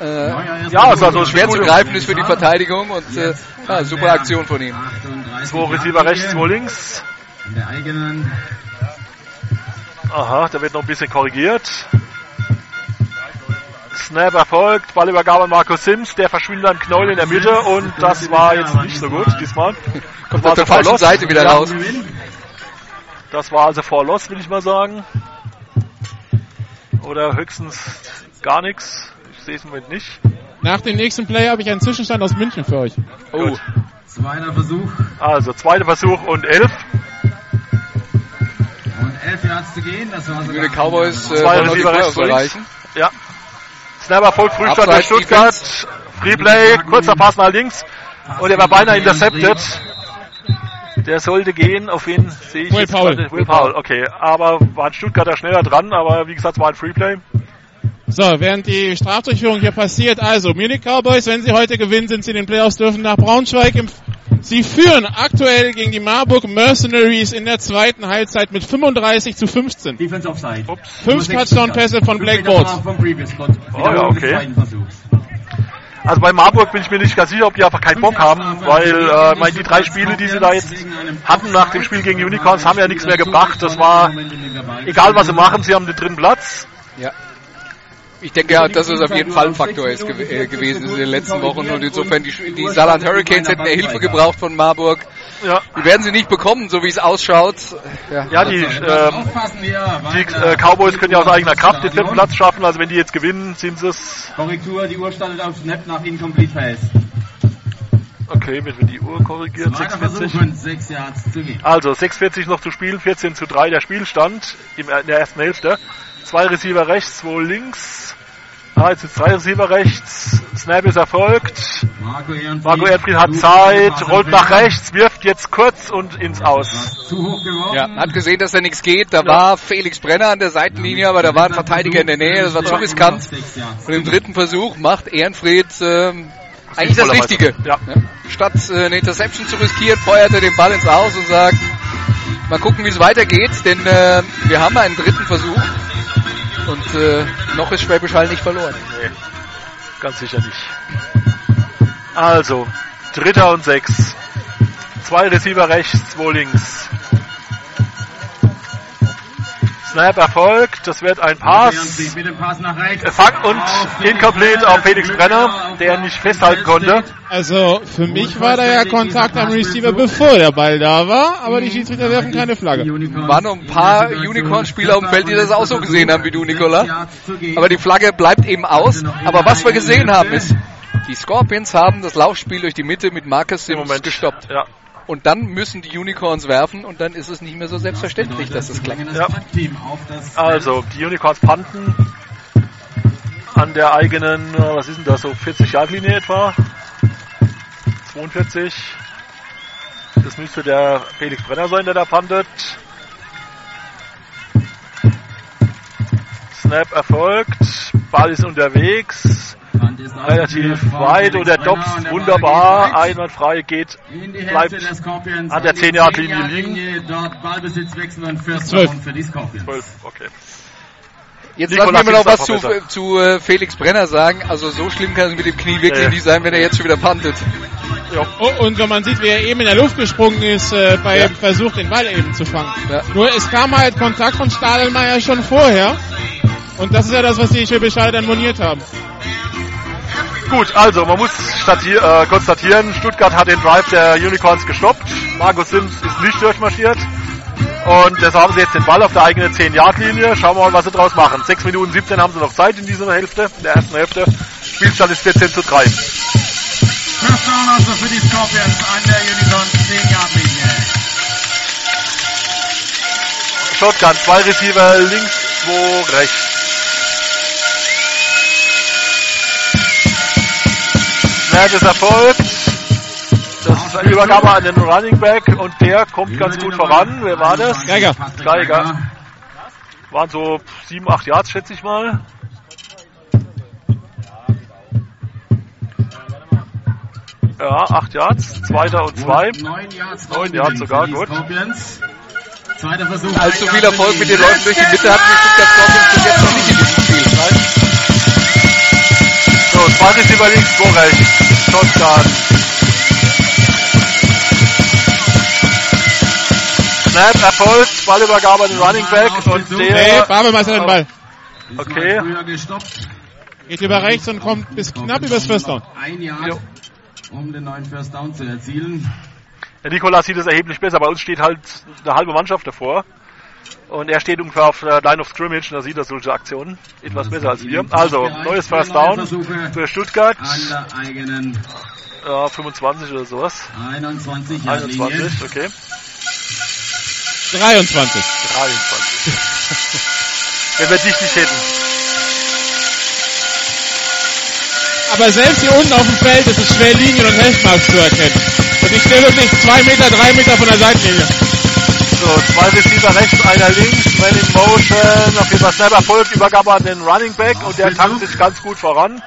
äh, Ja, es war so schwer zu greifen ist für die Verteidigung und äh, ja, super Aktion von ihm. 38 Zwei Receiver rechts, zwei links. In der eigenen Aha, da wird noch ein bisschen korrigiert. Snap erfolgt, Ballübergabe an Markus Sims, der verschwindet an Knäuel in der Mitte und das war jetzt nicht so gut diesmal. Das Kommt war auf der also falschen loss. Seite wieder raus. Das war also for loss, will ich mal sagen. Oder höchstens gar nichts. Ich sehe es im Moment nicht. Nach dem nächsten Play habe ich einen Zwischenstand aus München für euch. Oh, Gut. zweiter Versuch Also zweiter Versuch und elf. und 11 Yards zu gehen. Das war die sogar Mühle Cowboys äh, Zwei die Receiver rechts, erreichen. Ja. Snapper folgt Frühstand der Stuttgart. Freeplay, kurzer Pass nach links. Und er war beinahe intercepted. Der sollte gehen, auf wen sehe ich Will jetzt Powell. gerade? Will Powell, okay. Aber war ein Stuttgarter schneller dran, aber wie gesagt, es war ein Freeplay. So, während die Strafdurchführung hier passiert, also Munich Cowboys, wenn sie heute gewinnen, sind sie in den Playoffs, dürfen nach Braunschweig im Sie führen aktuell gegen die Marburg Mercenaries in der zweiten Halbzeit mit 35 zu 15. Defense Offside. Fünf Touchdown-Pässe von Spot. Oh ja, okay. Also bei Marburg bin ich mir nicht ganz sicher, ob die einfach keinen Bock haben, weil äh, meine, die drei Spiele, die sie da jetzt hatten nach dem Spiel gegen Unicorns, haben ja nichts mehr gebracht. Das war egal, was sie machen, sie haben den dritten Platz. Ja. Ich denke ja, dass es auf jeden Fall ein Faktor ist gew äh, gewesen in den letzten Wochen und insofern die, die Saarland Hurricanes hätten mehr Hilfe gebraucht von Marburg. Ja, Die werden sie nicht bekommen, so wie es ausschaut. Ja, ja die, ähm, hier. die äh, Cowboys können ja aus eigener Kraft den vierten Platz schaffen. Also wenn die jetzt gewinnen, sind sie es. Korrektur, die Uhr startet auf Snap nach Incomplete Pass. Okay, wird die Uhr korrigiert. Zweiter 46. Versuch und 6 Yards zu gehen. Also 6,40 noch zu spielen, 14 zu 3 der Spielstand im, in der ersten Hälfte. Zwei Receiver rechts, zwei links. Ah, jetzt sind drei Receiver rechts. Snap ist erfolgt. Marco Ehrenfried, Marco Erdfried hat Zeit, rollt nach rechts, wirft jetzt kurz und ins Aus. Ja, hat gesehen, dass da nichts geht. Da war Felix Brenner an der Seitenlinie, aber da war ein Verteidiger in der Nähe. Das war zu riskant. Und im dritten Versuch macht Ehrenfried ähm, eigentlich das. Richtige. Ja. Statt äh, eine Interception zu riskieren, feuert er den Ball ins Aus und sagt, mal gucken, wie es weitergeht, denn äh, wir haben einen dritten Versuch und äh, noch ist Schwäbisch Hall nicht verloren. Nee, ganz sicher nicht. Also, dritter und sechs. Zwei Receiver rechts, zwei links. Snap erfolgt, das wird ein Pass. Fang und incomplete auf Felix Brenner, der nicht festhalten konnte. Also für mich war da ja Kontakt am Receiver, bevor der Ball da war, aber die Schiedsrichter werfen keine Flagge. Waren noch ein paar Unicorn-Spieler auf dem Feld, die das auch so gesehen haben wie du, Nicola. Aber die Flagge bleibt eben aus. Aber was wir gesehen haben ist, die Scorpions haben das Laufspiel durch die Mitte mit Marcus Im Moment gestoppt. Ja. Und dann müssen die Unicorns werfen und dann ist es nicht mehr so selbstverständlich, dass es klappt. Ja. Also, die Unicorns panten an der eigenen, äh, was ist denn das, so 40 Yard Linie etwa? 42. Das müsste der Felix Brenner sein, der da pantet. Snap erfolgt. Ball ist unterwegs. Relativ weit und der der wunderbar. Einwandfrei geht. In die Bleibt Hälfte der Scorpions. an der die 10-Yard-Linie 10-Yard-Linie, Dort Ballbesitzwechsel und First Zwölf. Down für die Scorpions. 12, okay. Jetzt Nicola lassen wir noch was zu, zu äh, Felix Brenner sagen. Also so schlimm kann es mit dem Knie wirklich Nee. nicht sein, wenn er jetzt schon wieder pantet. Oh, und wenn man sieht, wie er eben in der Luft gesprungen ist, äh, beim Versuch, den Ball eben zu fangen. Ja. Nur es kam halt Kontakt von Stadelmeier schon vorher. Und das ist ja das, was die dann moniert haben. Gut, also man muss äh, konstatieren, Stuttgart hat den Drive der Unicorns gestoppt. Markus Sims ist nicht durchmarschiert. Und deshalb haben sie jetzt den Ball auf der eigenen 10-Yard-Linie. Schauen wir mal, was sie draus machen. 6 Minuten 17 haben sie noch Zeit in dieser Hälfte, in der ersten Hälfte. Spielstand ist 14 zu 3. First Down also für die Scorpions an der Unicorns 10-Yard-Linie. Shotgun, zwei Receiver links, zwei rechts. Snap ist erfolgt. Das ist eine Übergabe an den Running Back und der kommt ganz gut voran. Wer war das? Geiger. Geiger. Waren so 7, 8 Yards, schätze ich mal. Ja, 8 Yards. Zweiter und zwei. Neun Yards, Neun Yards sogar, gut. Zweiter Versuch. Allzu viel Erfolg mit den Läufen durch die Mitte hatten die Stuttgart Scorpions bis jetzt noch nicht in diesem Spiel. So, 20 über links, rechts. Shotgun. Snap erfolgt, Ballübergabe an den Running Back und Nee, der, Babelmeister den Ball. Okay. Geht über rechts und kommt bis knapp übers First Down. Ein Jo. um den neuen First Down zu erzielen. der Nikolas sieht es erheblich besser. Bei uns steht halt eine halbe Mannschaft davor. Und er steht ungefähr auf der Line of Scrimmage und da sieht er solche Aktionen etwas besser als wir. Also, neues First Down für Stuttgart. Ja, 25 oder sowas. 21 Yard 21, Linie. okay. 23. 23. Wenn wir dich nicht hätten. Aber selbst hier unten auf dem Feld ist es schwer, Linien und Helfmarks zu erkennen. Und ich stehe wirklich zwei Meter, drei Meter von der Seitenlinie. So, zwei Receiver rechts, einer links, Man in Motion, auf jeden Fall Snapper folgt, Übergabe an den Running Back und der tankt sich ganz gut voran.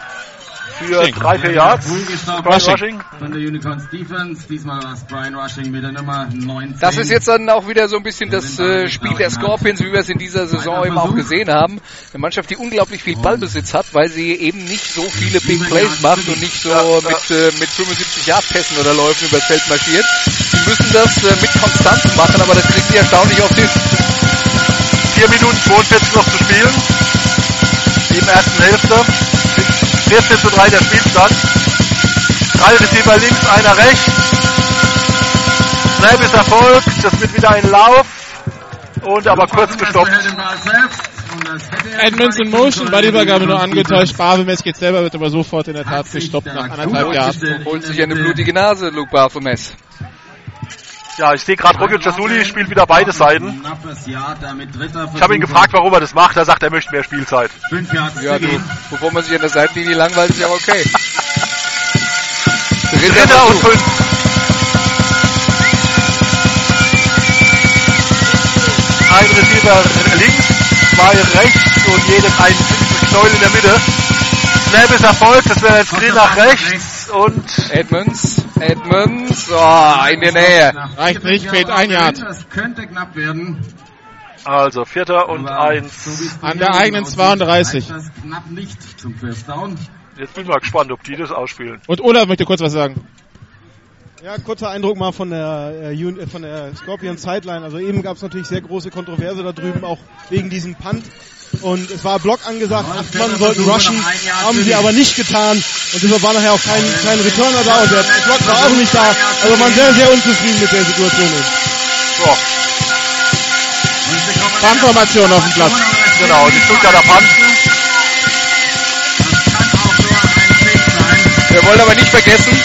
Für Schick. drei, vier Yards. Rushing. Brian Rushing. Von der Unicorns Defense. Diesmal war es Brian Rushing mit der Nummer 19. Das ist jetzt dann auch wieder so ein bisschen das äh, Spiel der Scorpions, wie wir es in dieser Saison eben auch gesehen haben. Eine Mannschaft, die unglaublich viel Ballbesitz hat, weil sie eben nicht so viele Big Plays macht und nicht so mit, äh, mit 75 Yard Pässen oder Läufen übers Feld marschiert. Sie müssen das äh, mit Konstanz machen, aber das kriegen sie erstaunlich auf den. 4 Minuten 42 noch zu spielen. Im ersten Hälfte. 14 zu 3 der Spielstand. Drei Receiver links, einer rechts. Snap ist erfolgt. Das wird wieder ein Lauf. Und aber kurz gestoppt. Edmonds in Motion, Ballübergabe nur angetäuscht. Barbemes geht selber, wird aber sofort in der Tat gestoppt nach anderthalb Jahren. Holt sich eine blutige Nase, Luke Barthelmess. Ja, ich sehe gerade Roger Jasuli spielt wieder beide Seiten. Ich habe ihn gefragt, warum er das macht. Er sagt, er möchte mehr Spielzeit. Ja, du, bevor man sich an der Seitenlinie langweilt, ist ja okay. Dritter Dritter und fünf. Ein Receiver links, zwei rechts und jedem ein Knäuel in der Mitte. Snap ist erfolgt, das wäre jetzt Screen nach rechts und Edmonds, Edmonds, oh, in der Nähe. Reicht nicht, fehlt ein Yard. Das könnte knapp werden. also vierter und Aber eins. An der eigenen 32. reicht Das knapp nicht zum First Down. Jetzt bin ich mal gespannt, ob die das ausspielen. Und Olaf möchte kurz was sagen. Ja, kurzer Eindruck mal von der, äh, äh, von der Scorpion Sideline. Also eben gab es natürlich sehr große Kontroverse da drüben, auch wegen diesem Punt. Und es war Block angesagt, acht Mann sollten rushen, haben sie aber nicht getan. Und deshalb war nachher auch kein, kein Returner da und der Block war auch nicht da. Also man sehr, sehr unzufrieden mit der Situation. So, Punt-Formation auf dem Platz. genau, die Stuttgarter Panten. Wir wollen aber nicht vergessen,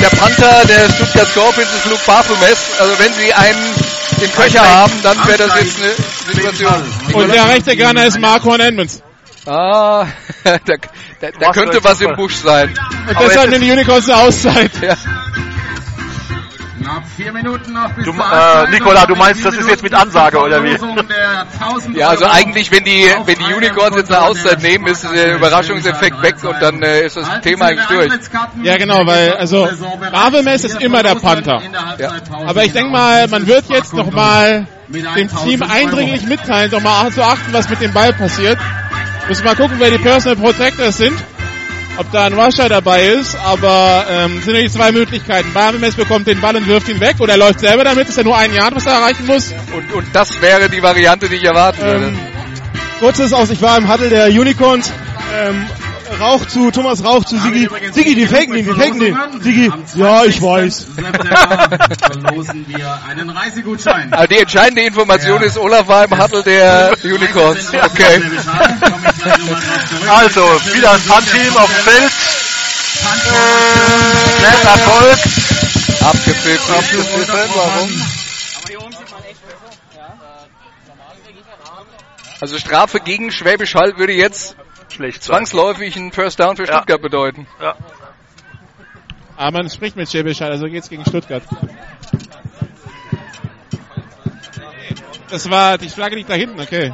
der Panther der Stuttgart Scorpions ist Luke Barthelmess. Also wenn sie einen im Köcher haben, dann wäre das jetzt eine Situation. Und der rechte Gunner ist Marco Edmonds. Ah, da, da, da könnte was im. Busch sein. Und deshalb nehmen die Unicorns eine Auszeit. Ja. Vier Minuten noch bis Du, äh. Nikola, du meinst, das ist jetzt mit Ansage, oder wie? Verlosung der 1000 Ja, also eigentlich, wenn die, wenn die Unicorns jetzt eine Auszeit nehmen, ist der Überraschungseffekt weg und dann äh, ist das Thema eigentlich durch. Ja, genau, weil, also, Barbemes ist immer der Panther. Aber ich denke mal, man wird jetzt noch mal dem Team eindringlich mitteilen, doch mal zu achten, was mit dem Ball passiert. Müssen mal gucken, wer die Personal Protectors sind. Ob da ein Rusher dabei ist, aber ähm, sind die zwei Möglichkeiten. Barbemes bekommt den Ball und wirft ihn weg oder er läuft selber damit, ist ja nur ein Yard, was er erreichen muss. Und, und das wäre die Variante, die ich erwarten würde. Ähm, kurzes aus, ich war im Huddle der Unicorns. Ähm, Rauch zu, Thomas Rauch zu Sigi. Sigi, die faken den, die faken den. Sigi, ja, ich weiß. verlosen wir einen Reisegutschein. Aber die entscheidende Information Ja. ist, Olaf war im Huddle der Unicorns. Okay. Also, wieder ein Punt-Team auf dem Feld. Snap erfolgt. Abgepfiffen. Abgepfiffen. Warum? Also Strafe gegen Schwäbisch Hall würde jetzt Schlecht sein. zwangsläufig ein First Down für Ja. Stuttgart bedeuten. Ja. Aber man spricht mit Schäbischall, also geht's gegen Stuttgart. Das war, die Flagge liegt da hinten, okay.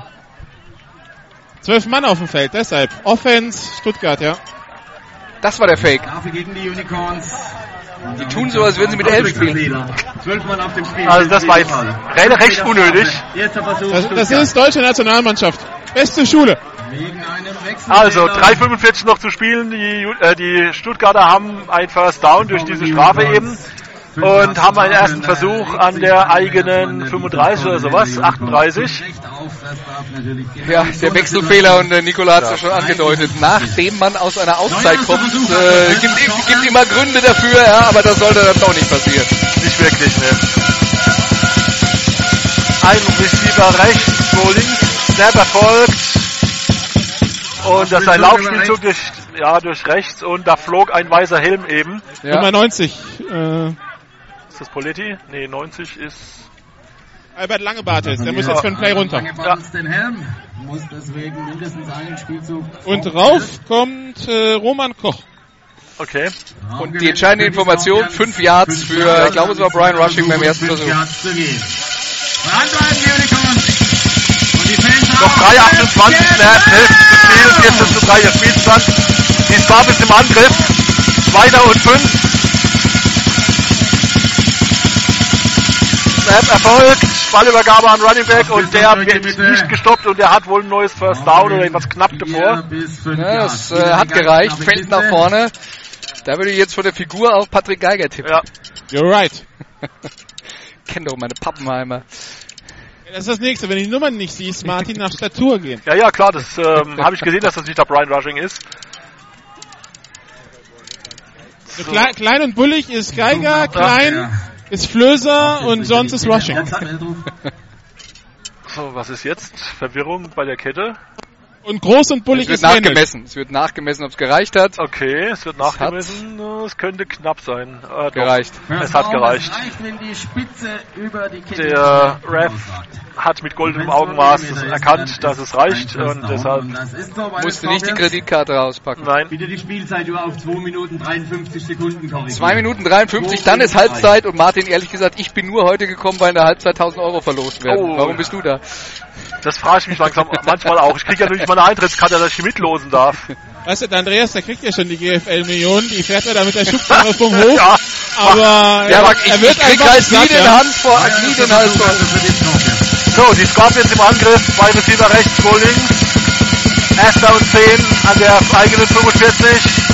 Zwölf Mann auf dem Feld, deshalb. Offense, Stuttgart, ja. Das war der Fake. Strafe gegen die Unicorns. Die tun so, als würden sie mit elf spielen. Zwölf Mann auf dem Spiel. Also, das war jetzt re- recht unnötig. Das, das ist deutsche Nationalmannschaft. Beste Schule. Also, 3,45 noch zu spielen. Die, äh, die Stuttgarter haben ein First Down durch diese Strafe eben. Und haben einen ersten Versuch an der eigenen 35 oder sowas, 38. Ja, der Wechselfehler und äh, Nikola hat es ja schon angedeutet. Nachdem man aus einer Auszeit kommt, äh, gibt, gibt immer Gründe dafür, ja, aber das sollte dann doch nicht passieren. Nicht wirklich, ne. Ein Receiver rechts, wo links, Snap erfolgt. Und das ist ein Laufspielzug durch, ja, durch rechts und da flog ein weißer Helm eben. Nummer Ja. 90. Äh, Ist das Poletti? Nee, 90 ist. Albert Langebart ist. Der muss jetzt für ein Play runter. Ja. den Helm. Muss deswegen mindestens einen Spielzug. Und rauf kommt äh, Roman Koch. Okay. Und die entscheidende Information, 5 Yards für, ich glaube es war Brian Rushing beim ersten Versuch. Yards zu gehen. Unicorns. Noch auch. 3,28, Snap, Hälfte zu Spiel, 14 zu 3 der Spielstand. Die Scarpins im Angriff. Zweiter und 5. Snap erfolgt, Ballübergabe an Running Back und der wird nicht gestoppt und der hat wohl ein neues First Down oder irgendwas knapp davor. fünf Ja, das äh, hat gereicht, fällt nach vorne. Da würde ich jetzt von der Figur auf Patrick Geiger tippen. Ja, You're right. Kennt doch meine Pappenheimer. Das ist das nächste. Wenn du die Nummern nicht siehst, Martin nach Statur gehen. ja, ja klar, das ähm, habe ich gesehen, dass das nicht der Brian Rushing ist. So Kle klein und bullig ist Geiger, klein ist Flöser und sonst ist Rushing. So, was ist jetzt? Verwirrung bei der Kette. Und groß und Es bullig wird ist nachgemessen. Es wird nachgemessen, ob es gereicht hat. Okay, es wird Es nachgemessen. Es könnte knapp sein. Äh, doch. Gereicht. Es hat gereicht. Es reicht, Der. Ref hat mit goldenem Augenmaß erkannt, dass es reicht und deshalb das ist Musste nicht die. Kreditkarte rauspacken. nein. Bitte die Spielzeit über auf 2 Minuten 53 Sekunden korrigieren. 2 Minuten 53, dann ist Halbzeit und Martin, ehrlich gesagt, ich bin nur heute gekommen, weil in der Halbzeit 1000 Euro verlost werden. Oh. Warum bist du da? Das frage ich mich langsam manchmal auch. Ich kriege ja durch meine Eintrittskarte, dass ich mitlosen darf. Weißt du, der Andreas, der kriegt ja schon die GFL-Millionen, die fährt er da mit der Schubkarre vom Hof. Ja, Aber Ja, aber er ich, wird ich krieg halt nie den ja. Hand vor, nie den Hals vor. So, die Scorpions im Angriff. Zwei Receiver rechts, Goal links. Erster und 10 an der eigenen 45.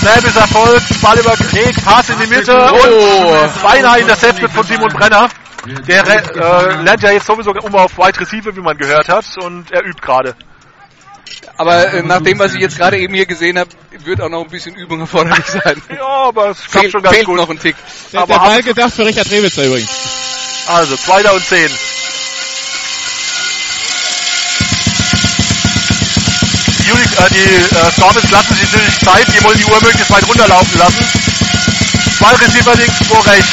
Snap ist erfolgt. Ball überkriegt. Pass in die Mitte. Und beinahe intercepted von Simon Brenner. Der äh, lernt ja jetzt sowieso um auf Wide Receiver, wie man gehört hat. Und er übt gerade. Aber äh, nach dem, was ich jetzt gerade eben hier gesehen habe, wird auch noch ein bisschen Übung erforderlich sein. Ja, aber es klappt Fehlt, schon ganz fehlt gut. noch ein Tick. Der, aber der Ball gedacht für Richard Rewitzer übrigens. Also, zweiter und 10. Die, Uni- äh, die äh, Stormers lassen sich natürlich Zeit, die wollen die Uhr möglichst weit runterlaufen lassen. Zwei Receiver links, zwei rechts.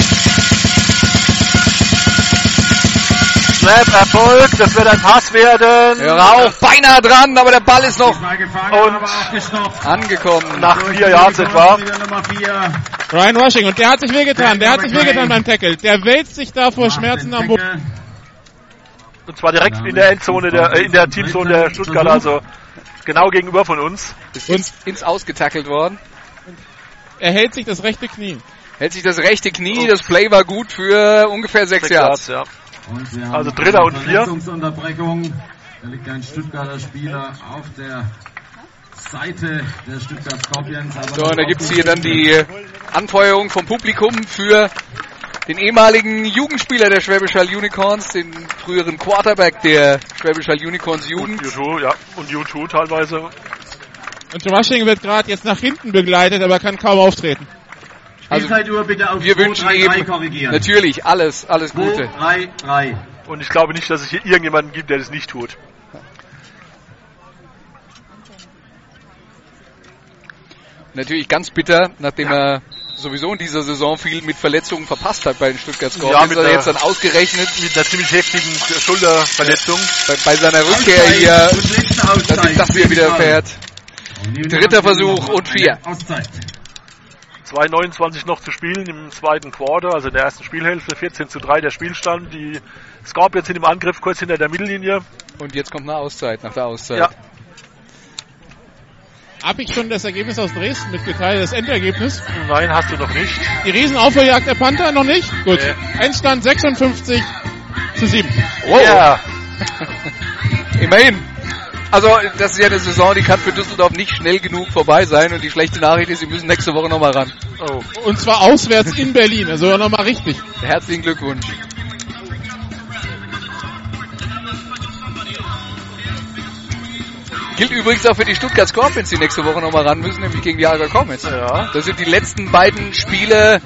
Snap erfolgt, das wird ein Pass werden. Hör auf, beinahe dran, aber der Ball ist noch Und- angekommen. Nach vier Jahren etwa. Wieder Nummer 4. Ryan Rushing, und der hat sich wehgetan, der hat sich wehgetan beim Tackle. Der wälzt sich da vor Schmerzen am Boden. Und zwar direkt in der Endzone, der, äh, in der Teamzone der Stuttgarter, also genau gegenüber von uns. Ist ins, ins Ausgetackelt worden. Er hält sich das rechte Knie. Hält sich das rechte Knie, das Play war gut für ungefähr sechs Sechs Yards. Yards, ja. Und Also Dritter und vier. Verletzungsunterbrechung. Da liegt ein Stuttgarter Spieler auf der Seite der Stuttgart Scorpions. Aber So, und da gibt's hier dann die Anfeuerung vom Publikum für den ehemaligen Jugendspieler der Schwäbisch Hall Unicorns, den früheren Quarterback der Schwäbisch Hall Unicorns Und Jugend. U2, ja. Und U2 teilweise. Und Rushing wird gerade jetzt nach hinten begleitet, aber kann kaum auftreten. Also, Spielzeituhr bitte auf Wir wünschen 2-3-3 ihm korrigieren. natürlich alles, alles Gute. 2-3-3. Und ich glaube nicht, dass es hier irgendjemanden gibt, der das nicht tut. Natürlich ganz bitter, nachdem er sowieso in dieser Saison viel mit Verletzungen verpasst hat bei den Stuttgart Ja, Scorpions. mit also jetzt dann ausgerechnet Mit einer ziemlich heftigen Schulterverletzung. bei, bei seiner Rückkehr hier, Und letzte dass Auszeit. das hier wieder fährt. Dritter Versuch und vier. Auszeit. 2,29 noch zu spielen im zweiten Quarter, also in der ersten Spielhälfte. 14 zu 3 der Spielstand. Die Scorpions sind im Angriff kurz hinter der Mittellinie. Und jetzt kommt eine Auszeit nach der Auszeit. Ja. Hab ich schon das Ergebnis aus Dresden mitgeteilt, das Endergebnis? Nein, hast du noch nicht. Die Riesenaufholjagd der Panther noch nicht? Gut. Nee. Endstand 56 zu 7. Oh, Ja. immerhin. Also, das ist ja eine Saison, die kann für Düsseldorf nicht schnell genug vorbei sein. Und die schlechte Nachricht ist, sie müssen nächste Woche nochmal ran. Oh. Und zwar auswärts in Berlin, also nochmal richtig. Herzlichen Glückwunsch. Gilt übrigens auch für die Stuttgart Scorpions, die nächste Woche nochmal ran müssen, nämlich gegen die Aargau Comets. Ja. Das sind die letzten beiden Spiele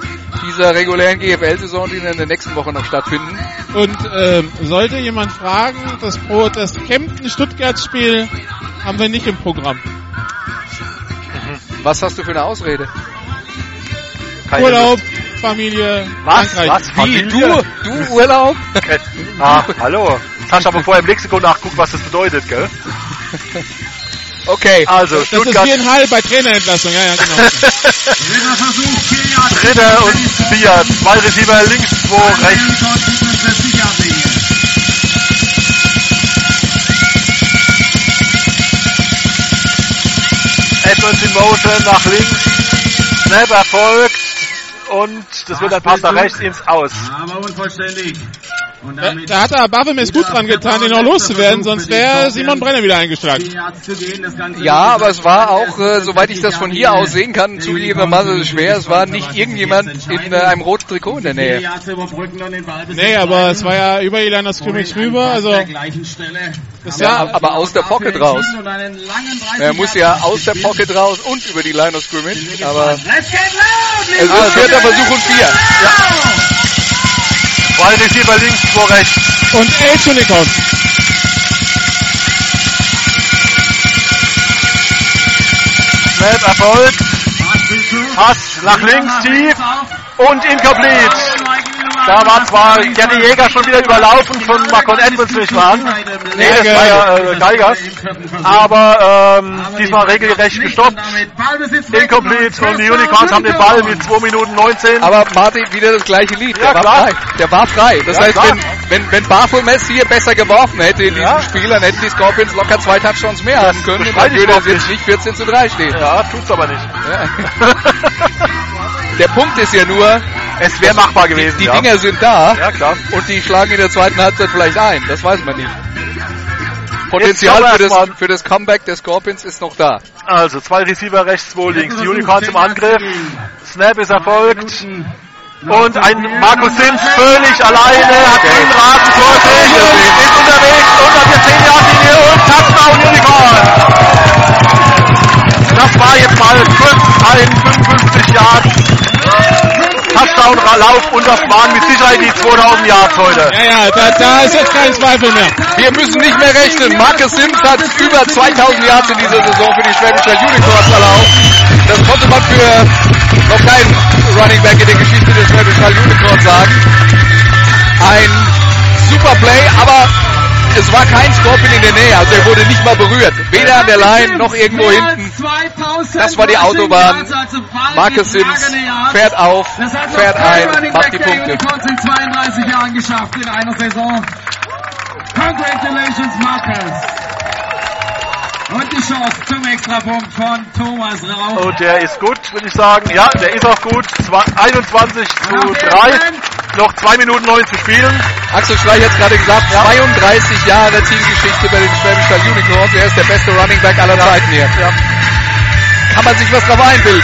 dieser regulären GFL-Saison, die dann in der nächsten Woche noch stattfinden. Und ähm, sollte jemand fragen, das, Pro, das Kempten-Stuttgart-Spiel haben wir nicht im Programm. Was hast du für eine Ausrede? Keine Urlaub, Familie, Was? Frankreich. Was? Wie? Familie? Du? Du Urlaub? Ah, hallo. Hast du aber vorher im Lexikon nachguckt, was das bedeutet, gell? Okay. Also, Das ist Stuttgart viereinhalb bei Trainerentlassung, ja, ja, genau. Dritter und vier. Zwei Receiver links, zwei rechts. Edmonds in Motion nach links. Snap erfolgt. Und das wird ein Pass nach rechts ins Aus. Aber unvollständig. Und Da, damit da hat der Bavemes gut dran getan, den noch loszuwerden, sonst wäre Simon Brenner wieder eingeschlagen. zu Ja, aber es war auch, äh, soweit ich das von hier aus sehen kann, zugegebenermaßen schwer. Es war nicht irgendjemand in äh, einem roten Trikot in der Nähe. Zu Nee, aber es war ja über die Line of Scrimmage rüber, also Ja, aber aus der Pocket raus. Und einen langen 30 Er muss ja aus der Pocket raus und über die Line of Scrimmage, aber Let's get loud! es ist vierter Versuch und vier. Zwei Receiver links, zwei rechts. und elf Unicorns. Snap erfolgt. Pass nach links tief und incomplete. Da war zwar Jenny Jäger schon wieder überlaufen von Marcon Edmonds, nicht wahr? Nee, das war ja äh, Geiger. Aber ähm, diesmal regelrecht gestoppt. Incomplete und die Unicorns haben den Ball mit 2 Minuten 19. Aber Martin, wieder das gleiche Lied. Ja, Der war klar. frei. Der war frei. Das Ja, heißt, klar. wenn, wenn, wenn Baphomet hier besser geworfen hätte in diesem Ja. Spiel, dann hätten die Scorpions locker zwei Touchdowns mehr haben können. Und dann würde es jetzt nicht 14 zu 3 stehen. Ja, tut's aber nicht. Der Punkt ist ja nur, es wäre machbar gewesen. die ja. Dinger sind da ja, klar. und die schlagen in der zweiten Halbzeit vielleicht ein. Das weiß man nicht. Potenzial für das, für das Comeback der Scorpions ist noch da. Also zwei Receiver rechts, zwei links. Die Unicorns im Angriff. Snap ist erfolgt. Und ein Markus Sims völlig alleine, hat den Rasen vor sich, ist unterwegs unter der 10 Yard Linie und Touchdown Unicorn. Das war jetzt mal kurz ein 55 Yard Touchdown Lauf und das waren mit Sicherheit die 2000 Yards heute. Ja, ja, da, da ist jetzt kein Zweifel mehr. Wir müssen nicht mehr rechnen. Marcus Sims hat über 2000 Yards in dieser Saison für die Schwäbischer Unicorns erlaubt. Das konnte man für noch keinen Running Back in der Geschichte der Schwäbischer Unicorns sagen. Ein super Play, aber es war kein Scorpion in der Nähe. Also er wurde nicht mal berührt. Weder an der Line noch irgendwo hinten. Das war die Autobahn. Marcus Sims fährt auf, fährt ein, macht die Punkte. in 32 Jahren geschafft in einer Saison. Congratulations, Marcus. Und die Chance zum Extrapunkt von Thomas Rauch. Und der ist gut, würde ich sagen. Ja, der ist auch gut. Zwei- 21 zu 3. Noch 2 Minuten 9 zu spielen. Axel Streich hat es gerade gesagt, 32 Jahre Teamgeschichte bei den Schwäbischen Unicorns. Er ist der beste Running Back aller Zeiten hier. Ja, Kann man sich was drauf einbilden?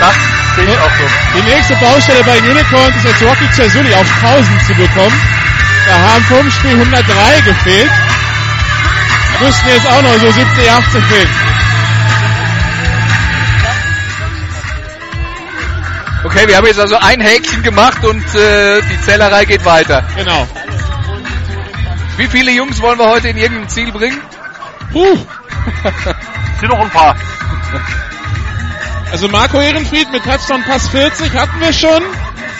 das sehe ich auch so. Die nächste Baustelle bei Unicorns ist jetzt Rocky Cersuli auf 1000 zu bekommen. Da haben vom Spiel 103 gefehlt. Müssten jetzt auch noch so 70, 80 fehlen. Okay, wir haben jetzt also ein Häkchen gemacht und äh, die Zählerei geht weiter. Genau. Wie viele Jungs wollen wir heute in irgendein Ziel bringen? Puh. Sind noch ein paar. Also Marco Ehrenfried mit Touchdown Pass 40 hatten wir schon.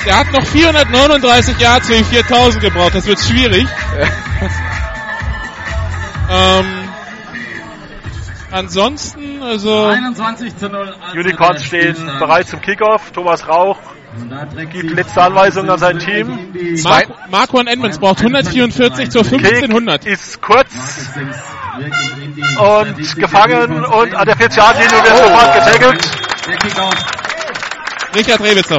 Der hat noch 439 Yards für die 4000 gebraucht. Das wird schwierig. ähm, ansonsten, also 21 zu 0. also Unicorns stehen Spielstand. bereit zum Kickoff. Thomas Rauch gibt letzte Anweisung an sein Team. die Marco, und Edmonds braucht 144 zur Kick 1500. ist kurz und gefangen und an der 40 Yard Linie wird sofort Kickoff. Richard Rewitzer.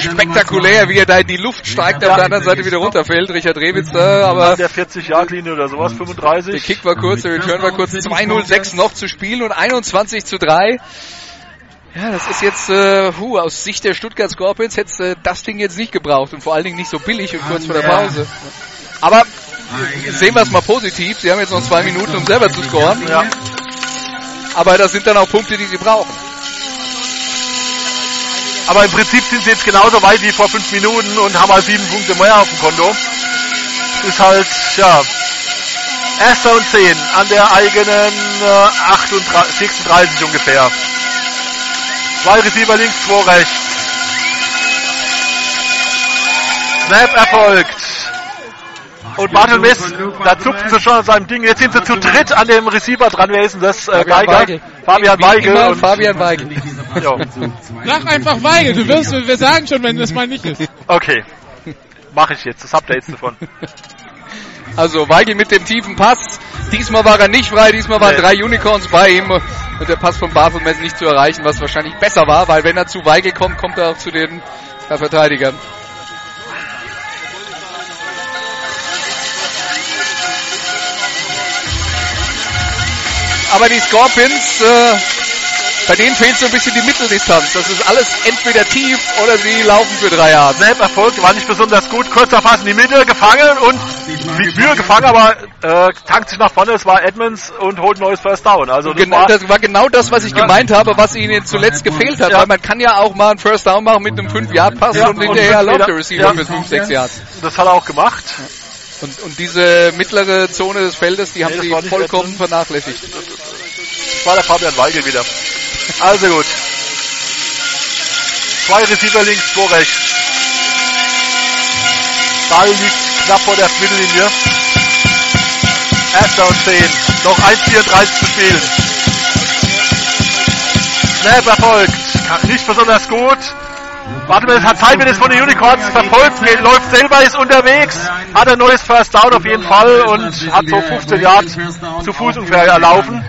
Spektakulär, wie er da in die Luft steigt, auf der anderen Seite wieder runterfällt. Richard Rewitz da, aber An der 40 Yard Linie oder sowas, der 35. Kick war kurz, der Return war kurz. 2-0-6 noch zu spielen und 21 zu 3. Ja, das ist jetzt, äh, huh, aus Sicht der Stuttgart Scorpions hätte äh, das Ding jetzt nicht gebraucht und vor allen Dingen nicht so billig und kurz vor der Pause. Aber sehen wir es mal positiv. Sie haben jetzt noch zwei Minuten, um selber zu scoren. Ja. Aber das sind dann auch Punkte, die sie brauchen. Aber im Prinzip sind sie jetzt genauso weit wie vor fünf Minuten und haben halt sieben Punkte mehr auf dem Konto. Ist halt, ja, erster und zehn an der eigenen äh, 38, 36 ungefähr. Zwei Receiver links, zwei rechts. Snap erfolgt. Und Bartelmess, da zupfen sie schon an seinem Ding. Jetzt sind sie zu dritt an dem Receiver dran. Wer ist denn das? Äh, Fabian Geiger? Weigel. Fabian Weigel. Fabian Weigel. Jo. Sag einfach Weigel, du wirst, wir sagen schon, wenn das mal nicht ist. Okay. Mach ich jetzt. Das habt ihr jetzt davon. Also Weigel mit dem tiefen Pass. Diesmal war er nicht frei, diesmal waren Nee. drei Unicorns bei ihm und der Pass von Baphomet nicht zu erreichen, was wahrscheinlich besser war, weil wenn er zu Weigel kommt, kommt er auch zu den äh, Verteidigern. Aber die Scorpions, äh, bei denen fehlt so ein bisschen die Mitteldistanz. Das ist alles entweder tief oder sie laufen für drei Jahre. Snap Erfolg war nicht besonders gut. Kurzer Pass in die Mitte, gefangen und mit Mühe gefangen, aber äh, tankt sich nach vorne. Es war Edmonds und holt ein neues First Down. Also das Genau, war, das war genau das, was ich gemeint habe, was ihnen zuletzt gefehlt hat. Ja. Weil man kann ja auch mal einen First Down machen mit einem 5-Yard-Pass Ja, und und hinterher fünf läuft der Receiver Ja. für 5, 6 Yards. das hat er auch gemacht. Und, und diese mittlere Zone des Feldes, die haben Nee, das sie vollkommen vernachlässigt. Das war der Fabian Weigel wieder. Also gut. Zwei Receiver links, zwei rechts. Ball liegt knapp vor der Mittellinie. Erster und 10. Noch 1,34 zu spielen. Snap erfolgt. Nicht besonders gut. Warte mal, es hat Zeit, wenn es von den Unicorns verfolgt wird, läuft selber, ist unterwegs, hat ein neues First Down auf jeden Fall und hat so 15 Yards zu Fuß ungefähr erlaufen,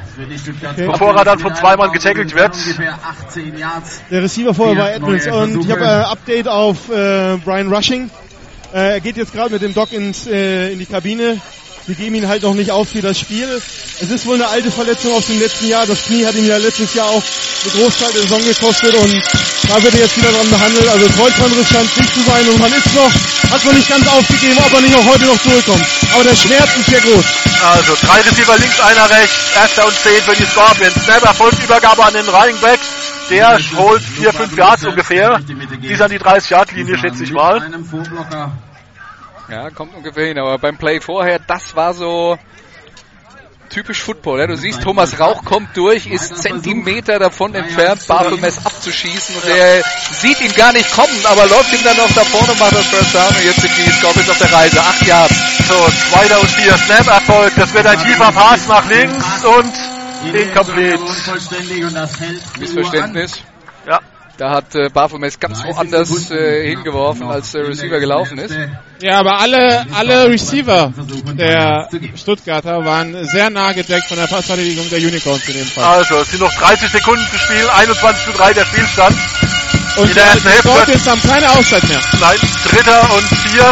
bevor er dann von zwei Mann getackelt wird. Ungefähr 18 Yards. Der Receiver vorher war Edmonds und ich habe Versuche. äh, Update auf äh, Brian Rushing. Äh, er geht jetzt gerade mit dem Doc ins, äh, in die Kabine. Die geben ihn halt noch nicht auf für das Spiel. Es ist wohl eine alte Verletzung aus dem letzten Jahr. Das Knie hat ihm ja letztes Jahr auch eine Großteil der Saison gekostet und da wird er jetzt wieder dran behandelt. Also Kreuzbandriss scheint nicht zu sein und man ist noch, hat noch nicht ganz aufgegeben, ob er nicht auch heute noch zurückkommt. Aber der Schmerz ist sehr groß. Also drei Receiver links, einer rechts, erster und 10 für die Scorpions. Snap erfolgt Übergabe an den Running Back. Der holt 4, 5 Yards ungefähr. Die ist an die 30 Yard Linie, schätze ich mal. Ja, kommt ungefähr hin. Aber beim Play vorher, das war so typisch Football. Ja? Du siehst, Thomas Rauch kommt durch, ist Zentimeter davon entfernt, Baphomet abzuschießen und er sieht ihn gar nicht kommen, aber läuft ihm dann noch da vorne und macht das First Down und jetzt sind die Scorpions auf der Reise. Acht Yards. So, zweiter und vier, Snap Erfolg. Das wird ein tiefer Pass nach links und incomplete. Hält Missverständnis. Ja, Da hat äh, Baphomet ganz woanders äh, hingeworfen, als der Receiver gelaufen ist. Ja, aber alle, alle Receiver der Stuttgarter waren sehr nah gedeckt von der Passverteidigung der Unicorns in dem Fall. also es sind noch 30 Sekunden zu spielen, 21 zu 3 der Spielstand. Und in der ersten die Hälfte. Scorpions haben keine Auszeit mehr. Nein, dritter und vier.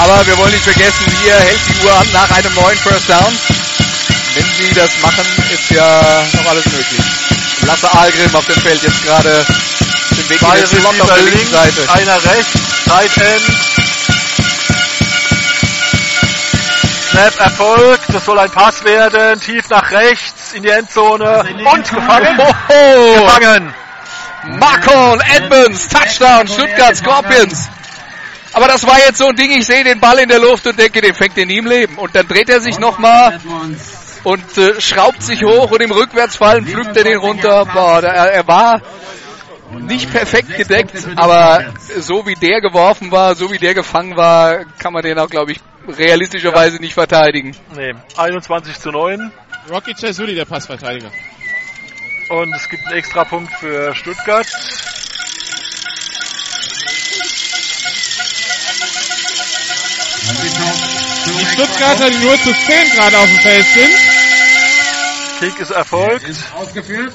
Aber wir wollen nicht vergessen, hier hält die Uhr an nach einem neuen First Down. Wenn sie das machen, ist ja noch alles möglich. Lasse Algrim auf dem Feld jetzt gerade den Weg Zwei in den Slot auf der links, linken Seite. einer rechts, Tight End. Snap Erfolg, das soll ein Pass werden, tief nach rechts in die Endzone und gefangen. Oh, Gefangen. Marcon Edmonds, Touchdown, Stuttgart Scorpions. Aber das war jetzt so ein Ding, ich sehe den Ball in der Luft und denke, den fängt er nie im Leben. Und dann dreht er sich nochmal und äh, schraubt sich hoch und im Rückwärtsfallen pflückt er den runter. Boah, der, er war nicht perfekt gedeckt, aber so wie der geworfen war, so wie der gefangen war, kann man den auch, glaube ich, realistischerweise nicht verteidigen. Nee, 21 zu 9. Rocky Cesuli, der Passverteidiger. Und es gibt einen extra Punkt für Stuttgart. Die Stuttgarter, die nur zu 10 gerade auf dem Feld sind. Kick ist erfolgt. Ausgeführt.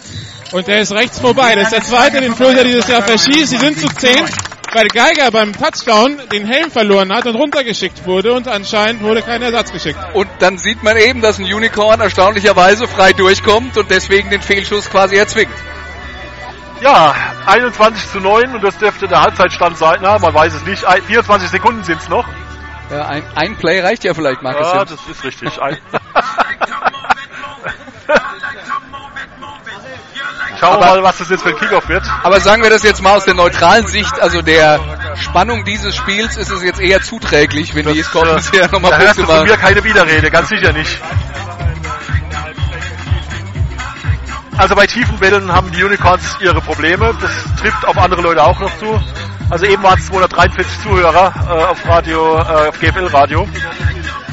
Und der ist rechts vorbei. Das ist der zweite, den Flöter dieses Jahr verschießt. Sie sind zu 10, weil Geiger beim Touchdown den Helm verloren hat und runtergeschickt wurde und anscheinend wurde kein Ersatz geschickt. Und dann sieht man eben, dass ein Unicorn erstaunlicherweise frei durchkommt und deswegen den Fehlschuss quasi erzwingt. Ja, 21 zu 9 und das dürfte der Halbzeitstand sein. Na, man weiß es nicht. Ein- 24 Sekunden sind es noch. Ja, ein, ein Play reicht ja vielleicht, Markus. Ja, Sims. das ist richtig. Ein Schauen wir mal, was das jetzt für ein Kickoff wird. Aber sagen wir das jetzt mal aus der neutralen Sicht, also der Spannung dieses Spiels ist es jetzt eher zuträglich, wenn die Scorpions hier nochmal Punkte von mir machen. keine Widerrede, ganz sicher nicht. Also bei tiefen Bällen haben die Unicorns ihre Probleme. Das trifft auf andere Leute auch noch zu. Also eben waren es 243 Zuhörer äh, auf Radio, äh, auf GFL Radio,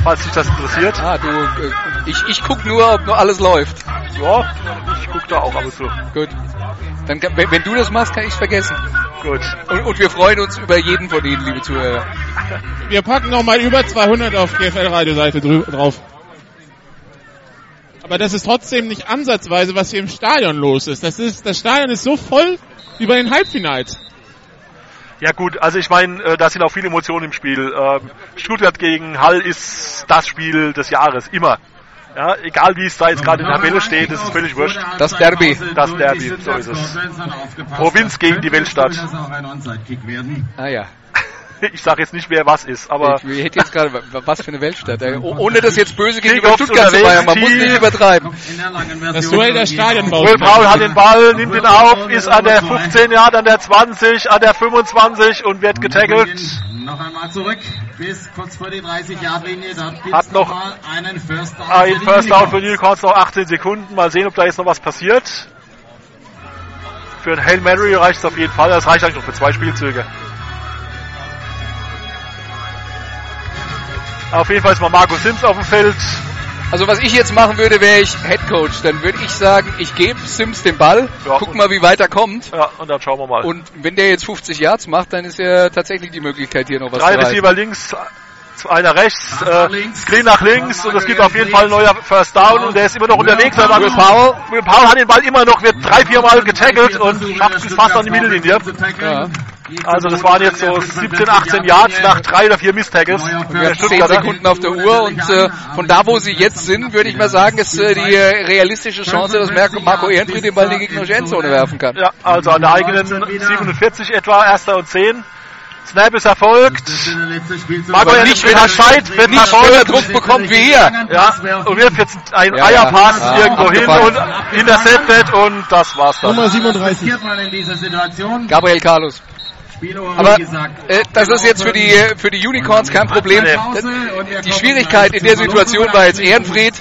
falls dich das interessiert. Ah, du, äh, ich, ich guck nur, ob nur alles läuft. Ja, gucke da auch ab und zu. Gut. Dann, kann- wenn, wenn du das machst, kann ich's vergessen. Gut. Und, und wir freuen uns über jeden von Ihnen, liebe Zuhörer. Wir packen nochmal über 200 auf GFL-Radioseite drauf. Aber das ist trotzdem nicht ansatzweise, was hier im Stadion los ist. Das ist, das Stadion ist so voll wie bei den Halbfinals. Ja gut, also ich meine, äh, da sind auch viele Emotionen im Spiel. Ähm, Stuttgart gegen Hall ist das Spiel des Jahres, immer. Ja, egal wie es da jetzt gerade in der Tabelle steht, das ist völlig wurscht. Das Derby. Das Derby, so ist es. Provinz gegen die Weltstadt. Ah ja. Ich sage jetzt nicht, wer was ist, aber Ich, ich hätte jetzt gerade, wa- was für eine Weltstadt. äh, oh- Ohne das jetzt böse gegenüber Stuttgart zu feiern, man muss nicht übertreiben. Das Duell der Stadionbaus. Will Paul hat den Ball, nimmt ihn auf, ist an der 15 Yard, an der 20, an der 25 und wird getackelt. Noch einmal zurück bis kurz vor die 30-Yard-Linie. Dort gibt's Hat noch einen First Down. Ein für die First Down für. Unicorns noch 18 Sekunden. Mal sehen, ob da jetzt noch was passiert. Für ein Hail Mary reicht es auf jeden Fall. Das reicht eigentlich noch für zwei Spielzüge. Auf jeden Fall ist mal Marco Sims auf dem Feld. Also was ich jetzt machen würde, wäre ich Head Coach. Dann würde ich sagen, ich gebe Sims den Ball, Ja, guck mal, wie weit er kommt. Ja, und dann schauen wir mal. Und wenn der jetzt 50 Yards macht, dann ist ja tatsächlich die Möglichkeit, hier noch was Drei zu. Receiver links, einer rechts, äh, links. Screen nach links und es gibt auf jeden Fall ein neuer First Down und der ist immer noch unterwegs. Aber Will Will Powell, Will Powell hat den Ball immer noch, wird drei, vier Mal getackelt und schafft es fast an die Mittellinie. Ja. Also das waren jetzt so 17, 18 Yards nach drei oder vier Miss-Tackles. Neuer Wir haben 10 Stuttgarter. Sekunden auf der Uhr und äh, von da, wo sie jetzt sind, würde ich mal sagen, ist äh, die äh, realistische Chance, dass Marco, Ehrenfried den Ball in die gegnerische Endzone werfen kann. Ja, also an der eigenen 47 etwa, erster und 10. Snap ist erfolgt. Marco Aber nicht, wenn er Zeit, wird nicht schneller Druck bekommt wie hier. Ja, und wirft jetzt einen Ja, Eierpass ja. irgendwo hin und intercepted und das war's dann. Nummer 37. Passiert man in dieser Situation. Gabriel Carlos. Aber äh, das ist jetzt für die für die Unicorns kein Problem. Die Schwierigkeit in der Situation war jetzt Ehrenfried,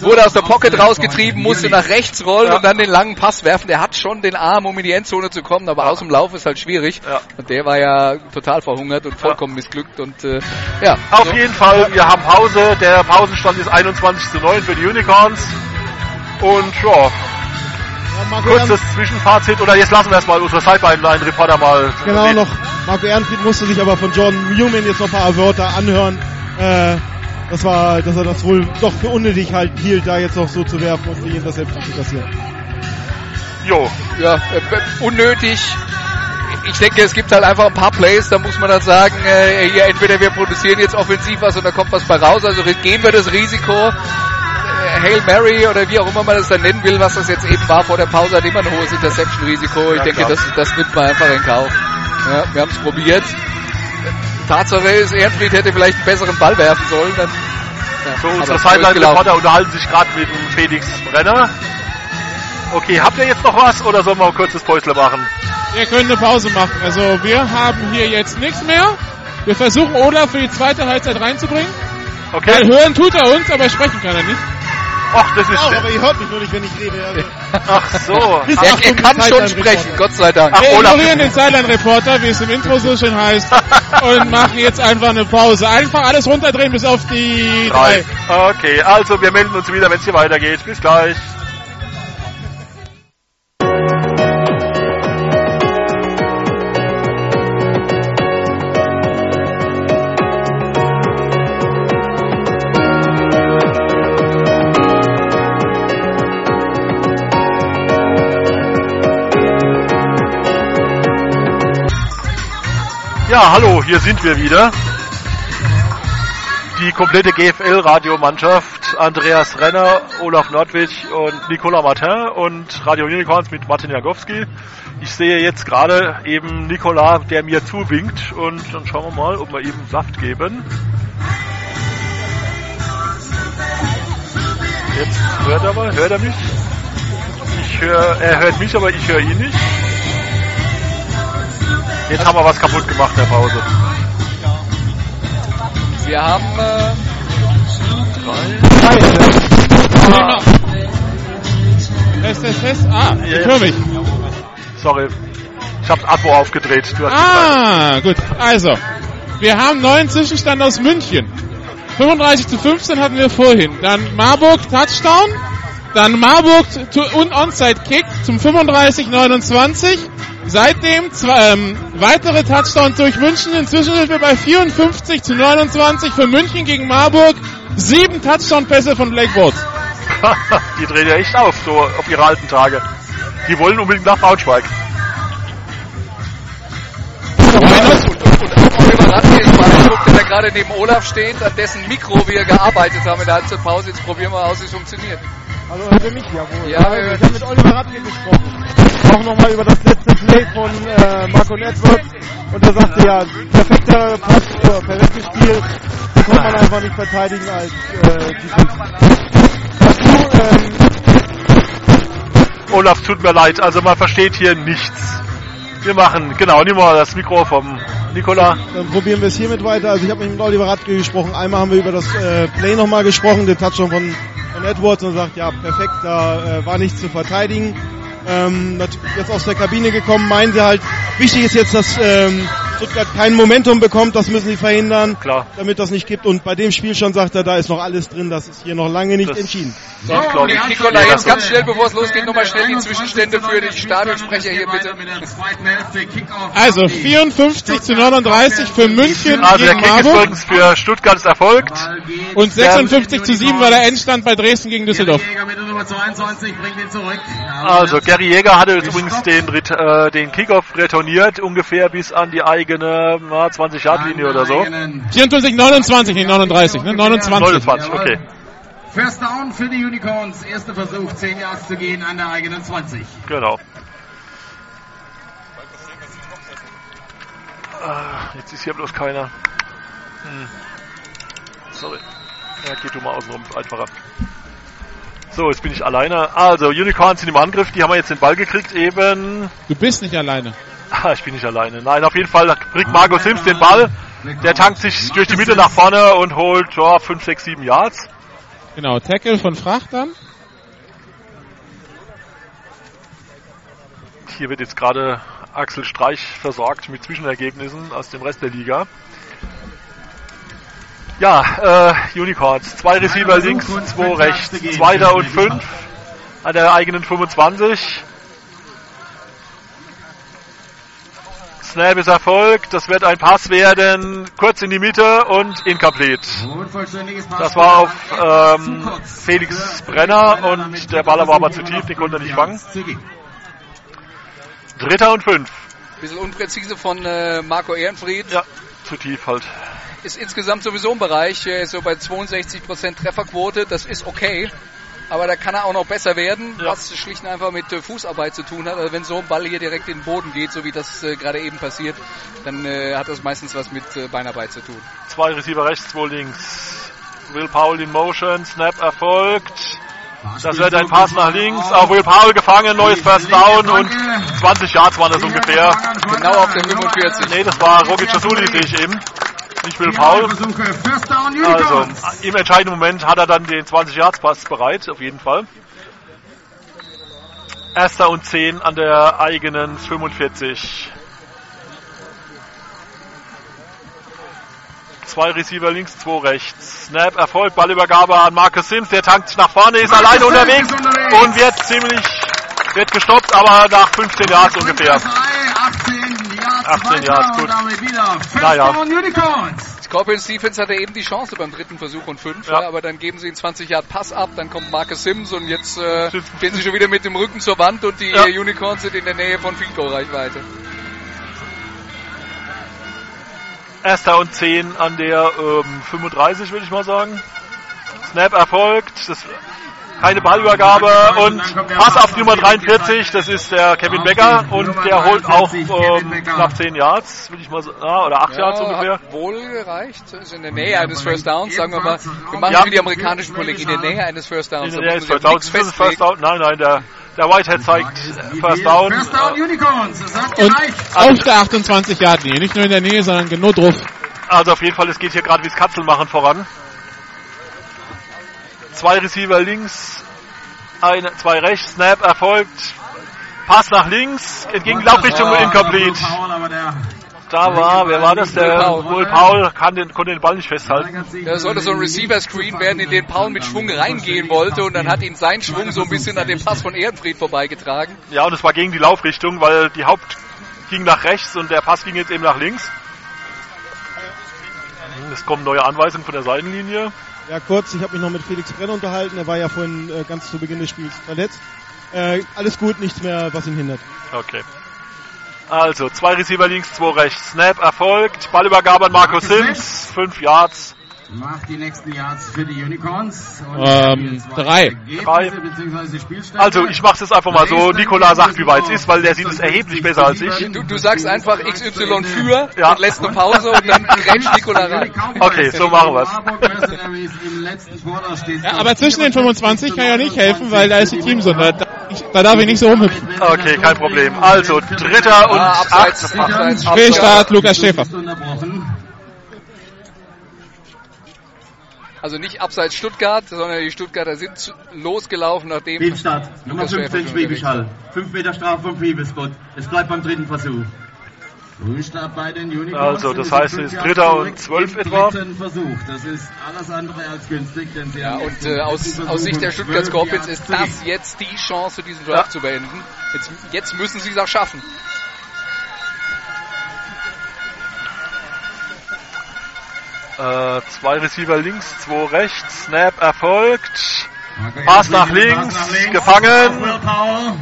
wurde aus der Pocket rausgetrieben, musste nach rechts rollen und dann den langen Pass werfen. Der hat schon den Arm, um in die Endzone zu kommen, aber aus dem Lauf ist halt schwierig. Ja. Und der war ja total verhungert und vollkommen missglückt und äh, ja. Auf so. jeden Fall, wir haben Pause. Der Pausenstand ist 21 zu 9 für die Unicorns. Und ja, Ja, kurzes Zwischenfazit. Oder jetzt lassen wir erstmal unsere Sideline-Reporter mal. genau reden. noch. Marco Ehrenfried musste sich aber von Jordan Newman jetzt noch ein paar Wörter anhören. Äh, das war, dass er das wohl doch für unnötig halt hielt, da jetzt noch so zu werfen und die Interception zu kassieren. Jo, ja, äh, unnötig. Ich denke, es gibt halt einfach ein paar Plays, da muss man dann sagen, äh, hier entweder wir produzieren jetzt offensiv was und da kommt was bei raus, also gehen wir das Risiko. Hail Mary oder wie auch immer man das dann nennen will, was das jetzt eben war vor der Pause, hat immer ein hohes Interception-Risiko. Ich Ja, denke, klar. das, das nimmt man einfach in Kauf. Ja, wir haben es probiert. Tatsache ist, Ehrenfried hätte vielleicht einen besseren Ball werfen sollen. Dann, ja, so unsere. Sideline-Reporter unterhalten sich gerade mit dem Felix Brenner. Okay, habt ihr jetzt noch was oder sollen wir ein kurzes Päusle machen? Wir können eine Pause machen. Also wir haben hier jetzt nichts mehr. Wir versuchen Olaf für die zweite Halbzeit reinzubringen. Weil Okay? hören tut er uns, aber sprechen kann er nicht. Ach, das ist. Auch, aber ihr hört mich nur nicht, wenn ich rede. Also, Ach so. Bis Er, er kann schon sprechen, Gott sei Dank. Ach, Wir Olaf. ignorieren den Sideline-Reporter, wie es im Intro so schön heißt, und machen jetzt einfach eine Pause. Einfach alles runterdrehen bis auf die Drei. drei. Okay, also wir melden uns wieder, wenn es hier weitergeht. Bis gleich. Hallo, hier sind wir wieder. Die komplette GFL-Radiomannschaft, Andreas Renner, Olaf Nordwig und Nicolas Martin und Radio Unicorns mit Martin Jagowski. Ich sehe jetzt gerade eben Nicolas, der mir zuwinkt und dann schauen wir mal, ob wir ihm Saft geben. Jetzt hört er mal, hört er mich? Ich höre, er hört mich, aber ich höre ihn nicht. Jetzt haben wir was kaputt gemacht in der Pause. Wir haben äh, Test, test, test. Ah, ich höre mich. Sorry. Ich Ich habe Abo aufgedreht. Du hast Ah, gut. Also, wir haben neuen Zwischenstand aus München. 35 zu 15 hatten wir vorhin. Dann Marburg Touchdown. Dann Marburg und Onside Kick zum 35-29. Seitdem zwei, ähm, weitere Touchdowns durch München. Inzwischen sind wir bei 54 zu 29 für München gegen Marburg. Sieben Touchdown-Pässe von Blake Bortz. die drehen ja echt auf, so auf ihre alten Tage. Die wollen unbedingt nach Braunschweig. Der da gerade neben Olaf steht, an dessen Mikro wir gearbeitet haben in der Halbzeitpause. Jetzt probieren wir aus, wie es funktioniert. Also ihr mich? Jawohl. Ja, wir also, hören ich habe mit Oliver Radke gesprochen. Auch nochmal über das letzte Play von äh, Marco Edwards. Und er sagte ja, perfekter Pass, äh, perfektes Spiel. Das konnte man einfach nicht verteidigen als äh, ähm, Olaf, tut mir leid, also man versteht hier nichts. Wir machen, genau, nimm mal das Mikro vom Nikola. Dann probieren wir es hiermit weiter. Also ich habe mit Oliver Radke gesprochen. Einmal haben wir über das äh, Play nochmal gesprochen, den Touchdown von, von Edwards und sagt, ja perfekt, da äh, war nichts zu verteidigen. Ähm, jetzt aus der Kabine gekommen, meinen sie halt, wichtig ist jetzt, dass ähm, Stuttgart kein Momentum bekommt, das müssen sie verhindern, Klar. damit das nicht gibt. Und bei dem Spiel schon sagt er, da ist noch alles drin, das ist hier noch lange nicht Das- entschieden. So, glaub ich. Nikola, jetzt ganz schnell, bevor es losgeht, nochmal schnell die Zwischenstände für den Stadionsprecher hier bitte. Also 54 zu 39 für München Also der gegen Kick ist Marburg. übrigens für Stuttgart ist erfolgt. Und 56 zu 7 war der Endstand bei Dresden gegen Düsseldorf. Jäger mit der Nummer 22 bringt ihn zurück. Also Gary Jäger hatte jetzt übrigens den, äh, den Kickoff retourniert, ungefähr bis an die eigene na, 20 Yard Linie oder so. 54, 29, nicht 39, ne? 29. 29, okay. First down für die Unicorns. Erster Versuch, 10 Yards zu gehen an der eigenen 20. Genau. Ah, jetzt ist hier bloß keiner. Hm. Sorry. Ja, geht du mal außen rum, ist einfacher. So, jetzt bin ich alleine. Also, Unicorns sind im Angriff, die haben jetzt den Ball gekriegt eben. Du bist nicht alleine. Ah, ich bin nicht alleine. Nein, auf jeden Fall kriegt Marco Sims den Ball. Der tankt sich durch die Mitte nach vorne und holt ja, 5, 6, 7 Yards. Genau, Tackle von Frachtern. Hier wird jetzt gerade Axel Streich versorgt mit Zwischenergebnissen aus dem Rest der Liga. Ja, äh, Unicorns. Zwei Receiver links, zwei rechts. Zweiter und fünf an der eigenen 25. Snap ist erfolgt. Das wird ein Pass werden. Kurz in die Mitte und incomplete. Das war auf ähm, Felix Brenner und der Ball war aber zu tief, den konnte er nicht fangen. Dritter und fünf. Bisschen unpräzise von äh, Marco Ehrenfried. Ja, zu tief halt. Ist insgesamt sowieso im Bereich, äh, ist so bei 62% Trefferquote, das ist okay. Aber da kann er auch noch besser werden, Ja. was schlicht und einfach mit äh, Fußarbeit zu tun hat. Also wenn so ein Ball hier direkt in den Boden geht, so wie das äh, gerade eben passiert, dann äh, hat das meistens was mit äh, Beinarbeit zu tun. Zwei Receiver rechts, zwei links. Will Powell in Motion, Snap erfolgt. Das wird ein Pass nach links. Auch Will Powell gefangen, neues First Down und 20 Yards waren das ungefähr. Genau auf der 45. Nee, das war Rogic Jasuli, sehe ich eben. Nicht Will Down Also, im entscheidenden Moment hat er dann den 20 Yards Pass bereit, auf jeden Fall. Erster und 10 an der eigenen 45. Zwei Receiver links, zwei rechts. Snap erfolgt, Ballübergabe an Marcus Sims, der tankt nach vorne, ist Marcus alleine unterwegs ist unterwegs. und wird ziemlich, wird gestoppt, aber nach 15 Yards ungefähr. 18 Yards 18 weiter Yards, und gut. damit wieder First Naja. Scorpions Defense hatte eben die Chance beim dritten Versuch und fünf, Ja. ja. aber dann geben sie einen 20 Yard Pass ab, dann kommt Marcus Sims und jetzt äh, stehen sie schon wieder mit dem Rücken zur Wand und die Ja. äh, Unicorns sind in der Nähe von Field Goal Reichweite. Erster und 10 an der ähm, 35, würde ich mal sagen. Snap erfolgt. Das, keine Ballübergabe und Pass auf Nummer 43, das ist der Kevin Becker und der holt auch ähm, knapp 10 Yards, würde ich mal sagen, ah, oder 8 Yards ungefähr. hat wohl gereicht, ist in der Nähe eines First Downs, sagen wir mal. Wir machen Ja. wie die amerikanischen Kollegen, in der Nähe eines First Downs. In der ist man First sich Down. auf Ist das First. Down? Nein, nein, der, der Whitehead zeigt First Down. First Down Unicorns. Es hat Und gereicht. auf der 28 Yard Linie, nicht nur in der Nähe, sondern genau drauf. Also auf jeden Fall, es geht hier gerade wie das Katzelmachen voran. Zwei Receiver links, eine, zwei rechts, Snap erfolgt. Pass nach links, entgegen Laufrichtung incomplete. Da war, wer war das? Der Paul. wohl Paul kann den, konnte den Ball nicht festhalten. Das sollte so ein Receiver-Screen werden, in den Paul mit Schwung reingehen wollte und dann hat ihn sein Schwung so ein bisschen an dem Pass von Ehrenfried vorbeigetragen. Ja, und es war gegen die Laufrichtung, weil die Haupt ging nach rechts und der Pass ging jetzt eben nach links. Es kommen neue Anweisungen von der Seitenlinie. Ja, kurz, ich habe mich noch mit Felix Brenner unterhalten. Er war ja vorhin äh, ganz zu Beginn des Spiels verletzt. Äh, alles gut, nichts mehr, was ihn hindert. Okay. Also, zwei Receiver links, zwei rechts. Snap erfolgt. Ballübergabe an Marco Sims. Fünf Yards. Macht die nächsten Yards für die Unicorns. Und Ähm, drei. Drei. Also, ich mache es einfach mal so. Nikola sagt, wie weit es ist, weil der sieht es erheblich besser als ich. Du, du sagst einfach XY für Ja. und lässt eine Pause und dann grätscht Nikola rein. Okay, so machen wir's. Ja, aber zwischen den 25 kann ja nicht helfen, weil da ist die Teamsonde. Da, da darf ich nicht so rumhüpfen. Okay, kein Problem. Also, dritter und Ah, abseits, acht. abseits, abseits. Fehlstart, Lukas Schäfer. Unterbrochen. Also nicht abseits Stuttgart, sondern die Stuttgarter sind zu- losgelaufen, nachdem Fehlstart. Nummer Lukas Schäfer 15 schon Schwäbischall. 5 Meter Strafe vom Fiebespot. Es bleibt beim dritten Versuch. Frühstart bei den Unicorns. Also, das heißt, es ist dritter und zwölf etwa. Versuch. Das ist alles andere als günstig, denn sie Ja, haben und äh, aus, aus Sicht der Stuttgart Scorpions ist das jetzt die Chance, diesen Drive zu beenden. Jetzt, jetzt müssen sie es auch schaffen. Äh, zwei Receiver links, zwei rechts. Snap erfolgt. Pass nach links, nach links. gefangen.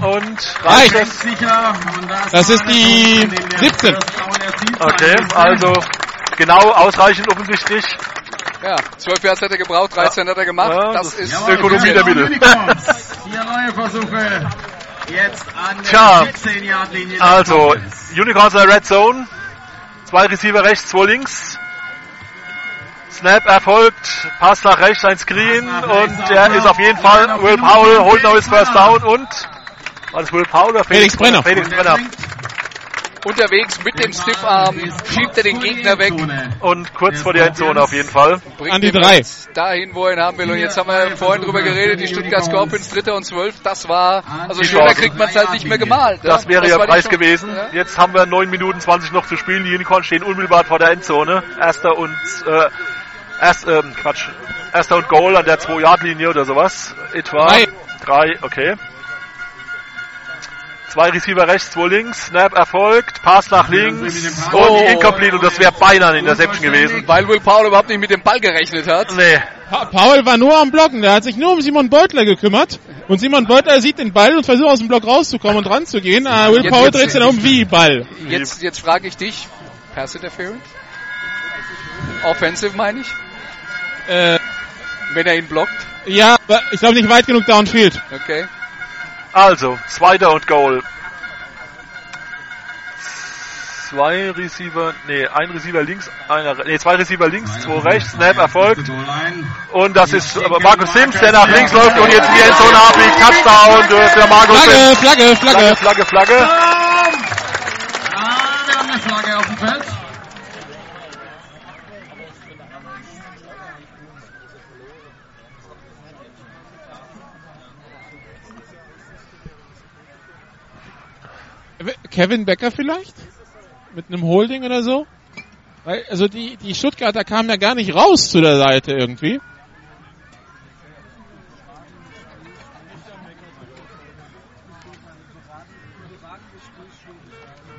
Und Reicht. Und das, Das ist die Punkt, in dem der 17. First Down erzielt Okay, also genau ausreichend offensichtlich. Ja, 12 Yards hat er gebraucht, 13 hat er gemacht. Ja, das das ist Jawohl. Ökonomie der Mitte. Unicorns. Vier neue Versuche. Jetzt an der Tja, 17 Yard Linie. Also, Unicorns in der Red Zone. Zwei Receiver rechts, zwei links. Snap erfolgt, Pass nach rechts, ein Screen und der auch ist noch. auf jeden Fall Will 57, Powell, holt neues Felix First Down und war das Will Powell oder Felix Brenner. Felix Brenner. unterwegs mit dem Stiffarm, schiebt er den Gegner weg, Und kurz vor der Endzone auf jeden Fall. bringt An die drei. dahin, wo er ihn haben will. Und jetzt haben wir vorhin drüber geredet, die Stuttgart Scorpions, dritter und zwölf, das war, also schöner kriegt man es halt nicht mehr gemalt. Das ja. wäre ja Preis gewesen. Ja. Jetzt haben wir 9 Minuten 20 noch zu spielen. Die Unicorns stehen unmittelbar vor der Endzone. Erster und äh, erst, ähm, Quatsch. Erster und Goal an der 2-Yard-Linie oder sowas. Etwa. Drei. Drei, okay. Zwei Receiver rechts, zwei links. Snap erfolgt. Pass nach links. Oh. Und incomplete. Und das wäre beinahe eine Interception gewesen. Weil Will Powell überhaupt nicht mit dem Ball gerechnet hat. Nee. Pa Paul war nur am Blocken, der hat sich nur um Simon Beutler gekümmert. Und Simon Beutler sieht den Ball und versucht aus dem Block rauszukommen und ranzugehen. Äh, Will Jetzt- Paul jetzt- dreht sich dann um wie Ball. Jetzt, jetzt frage ich dich, Pass Interference? Offensive meine ich, Äh, wenn er ihn blockt. ja, aber ich glaube nicht weit genug downfield. Okay. Also, zweiter und Goal. Zwei Receiver, nee, ein Receiver links, einer, nee, zwei Receiver links, zwei rechts, Snap erfolgt. Und das ist aber Markus Sims, der nach links läuft und jetzt in die Endzone abbiegt. Touchdown für Markus Flagge, Sims. Flagge, Flagge, Flagge. Flagge, Flagge. Ah, wir haben eine Flagge auf dem Feld. Kevin Becker vielleicht? Mit einem Holding oder so? Weil, also die, die Stuttgarter kamen ja gar nicht raus zu der Seite irgendwie.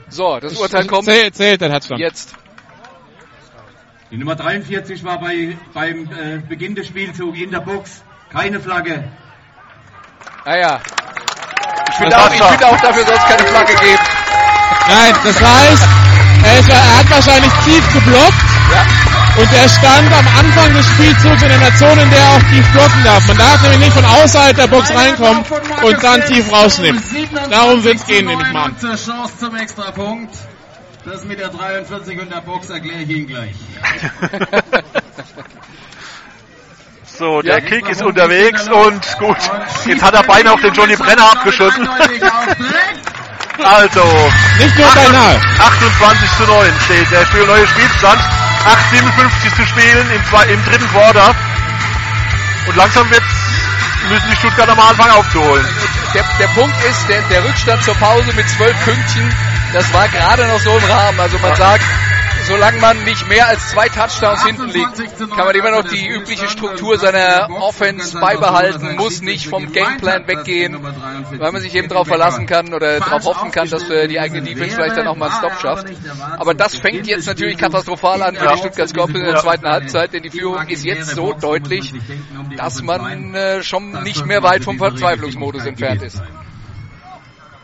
So, das Urteil kommt Zählt, zählt der Touchdown. jetzt. Die Nummer 43 war bei, beim äh, Beginn des Spielzugs in der Box. Keine Flagge. Ah ja. Ich Das auch, ich finde auch, dafür soll es keine Flagge geben. Nein, das heißt, er, ist, er hat wahrscheinlich tief geblockt. Und er stand am Anfang des Spielzugs in einer Zone, in der er auch tief blocken darf. Man darf nämlich nicht von außerhalb der Box reinkommen und dann tief rausnehmen. Darum wird's gehen, nehme ich mal an. Zur Chance zum Extrapunkt. Das mit der 43 und der Box erkläre ich Ihnen gleich. So, der Ja, Kick ist unterwegs und gut. Jetzt hat er beinahe auf den Johnny Brenner abgeschossen. Also, Nicht nur beinahe. 28 zu 9 steht der Spiel, neue Spielstand. 8,57 zu spielen im, zwei, im dritten Quarter. Und langsam wird's, müssen die Stuttgarter am Anfang aufzuholen. der, der Punkt ist, der, der Rückstand zur Pause mit zwölf Pünktchen, das war gerade noch so im Rahmen. Also man sagt, solange man nicht mehr als zwei Touchdowns hinten liegt, kann man immer noch die übliche Struktur seiner Offense beibehalten, muss nicht vom Gameplan weggehen, weil man sich eben darauf verlassen kann oder darauf hoffen kann, dass äh, die eigene Defense vielleicht dann auch mal einen Stop schafft. Aber das fängt jetzt natürlich katastrophal an für die Stuttgart Scorpions in der zweiten Halbzeit, denn die Führung ist jetzt so deutlich, dass man äh, schon nicht mehr weit vom Verzweiflungsmodus entfernt ist.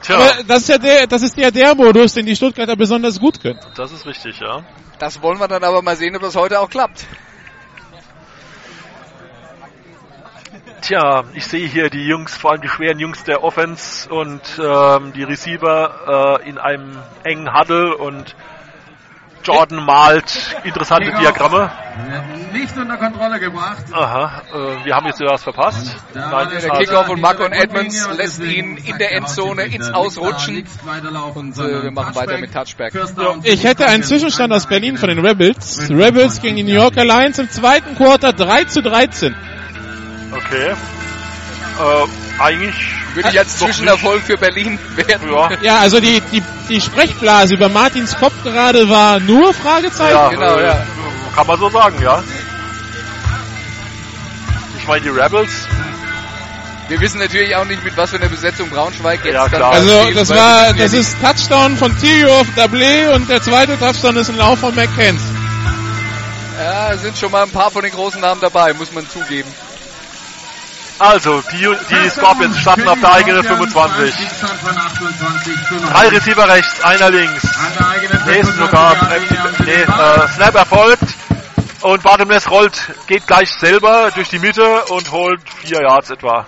Tja, Aber das ist ja der, das ist ja der Modus, den die Stuttgarter besonders gut können. das ist richtig, ja. Das wollen wir dann aber mal sehen, ob das heute auch klappt. Tja, ich sehe hier die Jungs, vor allem die schweren Jungs der Offense und ähm, die Receiver äh, in einem engen Huddle und Jordan malt interessante Diagramme. Nicht unter Kontrolle gebracht. Aha, äh, wir haben jetzt was verpasst. Nein, Der Kickoff und Marco Edmonds lässt ihn in der Endzone ins Ausrutschen. Und äh, wir machen weiter mit Touchback. Ich hätte einen Zwischenstand aus Berlin von den Rebels. Rebels gegen die New Yorker Lions im zweiten Quarter 3 zu 13. Okay. Äh, eigentlich Würde ich als Doch Zwischenerfolg für Berlin werden. ja, Ja, also die, die, die Sprechblase über Martins Kopf gerade war nur Fragezeichen. ja, genau, ja. kann man so sagen, ja. Ich meine, die Rebels, Wir wissen natürlich auch nicht, mit was für einer Besetzung Braunschweig jetzt Ja, dann klar. Also das war, das ist Touchdown von Theo auf Dablé und der zweite Touchdown ist ein Lauf von nicht. Ja, sind schon mal ein paar von den großen Namen dabei, muss man zugeben. Also die, die Scorpions starten auf der eigenen 25. Drei Receiver rechts, einer links. Nächsten sogar, äh, nee, äh, Snap erfolgt. Und Bartemes rollt, geht gleich selber durch die Mitte und holt vier Yards etwa.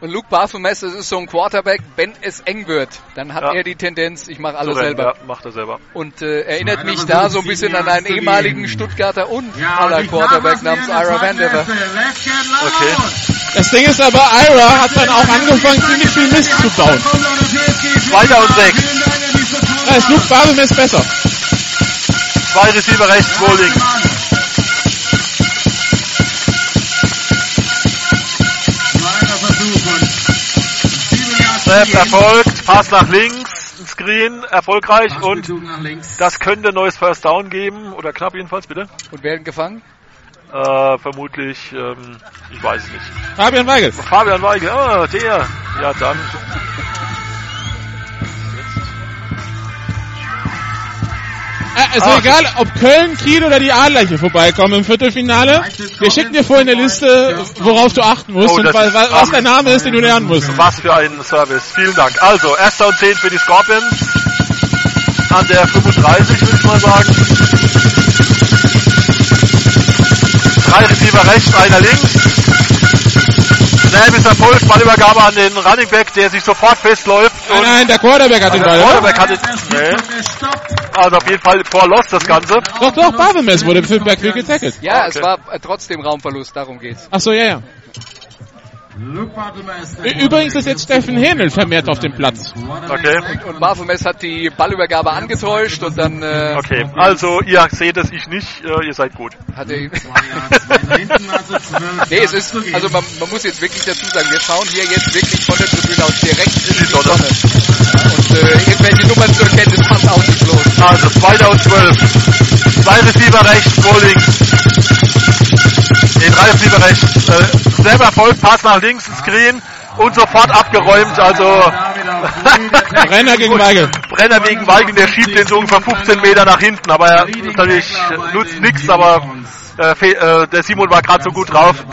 Und Luke Baphomet, das ist so ein Quarterback, wenn es eng wird, dann hat Ja. er die Tendenz, ich mache alles selber. Ja, macht er selber. Und äh, erinnert mich da so ein bisschen an einen ehemaligen gehen. Stuttgarter und aller Quarterback namens Ira Vandever. Okay. Das Ding ist aber, Ira hat dann auch angefangen, ziemlich viel Mist zu bauen. Zweiter und sechs. Da ist Luke Barbemes besser. Zwei Receiver rechts, zwei links. Snap erfolgt, Pass nach links, ein Screen, erfolgreich und das könnte ein neues First Down geben, oder knapp jedenfalls, bitte. Und werden gefangen? Äh, vermutlich, ähm, ich weiß es nicht. Fabian Weigel. Fabian Weigel, ah, der. Ja, dann. Also Ah. egal, ob Köln, Kiel oder die Adler hier vorbeikommen im Viertelfinale. Wir schicken dir vorhin eine Liste, worauf du achten musst Oh, und das wa- ist- wa- was der Name ist, den du lernen musst. Was für ein Service. Vielen Dank. Also, erster und 10 für die Scorpions. An der 35, würde ich mal sagen. Drei Receiver rechts, einer links. Snap ist erfolgt, Ballübergabe an den Running Back, der sich sofort festläuft. Nein, nein, der Quarterback hat den der Ball, oder? Quarterback hat den, nee. Also auf jeden Fall vor Lost das Ganze. Doch, doch, Barbemes wurde für Backfield getackelt. Ja, Okay. es war äh, trotzdem Raumverlust, darum geht's. Ach so, ja, ja. Übrigens ist jetzt Steffen Hähnel vermehrt auf dem Platz. Okay. Und Baphomet hat die Ballübergabe angetäuscht und dann äh, Okay. Also ihr seht es, ich nicht, äh, ihr seid gut. hat er ihn. nee, es ist, also man, man muss jetzt wirklich dazu sagen, wir schauen hier jetzt wirklich von der Tribüne aus direkt in die Sonne. Und äh, irgendwelche Nummern zu erkennen, das passt auch nicht los. Also zweiter und zwölf. Zwei Receiver rechts, zwei links. Nee, drei Receiver rechts. Äh, selber Erfolg, Pass nach links, Screen und sofort abgeräumt. Also Renner gegen Weigel. Brenner wegen Weigel, der schiebt den so ungefähr 15 Meter nach hinten. Aber er natürlich nutzt nichts, aber äh, äh, der Simon war gerade so gut drauf.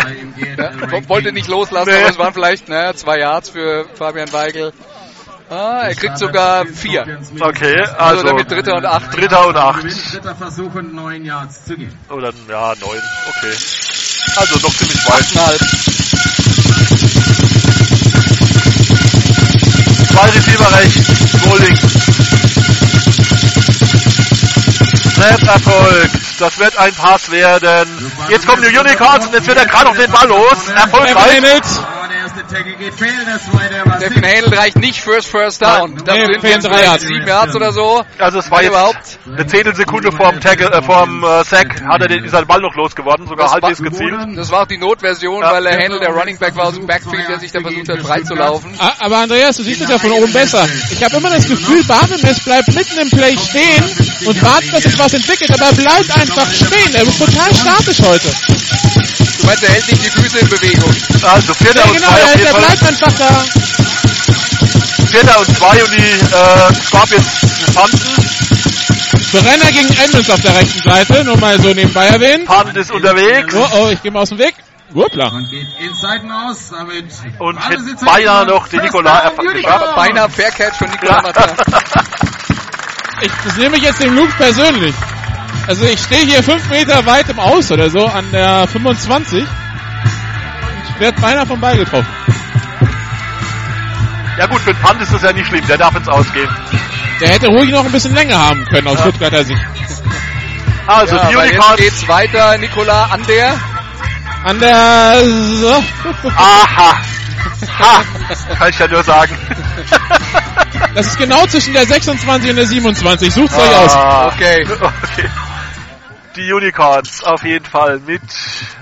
Ja, wollte nicht loslassen, Nee. aber es waren vielleicht ne, zwei Yards für Fabian Weigel. Ah, er kriegt sogar vier. Okay, Also also damit Dritter und Acht. Dritter und acht. Dritter Versuch und neun Yards zu gehen. Oder ja, neun. Okay. Also doch ziemlich weit. Achteinhalb. Zwei Receiver rechts, zwei links. Snap erfolgt. Das wird ein Pass werden. Jetzt kommen die Unicorns und jetzt wird er gerade auf den Ball los. Erfolgreich. Der Finn Handel reicht nicht fürs First Down. Das Nee, sind jetzt drei Yards. sieben Yards oder so. Also es war jetzt überhaupt. eine Zehntelsekunde vorm Tackle, äh, vorm äh, Sack hat er den, ist den Ball noch losgeworden, sogar halbwegs gezielt. Das war auch die Notversion, Ja. weil der Handel, der Running Back war aus dem Backfield, der sich da versucht hat, breit zu laufen. Ah, Aber Andreas, du siehst es ja von oben besser. Ich habe immer das Gefühl, Bartemes bleibt mitten im Play stehen und wartet, dass sich was entwickelt, aber er bleibt einfach stehen. Er ist total statisch heute. Du meinst, er hält nicht die Füße in Bewegung. Also vierter Ja, und genau, zwei auf jeden er Fall. bleibt einfach da. Vierter und zwei und die äh, Scorpions fanden. Brenner gegen Edmonds auf der rechten Seite, nur mal so nebenbei erwähnen. Punt ist unterwegs. Oh, oh, ich gehe mal aus dem Weg. Hoppla. Und geht in Seiten aus, damit Und alle hätte sitzen beinahe hinten. noch den First Nikola geschafft. Beinahe Fair Catch von Nikola Mata. Ich, nehme ich jetzt dem Luke persönlich. Also ich stehe hier fünf Meter weit im Aus oder so an der 25. Ich werde beinahe vom Ball getroffen. Ja gut, mit Punt ist das ja nicht schlimm, der darf ins Ausgehen. Der hätte ruhig noch ein bisschen länger haben können aus Ja. Stuttgarter Sicht. Also Ja, die Unicorns. geht's weiter, Nikola an der. An der... So. Aha. Ha. Kann ich ja nur sagen. Das ist genau zwischen der 26 und der 27. Sucht's euch aus. Ah, Okay. okay. Die Unicorns auf jeden Fall mit,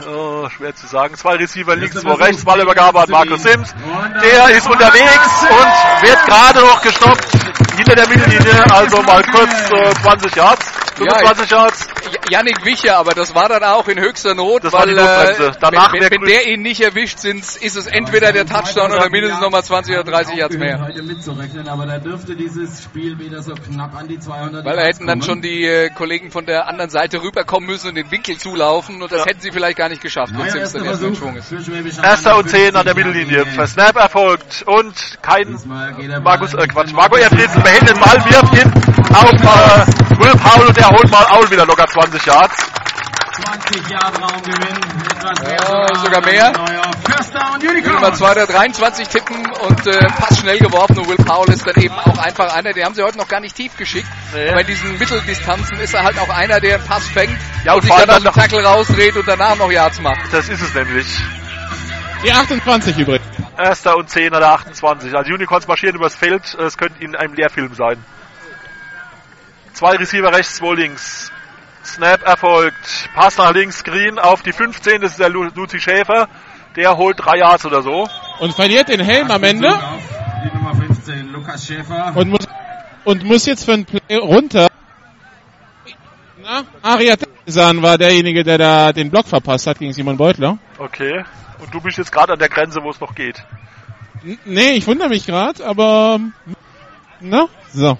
oh, schwer zu sagen, zwei Receiver links, zwei rechts, Ballübergabe an Markus Sims. Der ist unterwegs und wird gerade noch gestoppt hinter der Mittellinie, also mal kurz äh, 20 Yards, 25 Yards. J- Yannick Wicher, aber das war dann auch in höchster Not, Das war weil die äh, Danach wenn, wenn, wenn der ihn nicht erwischt, sind's, ist es entweder der Touchdown oder mindestens nochmal 20 oder 30 Yards mehr. Heute mitzurechnen, aber da dürfte dieses Spiel wieder so knapp an die 200 Weil da Yards hätten dann schon die äh, Kollegen von der anderen Seite rüberkommen müssen und den Winkel zulaufen und das Ja. hätten sie vielleicht gar nicht geschafft, wenn Sims erster dann erst in Schwung ist. Erster und 10 an der Mittellinie. Für Snap erfolgt und kein der Markus, äh, Quatsch, Marco Markus Efritzen behält den Ball, wirft ihn auf äh, Will Paul und der holt mal auch wieder locker 20 Yards. 20 Jahre Raumgewinn. Etwas mehr Ja, sogar mehr. Down Will Unicorn. mal 223 tippen und äh, Pass schnell geworfen und Will Powell ist dann eben auch einfach einer, den haben sie heute noch gar nicht tief geschickt. Nee. Aber in diesen Mitteldistanzen ist er halt auch einer, der einen Pass fängt Ja, und und sich vor dann allem aus dem Tackle rausdreht und danach noch Yards macht. Das ist es nämlich. Die 28 übrigens. Erster und 10 an der 28. Also Unicorns marschieren übers Feld. Es könnte in einem Lehrfilm sein. Zwei Receiver rechts, zwei links. Snap erfolgt. Pass nach links, Screen auf die 15. Das ist der Lu- Luzi Schäfer. Der holt drei Yards oder so. Und verliert den Helm am Ende Die Nummer 15, Lukas Schäfer. und muss, und muss jetzt für ein Play runter. Na, Aria Tesan war derjenige, der da den Block verpasst hat gegen Simon Beutler. Okay. Und du bist jetzt gerade an der Grenze, wo es noch geht. N nee, ich wundere mich gerade, aber na, so.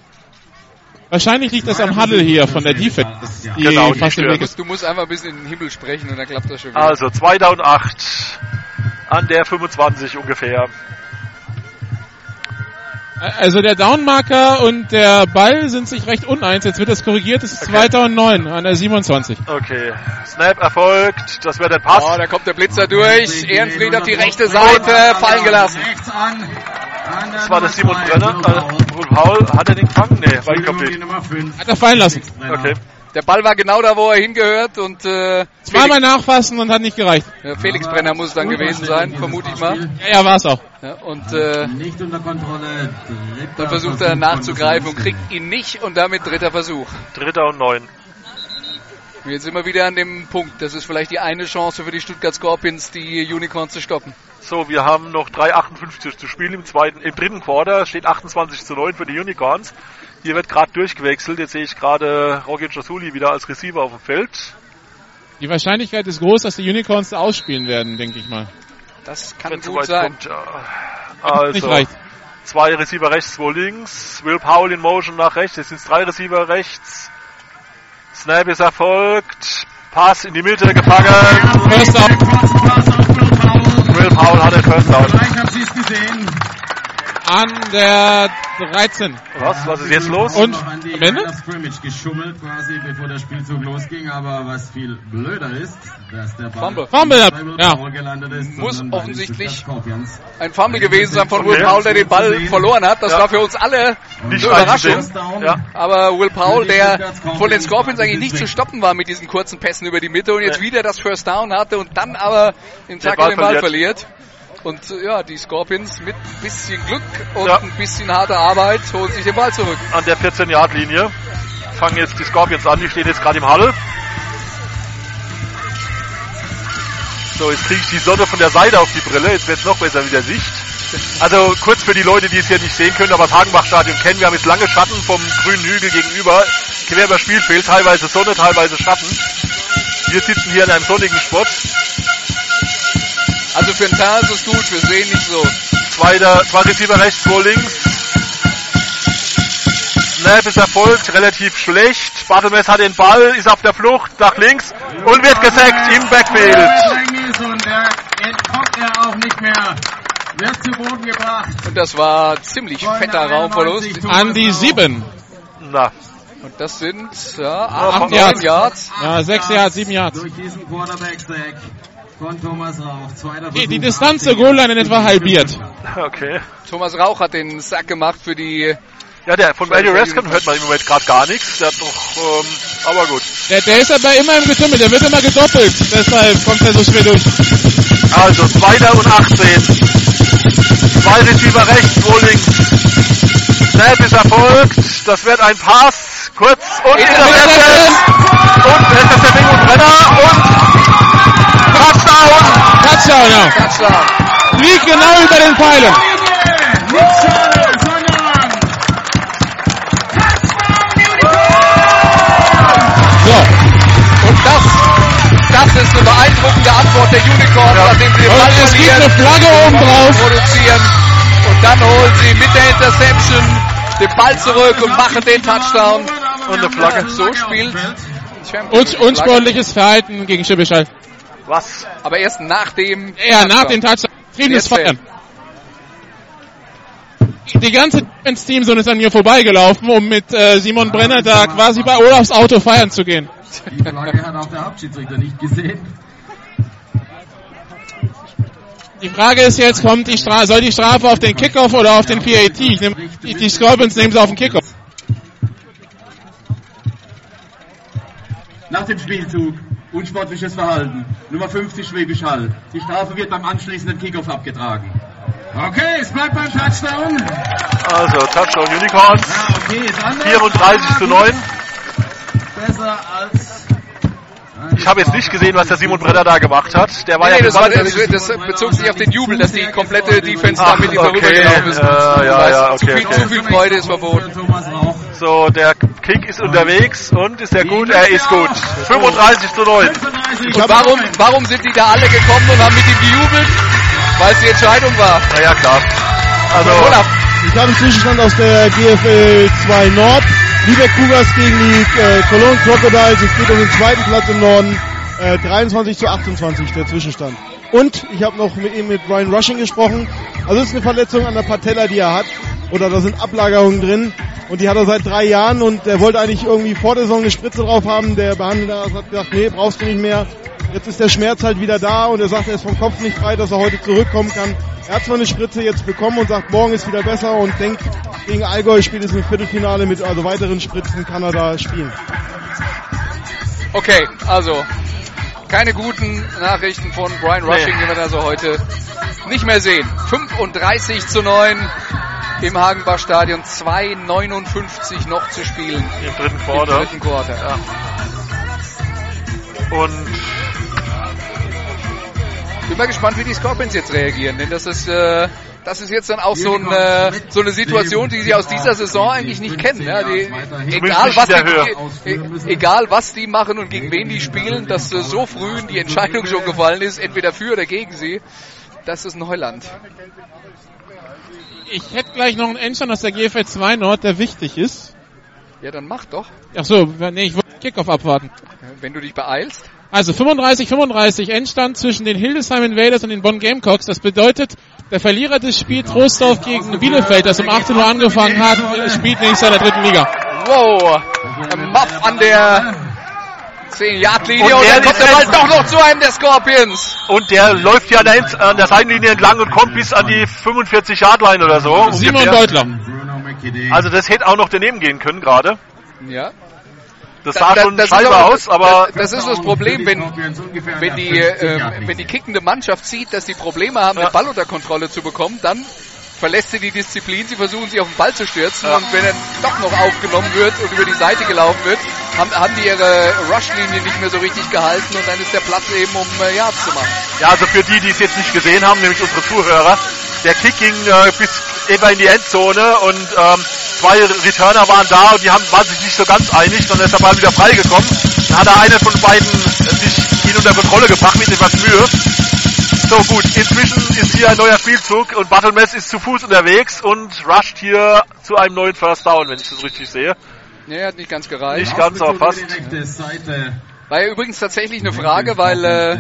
Wahrscheinlich liegt das am Huddle hier von der Defense, die Genau, die fast im Weg. Du musst einfach ein bisschen in den Himmel sprechen und dann klappt das schon wieder. Also, 2 Down 8. An der 25 ungefähr. Also der Downmarker und der Ball sind sich recht uneins. Jetzt wird das korrigiert. Es ist Okay. 2. und 9 an der 27. Okay. Snap erfolgt. Das wäre der Pass. Oh, da kommt der Blitzer durch. Ehrenfried auf die rechte Seite, fallen gelassen. Das war der Simon Brenner. Paul. Äh, Paul, hat er den gefangen? Nee, war Entschuldigung, die incomplete. Nummer 5. Hat er fallen lassen. Okay. Der Ball war genau da, wo er hingehört und äh, Zweimal nachfassen und hat nicht gereicht. Ja, Felix Brenner muss es dann gewesen sein, vermute ich mal. Ja, ja, war es auch. Ja, und äh, Nicht unter Kontrolle. Dritter dann versucht Versuch er nachzugreifen und kriegt ihn nicht und damit dritter Versuch. Dritter und neun. Und jetzt sind wir wieder an dem Punkt. Das ist vielleicht die eine Chance für die Stuttgart Scorpions, die Unicorns zu stoppen. So, wir haben noch 3,58 zu spielen im zweiten, im dritten Quarter. Steht 28 zu 9 für die Unicorns. Hier wird gerade durchgewechselt. Jetzt sehe ich gerade Roger Jasuli wieder als Receiver auf dem Feld. Die Wahrscheinlichkeit ist groß, dass die Unicorns da ausspielen werden, denke ich mal. Das kann Wenn gut sein. kommt. Also, zwei Receiver rechts, zwei links. Will Powell in Motion nach rechts. Jetzt sind es drei Receiver rechts. Snap ist erfolgt. Pass in die Mitte gefangen. First down. Will Powell. Hat den First Down. Gleich habt ihr es gesehen. An der 13. Was? Was ist jetzt los? Und am Ende? Scrimmage geschummelt quasi, bevor der Spielzug losging. Aber was viel blöder ist, dass der Ball Fumble. Fumble, ja. Ist, Muss offensichtlich. Ein Fumble gewesen sein von Will Okay. Powell, der den Ball verloren hat. Das Ja. war für uns alle Nicht eine Überraschung. Ja. Aber Will Powell, der von den Scorpions eigentlich nicht zu stoppen war mit diesen kurzen Pässen über die Mitte und jetzt Nee. wieder das First Down hatte und dann aber im Den Tackle Ball den Ball verliert. verliert. Und ja, die Scorpions mit ein bisschen Glück und Ja. ein bisschen harter Arbeit holen sich den Ball zurück. An der 14-Yard-Linie fangen jetzt die Scorpions an. Die stehen jetzt gerade im Huddle. So, jetzt kriege ich die Sonne von der Seite auf die Brille. Jetzt wird es noch besser mit der Sicht. Also kurz für die Leute, die es hier nicht sehen können, aber das Hagenbach-Stadion kennen. Wir haben jetzt lange Schatten vom grünen Hügel gegenüber. Quer über Spielfeld, teilweise Sonne, teilweise Schatten. Wir sitzen hier in einem sonnigen Spot. Also für den Teil ist es gut, wir sehen nicht so. Zweiter, zwei Receiver rechts, zwei links. Snap ist erfolgt, relativ schlecht. Bartelmess hat den Ball, ist auf der Flucht nach links und wird gesackt im Backfield. Und entkommt er auch nicht mehr. Wird zu Boden gebracht. Und das war ziemlich fetter Raumverlust. An die 7. Na, Und das sind ja, acht, Yards. Yards. Ja, 6 Yards, 7 Yards. Durch diesen Quarterback-Sack von Thomas Rauch. Zweiter Die, die Versuch, Distanz zur 18. Goal-Line in etwa halbiert. okay. Thomas Rauch hat den Sack gemacht für die. Ja, der von Eddie Raskin hört man im Moment gerade gar nichts. Der hat doch, ähm, aber gut. Der, der ist aber immer im Getümmel, der wird immer gedoppelt. Deshalb kommt er so schwer durch. Also, zweiter und 18. Zwei Receiver rechts, zwei links. Snap ist erfolgt. Das wird ein Pass. Kurz und Interception. Und es ist der und Brenner und Touchdown. Touchdown, ja. Touchdown. Fliegt genau über den Pfeilen. So. Und das, das ist eine beeindruckende Antwort der Unicorn, nachdem sie den Ball es gibt eine Flagge oben drauf. produzieren. Und dann holen sie mit der Interception den Ball zurück und machen den Touchdown. Und eine Flagge. So spielt Und, unsportliches Verhalten gegen Schibbeschall. Was? Aber erst nach dem Ja, nach dem Touchdown. Fair. Feiern. Die ganze Defense-Teamzone ist an mir vorbeigelaufen, um mit äh, Simon Brenner da quasi bei Olafs Auto feiern zu gehen. Die Flagge hat auch der Hauptschiedsrichter nicht gesehen. Die Frage ist jetzt, kommt die Stra soll die Strafe auf den Kickoff oder auf den PAT? Ich nehm, die, die Scorpions nehmen sie auf den Kickoff. Nach dem Spielzug unsportliches Verhalten. Nummer 50 Schwäbisch Hall. Die Strafe wird beim anschließenden Kickoff abgetragen. Okay, es bleibt beim Touchdown. Also, Touchdown Unicorns. Ja, okay, ist anders. 34 zu 9. Besser als... Ich habe jetzt nicht gesehen, was der Simon Brenner da gemacht hat. Der war Nee, ja das, war, das, das bezog sich auf den Jubel, dass die komplette Defense Ach, da mit ihm okay. vorübergelaufen ist. Äh, ja, ja, zu, okay, viel, okay. zu viel Freude ist verboten. So, der Kick ist unterwegs und ist er gut? Er ist gut. 35 zu 9. 35 Und warum, warum sind die da alle gekommen und haben mit ihm gejubelt? Weil es die Entscheidung war. Na ja, klar. Also, Ich habe einen Zwischenstand aus der GFL 2 Nord. Lübeck Cougars gegen die äh, Cologne Crocodiles. Es geht um den zweiten Platz im Norden. Äh, 23 zu 28 der Zwischenstand. Und ich habe noch mit ihm mit Brian Rushing gesprochen. Also es ist eine Verletzung an der Patella, die er hat. Oder da sind Ablagerungen drin. Und die hat er seit drei Jahren und er wollte eigentlich irgendwie vor der Saison eine Spritze drauf haben. Der Behandelnde Arzt hat gesagt, nee, brauchst du nicht mehr. Jetzt ist der Schmerz halt wieder da und er sagt, er ist vom Kopf nicht frei, dass er heute zurückkommen kann. Er hat zwar eine Spritze jetzt bekommen und sagt, morgen ist wieder besser und denkt, gegen Allgäu spielt es im Viertelfinale mit also weiteren Spritzen kann er da spielen. okay, also keine guten Nachrichten von Brian Rushing, die wir da so heute nicht mehr sehen. 35 zu 9 im Hagenbach Stadion, 2,59 noch zu spielen im dritten im Quarter. dritten Quarter. Ja. Und Bin mal gespannt, wie die Scorpions jetzt reagieren, denn das ist, äh, das ist jetzt dann auch so, ein, äh, so eine Situation, die sie aus dieser Saison eigentlich nicht kennen. Ja, die, egal, nicht was die, e- egal was die machen und gegen wen die spielen, dass äh, so früh die Entscheidung schon gefallen ist, entweder für oder gegen sie, das ist Neuland. Ich hätte gleich noch einen Endstand aus der GFL 2 Nord, der wichtig ist. Ja, dann mach doch, Ach so, nee, ich wollte den Kickoff abwarten. wenn du dich beeilst. Also 35-35 Endstand zwischen den Hildesheim Invaders und den Bonn Gamecocks. Das bedeutet, der Verlierer des Spiels Trostorf gegen Bielefeld, das um 18 Uhr angefangen hat, spielt nächstes Jahr in der dritten Liga. Wow, ein Muff an der 10-Yard-Linie Und und, der dann kommt der Ball doch noch zu einem der Scorpions. Und der läuft ja an der, an der Seitenlinie entlang und kommt bis an die 45 Yard Line oder so. Simon ungefähr. McKinney. Also das hätte auch noch daneben gehen können gerade. Ja. Das sah schon das ist scheinbar aber- aus, aber das, das ist das Problem, wenn, wenn die, äh, wenn die kickende Mannschaft sieht, dass die Probleme haben, Ja. den Ball unter Kontrolle zu bekommen, dann verlässt sie die Disziplin, sie versuchen sich auf den Ball zu stürzen Ja. und wenn er doch noch aufgenommen wird und über die Seite gelaufen wird, haben, haben die ihre Rush-Linie nicht mehr so richtig gehalten und dann ist der Platz eben, um äh, Yards zu machen. Ja, also für die, die es jetzt nicht gesehen haben, nämlich unsere Zuhörer, der Kick ging äh, bis etwa in die Endzone und ähm, zwei Returner waren da und die haben, waren sich nicht so ganz einig, dann ist der Ball wieder freigekommen. Dann hat er einer von beiden äh, sich ihn unter Kontrolle gebracht mit etwas Mühe. So gut, inzwischen ist hier ein neuer Spielzug und Battlemess ist zu Fuß unterwegs und rusht hier zu einem neuen First Down, wenn ich das richtig sehe. Nee, hat nicht ganz gereicht. Nicht ganz, aber fast. War ja übrigens tatsächlich eine Frage, weil äh,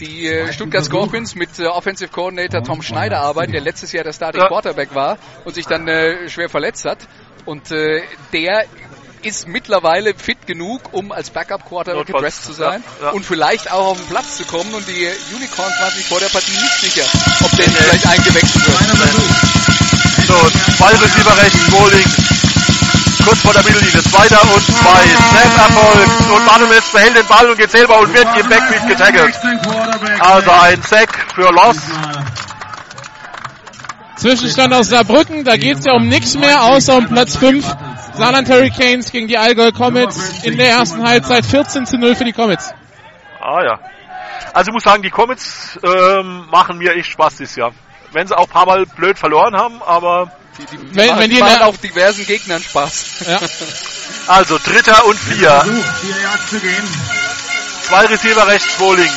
die äh, Stuttgart Scorpions mit äh, Offensive Coordinator Tom Schneider arbeiten, der letztes Jahr der Starting. Quarterback war und sich dann äh, schwer verletzt hat. Und äh, der ist mittlerweile fit genug, um als Backup Quarterback Notfalls, gedressed zu sein ja, ja. und vielleicht auch auf den Platz zu kommen. Und die Unicorns waren sich vor der Partie nicht sicher, ob der nicht vielleicht eingewechselt wird. So, Receiver rechts, Bowling. Kurz vor der Mittellinie, zweiter und zwei. Snap erfolgt und Bartemetz behält den Ball und geht selber und wird im Backfield getaggelt. Also ein Sack für Loss. Zwischenstand aus Saarbrücken, da geht's ja um nichts mehr, außer um Platz 5. Saarland Hurricanes gegen die Allgäu Comets in der ersten Halbzeit 14 zu 0 für die Comets. Ah ja. Also ich muss sagen, die Comets ähm, machen mir echt Spaß dieses Jahr. Wenn sie auch ein paar Mal blöd verloren haben, aber Die, die, die Wenn- machen, wenn die die machen auch diversen Gegnern Spaß. Ja. also dritter und vier. Versuch, zu gehen. Zwei Receiver rechts, zwei links.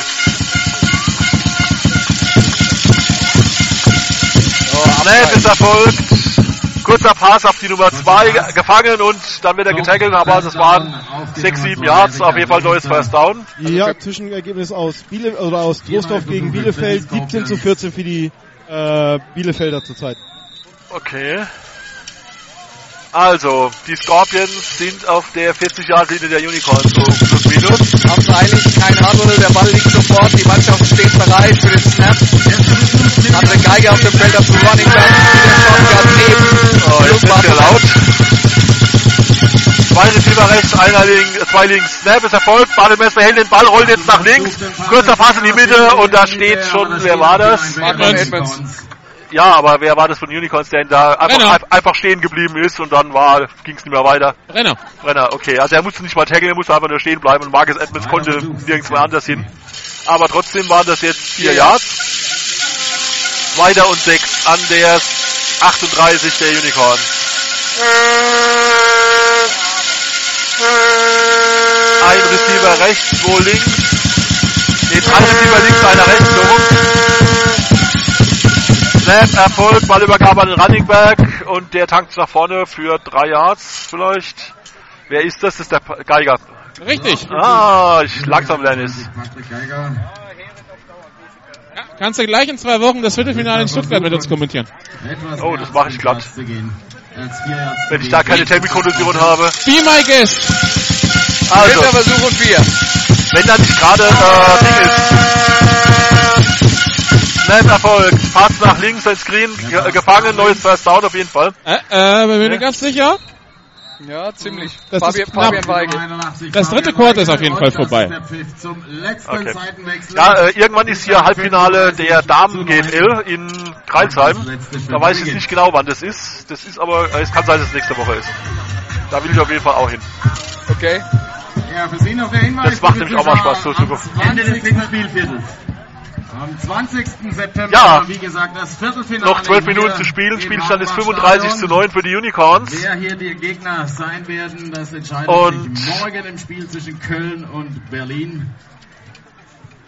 Snap ist erfolgt. Kurzer Pass auf die Nummer 2 gefangen und dann wird er getackelt, aber das waren 6, 7 Yards, auf jeden Fall neues First Down. Ja, Zwischenergebnis aus Biele oder aus Trostorf gegen Bielefeld 17 zu 14 für die äh, Bielefelder zurzeit. Okay. Also, die Scorpions sind auf der 40-Yard-Linie der Unicorns, so plus minus. Haben eigentlich kein Huddle, der Ball liegt sofort, die Mannschaft steht bereit für den Snap. Andere Geige auf dem Feld auf dem Running Back, der Shotgun neben. Oh, jetzt ist Bartel. laut. Zwei Receiver rechts, einer links, zwei links. Snap ist erfolgt, Bademesser hält den Ball, rollt jetzt nach links. Kurzer Pass in die Mitte und da steht schon, wer war das? Edmonds. Ja, aber wer war das von Unicorns, der da einfach, Renner. ein- einfach stehen geblieben ist und dann war, ging es nicht mehr weiter. Renner. Brenner, okay. Also er musste nicht mal taggen, er musste einfach nur stehen bleiben und Marcus Edmonds konnte nirgends mehr anders hin. Aber trotzdem waren das jetzt vier Yards. Zweiter und sechs an der 38 der Unicorn. Ein Receiver rechts, wo links. Nee, drei Receiver links, einer rechts, so. Snap, Erfolg, Ballübergabe an den Running Back und der tankt nach vorne für drei Yards vielleicht. Wer ist das? Das ist der Geiger. Richtig. Ah, ich langsam lerne es. Kannst du gleich in zwei Wochen das Viertelfinale in Stuttgart mit uns kommentieren. Oh, das mache ich glatt. Als Wenn ich da keine Terminkondition habe. Be my guest. Also, Dritter Versuch und vier. wenn da nicht gerade äh, Ding ist. Snap Erfolg. Pass nach links, ein Screen, ge gefangen, neues First Down auf jeden Fall. Äh, äh, bin mir nicht ganz sicher. Ja, ziemlich. Das Fabian, ist knapp. Fabian Weigel. 81 Das dritte Quarter ist auf jeden. Fall vorbei. Okay. Ja, äh, irgendwann ist hier Halbfinale der Damen GFL in Kreilsheim. Da weiß ich jetzt nicht genau, wann das ist. Das ist aber, äh, es kann sein, dass es nächste Woche ist. Da will ich auf jeden Fall auch hin. Okay. Ja, für Sie noch der Hinweis. Das macht nämlich auch mal Spaß, so zu gucken. Ende des 20. dritten Spielviertels. Am 20. September, Ja. wie gesagt, das Viertelfinale. Noch zwölf hier Minuten zu spielen. Spielstand ist Hagenbach 35 zu Stadion. 9 für die Unicorns. Wer hier die Gegner sein werden, das entscheidet Und- sich morgen im Spiel zwischen Köln und Berlin.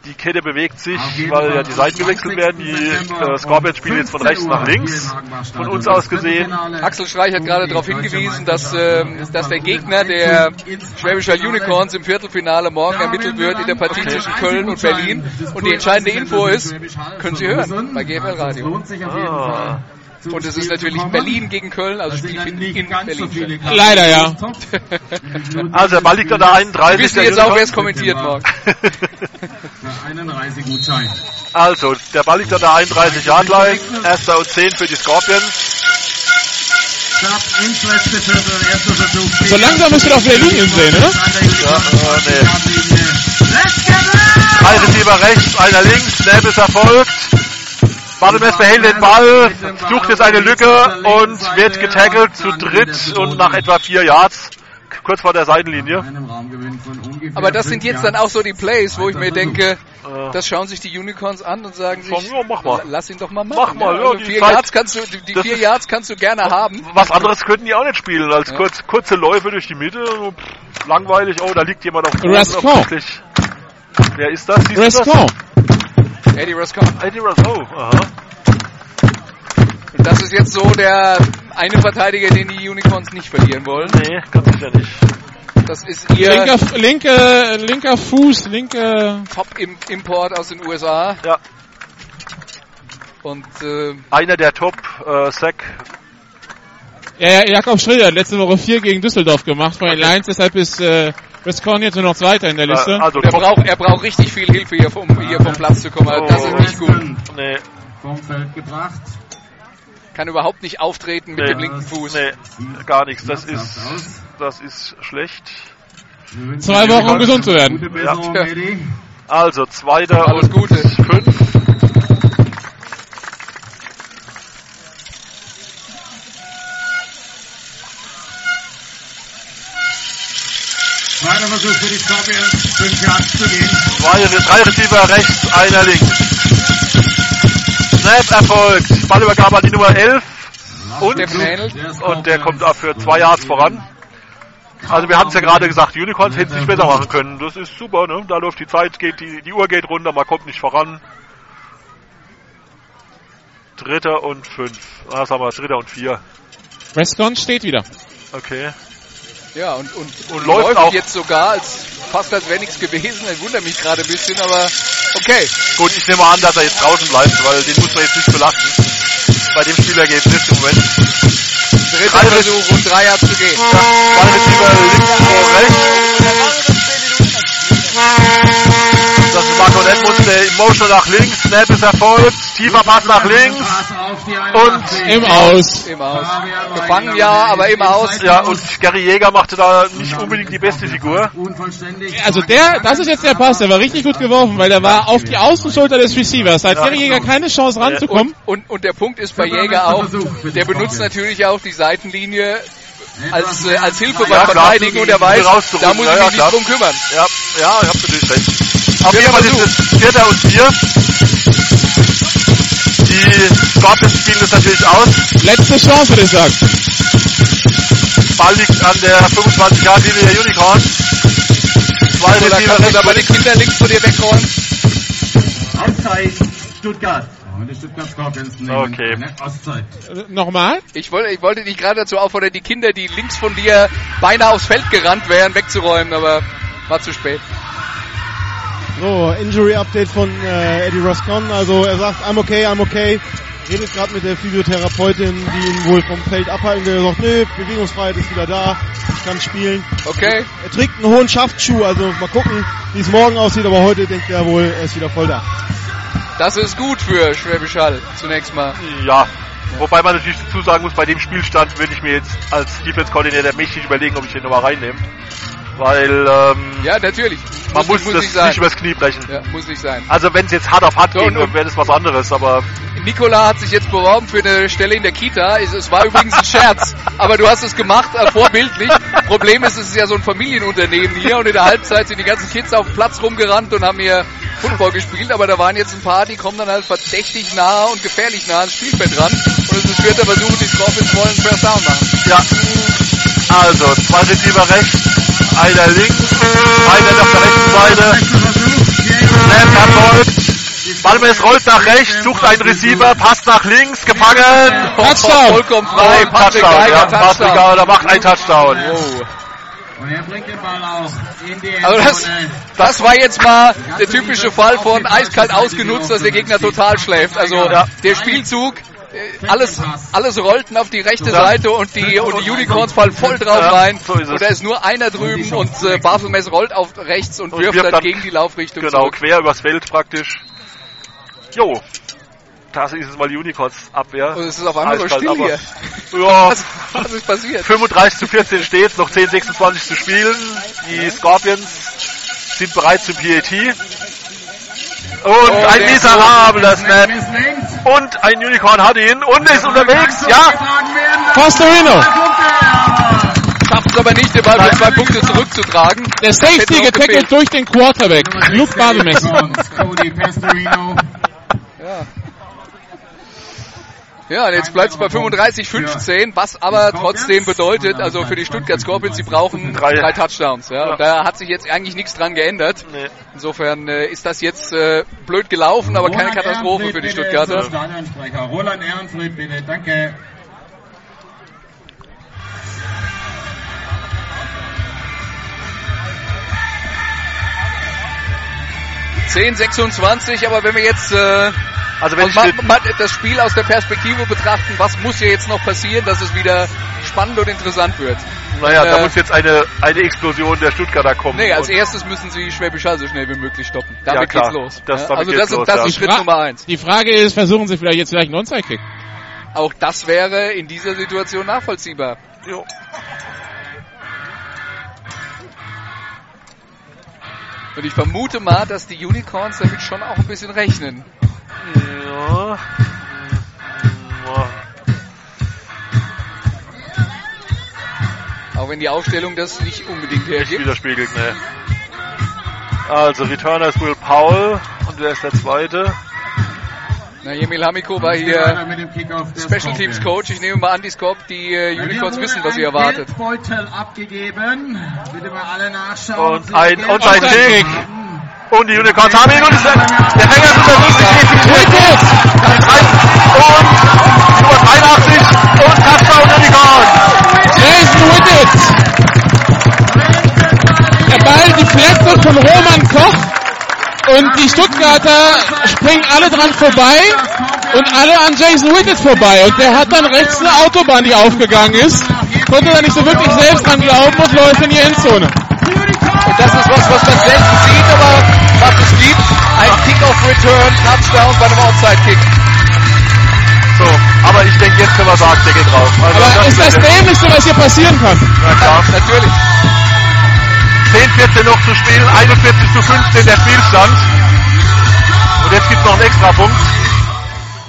Die Kette bewegt sich, weil ja die Seiten gewechselt 20. werden. Die äh, Scorpions spielen jetzt von 15 rechts nach links. Von uns aus gesehen. Axel Streich hat gerade darauf hingewiesen, dass, ähm, dass der Gegner der Schwäbischer Unicorns im Viertelfinale morgen ermittelt wird in der Partie zwischen Köln und Berlin. Und die entscheidende Info ist, können Sie hören bei GFL Radio. Ah. Und es ist natürlich. Berlin gegen Köln, also Das sind Spiel findet nicht in ganz so Berlin viele statt. Leider, ja. Also der Ball liegt an der Wir 31 wissen der jetzt auch, wer es kommentiert Reisegutschein. Also, der Ball liegt an der 31 Yard Line. Erster und 10 für die Scorpions. So langsam müsst ihr doch wieder Linien sehen, oder? Ja, äh, nee. Let's get Drei Receiver rechts, einer links, Snap ist erfolgt. Bartemes behält den Ball, sucht jetzt eine Lücke und wird getackelt zu dritt und nach etwa vier Yards, kurz vor der Seitenlinie. Aber das sind jetzt dann auch so die Plays, wo ich mir denke, Äh, das schauen sich die Unicorns an und sagen sich, ja, mach mal. lass ihn doch mal machen. Mach mal, ja, also die vier Zeit- Yards kannst du, die, die Das vier Yards kannst du gerne haben. Was anderes könnten die auch nicht spielen, als kurz, kurze Läufe durch die Mitte. pff, Langweilig, oh, da liegt jemand auf dem Boden. Wer ist das? Siehst du Rescon. Eddie das? Eddie Rascal, aha. Und das ist jetzt so der eine Verteidiger, den die Unicorns nicht verlieren wollen. Nee, ganz sicher nicht. Das ist ihr Linker, linke, linker Fuß, linke. Top-Import aus den USA. Ja. Und äh, Einer der Top äh, Sack. Ja, ja, Jakob Schröder hat letzte Woche vier gegen Düsseldorf gemacht von den Lions, deshalb ist äh, Rescon jetzt nur noch Zweiter in der Liste. Also er braucht, er braucht richtig viel Hilfe hier vom, hier vom Platz zu kommen. Also das ist nicht gut. Nee, Vom Feld gebracht. Kann überhaupt nicht auftreten mit Nee. dem linken Fuß. nee, gar nichts. Das ist, das ist schlecht. Zwei Wochen, um gesund zu werden. Ja. Also, zweiter Alles und Gute. fünf. Zweiter Versuch für die Scorpions. Fünf Yards zu gehen. Zwei, drei Receiver rechts, einer links. Snap erfolgt. Ballübergabe an die Nummer 11. Und, Hähnel. und der kommt für zwei Yards voran. Also wir hatten es ja gerade gesagt, Unicorns hätten es nicht besser machen können. Das ist super, ne? Da läuft die Zeit, geht die, die Uhr geht runter, man kommt nicht voran. Dritter und fünf. Ah, Was haben wir? Dritter und vier. Rescon steht wieder. Okay. Ja, und, und, Und läuft auch. jetzt sogar, als, fast als wäre nichts gewesen. Ich wundere mich gerade ein bisschen, aber okay. Gut, ich nehme an, dass er jetzt draußen bleibt, weil den muss man jetzt nicht belasten. Bei dem Spielergebnis im Moment. Dritter Drei Versuch und drei Yards zu gehen. Zwei Receiver links vor rechts. Das ist Marco Edmunds, der im Motion nach links. Snap ist erfolgt. Tiefer Pass nach links. Und Im Aus. Im Aus. Gefangen ja, aber im Aus. Ja, und Gary Jäger machte da nicht unbedingt die beste Figur. Unvollständig. Also der, das ist jetzt der Pass, der war richtig gut geworfen, weil der war auf die Außenschulter des Receivers. Da hat Gary Jäger keine Chance ranzukommen. Und, und der Punkt ist bei Jäger auch, der benutzt natürlich auch die Seitenlinie als, äh, als Hilfe beim Ja, klar. Verteidigen und er weiß, da muss Ja, ich ja, mich nicht klar. drum kümmern. Ja, ja, ihr habt natürlich recht. Auf jeden Vierter Fall ist es Vierter und Vier. Die Scorpions spielen das natürlich aus. Letzte Chance, würde ich sagen. Ball liegt an der 25 Yard Linie der Unicorn. Zwei So, da Receiver du aber die rechts. Kinder links von dir wegräumen. Auszeit Stuttgart. Und die Stuttgart Scorpions nehmen Okay. Nochmal. Ich wollte, ich wollte dich gerade dazu auffordern, die Kinder, die links von dir beinahe aufs Feld gerannt wären, wegzuräumen, aber war zu spät. So, Injury Update von äh, Eddie Roscon. Also er sagt, I'm okay, I'm okay. Redet gerade mit der Physiotherapeutin, die ihn wohl vom Feld abhalten will. Er sagt, nee, Bewegungsfreiheit ist wieder da, ich kann spielen. Okay. Er trägt einen hohen Schaftschuh, also mal gucken, wie es morgen aussieht, aber heute denkt er wohl, er ist wieder voll da. Das ist gut für Schwäbisch Hall, zunächst mal. Ja. Wobei man natürlich dazu sagen muss, bei dem Spielstand würde ich mir jetzt als Defense Coordinator mächtig überlegen, ob ich den nochmal reinnehme. Weil ähm, Ja, natürlich. man muss, muss das nicht sein. nicht übers Knie brechen. Ja, muss nicht sein. Also wenn es jetzt hart auf hart So, ging, wäre das was anderes, aber Nikola hat sich jetzt beworben für eine Stelle in der Kita. Es, es war übrigens ein Scherz, aber du hast es gemacht, äh, vorbildlich. Problem ist, es ist ja so ein Familienunternehmen hier und in der Halbzeit sind die ganzen Kids auf dem Platz rumgerannt und haben hier Football gespielt, aber da waren jetzt ein paar, die kommen dann halt verdächtig nah und gefährlich nah ans Spielfeld ran und es ist vierter Versuch, die Scorpions wollen First Down machen. ja. Also, zwei Receiver rechts, einer links, einer auf der rechten Seite. Snap erfolgt. Balmes rollt nach rechts, sucht einen Receiver, passt nach links, gefangen. Touchdown. Vollkommen frei, Und Patrick Touchdown, Geiger, ja, Patrick Touchdown. Geiger macht einen Touchdown. Wow. Und er bringt den Ball auch in die Also das, das war jetzt mal der typische Fall von eiskalt ausgenutzt, dass der Gegner total schläft. Also Ja. der Spielzug, alles, alles rollten auf die rechte. Seite und die, und die Unicorns fallen voll drauf rein. so und da ist nur einer drüben und äh, Baphelmess rollt auf rechts und, Und wirft wirft dann dann- gegen die Laufrichtung Genau, zurück. quer übers Feld praktisch. Jo, das ist es mal die Unicorns Abwehr. Und es ist auf einmal so Eiskalt, still hier. Ja, Was, was ist passiert? 35 zu 14 steht noch 10, 26 zu spielen. Die Scorpions sind bereit zum PAT. Und Oh, ein miserabler Snap. Und ein Unicorn hat ihn und ist unterwegs. Ja. Pastorino. Schafft es aber nicht, den Ball für zwei Punkte zurückzutragen. Der Safety getackelt durch den Quarterback. Luke. Cody Pastorino. Ja, und jetzt bleibt es bei 35, 15, was aber trotzdem bedeutet, also für die Stuttgart Scorpions, sie brauchen Drei. drei, Touchdowns. Ja. Und da hat sich jetzt eigentlich nichts dran geändert. Insofern äh, ist das jetzt äh, blöd gelaufen, aber keine Katastrophe für die Stuttgarter. Roland Ehrenfried, bitte. Danke. 10, 26, aber wenn wir jetzt äh, Also wenn das Spiel aus der Perspektive betrachten, was muss hier jetzt noch passieren, dass es wieder spannend und interessant wird? naja, da äh, muss jetzt eine, eine Explosion der Stuttgarter kommen. Nee, als erstes müssen sie Schwäbisch Hall so schnell wie möglich stoppen. Damit Ja, klar. geht's los. Das- Ja, damit also geht's das, ist, los, das ja. ist Schritt Nummer eins. Die Frage ist, versuchen sie vielleicht jetzt vielleicht einen Onside-Kick? Auch das wäre in dieser Situation nachvollziehbar. Jo. Und ich vermute mal, dass die Unicorns damit schon auch ein bisschen rechnen. Ja. Auch wenn die Aufstellung das nicht unbedingt Nicht hergibt. widerspiegelt, ne. Also Returner ist Will Powell und wer ist der zweite? Na, Jemil Hamiko war hier Special Teams. Coach. Ich nehme mal an, die Scorp, die äh, Unicorns wissen, was sie ein erwartet. Geldbeutel abgegeben. Bitte mal alle nachschauen. Und ein Geld Onside Kick. haben. Und die Unicorns haben ihn und es, der Fänger ist unterwegs. Wicked! Und Nummer 83 und Touchdown Unicorns. Jason Wickett! Der Ball deflected von Roman Koch und die Stuttgarter springen alle dran vorbei und alle an Jason Wickett vorbei und der hat dann rechts eine Autobahn, die aufgegangen ist, konnte da nicht so wirklich selbst dran glauben und läuft in die Endzone. Und das ist was, was man selten sieht, aber was es gibt. Ein Kickoff-Return, Touchdown bei einem Outside-Kick. So, aber ich denke, jetzt können wir sagen, der geht raus. Also Aber ist das Dämlichste, was hier passieren kann? Na klar. Natürlich. 10, 14 noch zu spielen, 41 zu 15 der Spielstand. Und jetzt gibt es noch einen Extrapunkt.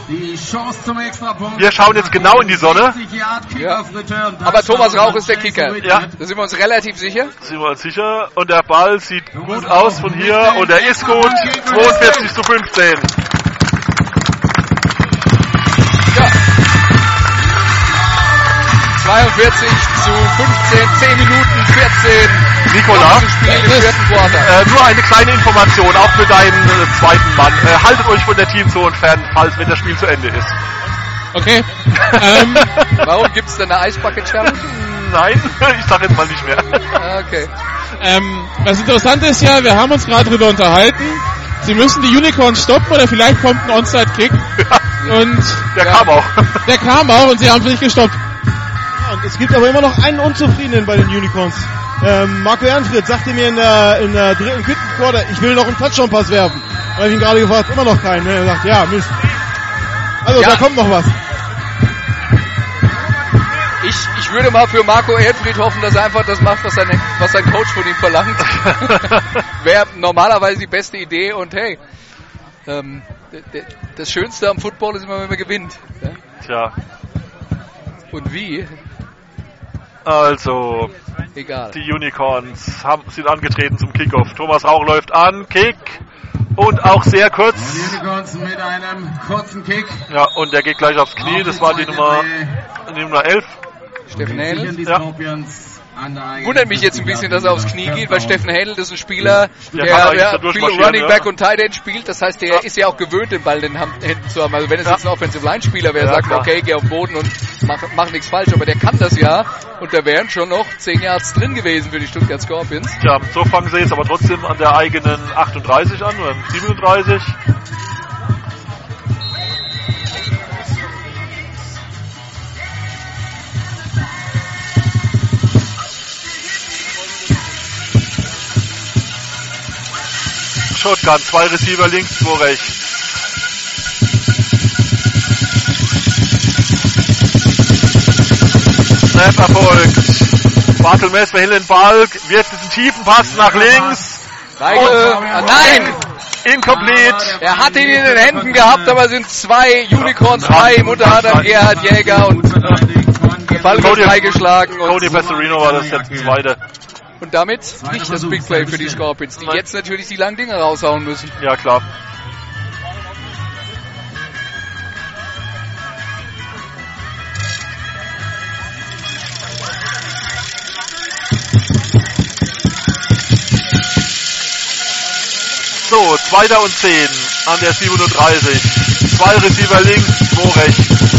Die Chance zum Extrapunkt. Wir schauen jetzt genau in die Sonne. 60 Yard Kickoff Return. Aber Thomas Rauch ist der Kicker. Ja. Da sind wir uns relativ sicher. Sind wir uns sicher. Und der Ball sieht gut aus von hier und er ist gut. 42 zu 15. Ja. 42 zu 15, 10 Minuten, 14. Nikola, äh, nur eine kleine Information, auch für deinen äh, zweiten Mann. Äh, haltet euch von der Teamzone fern, falls wenn das Spiel zu Ende ist. Okay. ähm, Warum gibt's denn eine Eisbucket Challenge? Nein, ich sag jetzt mal nicht mehr. Ah, Okay. ähm, was interessant ist ja, wir haben uns gerade drüber unterhalten. Sie müssen die Unicorns stoppen oder vielleicht kommt ein Onside-Kick. Und Der Ja. kam auch. der kam auch und sie haben es nicht gestoppt. Ja, und es gibt aber immer noch einen Unzufriedenen bei den Unicorns. Ähm, Marco Ehrenfried sagte mir in der, in der dritten, vierten Quarter, ich will noch einen Touchdown-Pass werfen. Da habe ich ihn gerade gefragt, immer noch keinen. Ne? Er sagt, ja, Mist. Also, Ja. da kommt noch was. Ich, ich würde mal für Marco Erdfried hoffen, dass er einfach das macht, was sein, was sein Coach von ihm verlangt. Wäre normalerweise die beste Idee und hey, ähm, das Schönste am Football ist immer, wenn man gewinnt. Ja? Tja, Und wie? Also, Egal. die Unicorns haben, sind angetreten zum Kickoff. Thomas Rauch läuft an, Kick und auch sehr kurz. Die Unicorns mit einem kurzen Kick. Ja, und der geht gleich aufs Knie. Das war die Nummer, die Nummer 11. Steffen Ja. Wundert mich jetzt ein bisschen, dass er aufs Knie geht, weil Steffen Händel ist ein Spieler, Der der, der viel Running ja. Back und Tight End spielt. Das heißt, der Ja. ist ja auch gewöhnt, den Ball in den Händen zu haben. Also wenn es Ja. jetzt ein Offensive Line Spieler wäre, Ja, sagt okay, geh auf den Boden und mach, mach nichts falsch. Aber der kann das ja. Und da wären schon noch 10 Yards drin gewesen für die Stuttgart Scorpions. Tja, so fangen sie jetzt aber trotzdem an der eigenen 38 an, oder 37. Shotgun, zwei Receiver links, zwei rechts. Snap erfolgt. Bartelmess behält den Ball, wirft diesen tiefen Pass nach links. Weigel, oh, äh, äh, nein! Incomplete. Er hat ihn in den Händen gehabt, aber sind zwei Unicorns frei. Mutter hat anderem Gerhard Jäger und Ball wird freigeschlagen. Cody Passerino war das jetzt zweite und damit nicht das Big Play für die Scorpions, die jetzt natürlich die langen Dinge raushauen müssen. Ja, klar. So, zweiter und 10 an der 37. Zwei Receiver links, zwei rechts.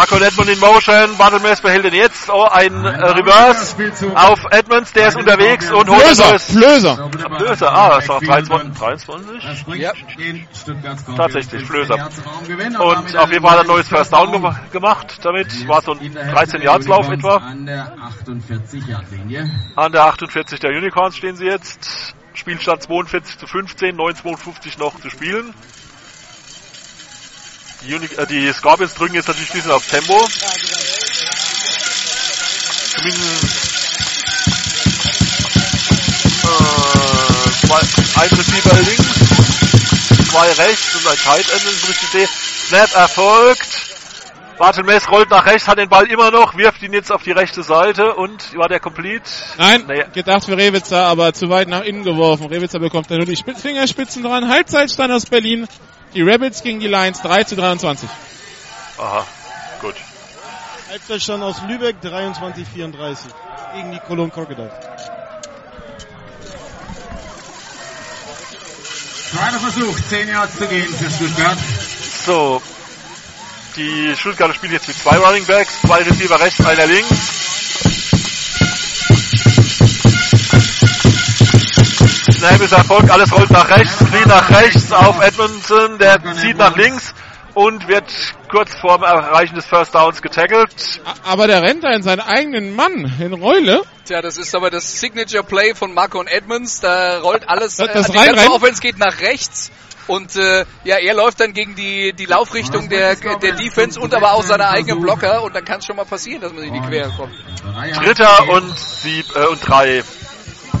Marco Edmund in Motion, Bartelmess behält ihn jetzt. Oh, ein äh, Reverse auf Edmonds, der ist unterwegs und holt ein Flöser, neues. Flöser. Flöser, ah, ist noch 23. 23? Ja. Tatsächlich, Flöser. Und auf jeden Fall hat er ein neues First Down gem gemacht. Damit war so ein 13 Yards Lauf etwa. An der 48 Yard Linie. An der 48 der Unicorns stehen sie jetzt. Spielstand 42 zu 15, 9,52 noch zu spielen. Die, Uni äh, die Scorpions drücken jetzt natürlich ein bisschen auf Tempo. Zumindest äh, zwei, ein Receiver links, zwei rechts und ein Tight End, wenn ich sehe. Snap erfolgt. Bartelmess rollt nach rechts, hat den Ball immer noch, wirft ihn jetzt auf die rechte Seite und war der complete? Nein, Nee. gedacht für Rewitzer, aber zu weit nach innen geworfen. Rewitzer bekommt da nur die Spitz- Fingerspitzen dran. Halbzeitstand aus Berlin. Die Rabbits gegen die Lions 3 zu 23. Aha, gut. Halbzeitstand aus Lübeck 23-34 gegen die Cologne Crocodiles. Zweiter Versuch, 10 Yards zu gehen für Stuttgart. So. Die Stuttgarter spielen jetzt mit zwei Running Backs, zwei Receiver rechts, einer links. Snap ist Erfolg, alles rollt nach rechts, Screen nach rechts auf Edmondson, der zieht nach links und wird kurz vorm Erreichen des First Downs getackelt. Aber der rennt da in seinen eigenen Mann in Reule. Tja, das ist aber das Signature Play von Marco und Edmonds. Da rollt alles, Das- äh, das die rein- ganze rein- Offense geht nach rechts. Und äh, ja, er läuft dann gegen die, die Laufrichtung der, der Defense und aber auch seine eigenen Blocker. Und dann kann es schon mal passieren, dass man sich in die Quere kommt. Dritter und sieb, äh, und drei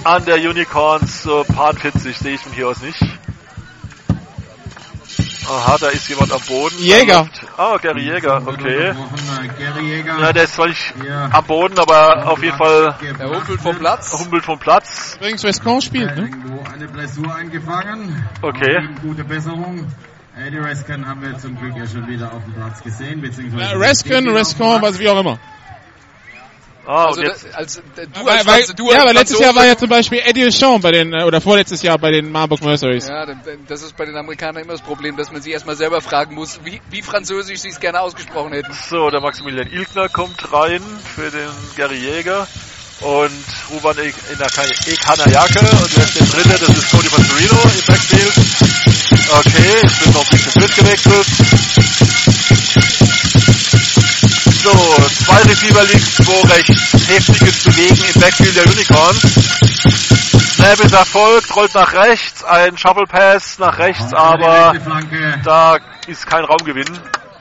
an der Unicorns, so Part 40 sehe ich von hier aus nicht. Aha, da ist jemand am Boden. Jäger. Ah, Gary Jäger, okay. Gary Jäger. Ja, der ist zwar nicht Ja. am Boden, aber auf jeden Fall Er humpelt vom Platz. humpelt vom Platz. Übrigens Westcon spielt, ne? Irgendwo eine Blessur eingefangen. Okay. Gute Besserung. Eddie Reskin haben wir zum Glück ja schon wieder auf dem Platz gesehen, beziehungsweise... Äh, Reskin, Rescon, was wie auch immer. Ah, Also, und jetzt, als, äh, du Weil, als, weil, Franz- du ja, als aber letztes Jahr war ja zum Beispiel Eddie Deschamps bei den, äh, oder vorletztes Jahr bei den Marburg Mercenaries. Ja, das ist bei den Amerikanern immer das Problem, dass man sich erstmal selber fragen muss, wie, wie französisch sie es gerne ausgesprochen hätten. so, der Maximilian Ilkner kommt rein für den Gary Jäger. Und Ruban E- Ekanayake und ist der dritte? Das ist Cody Pastorino im Backfield. Okay, es wird noch ein bisschen Schritt gewechselt. So, zwei Receiver links, zwei rechts. Heftiges Bewegen im Backfield der Unicorns. Snap ist erfolgt, rollt nach rechts, ein Shovel Pass nach rechts, aber Rechte Flanke. da ist kein Raumgewinn.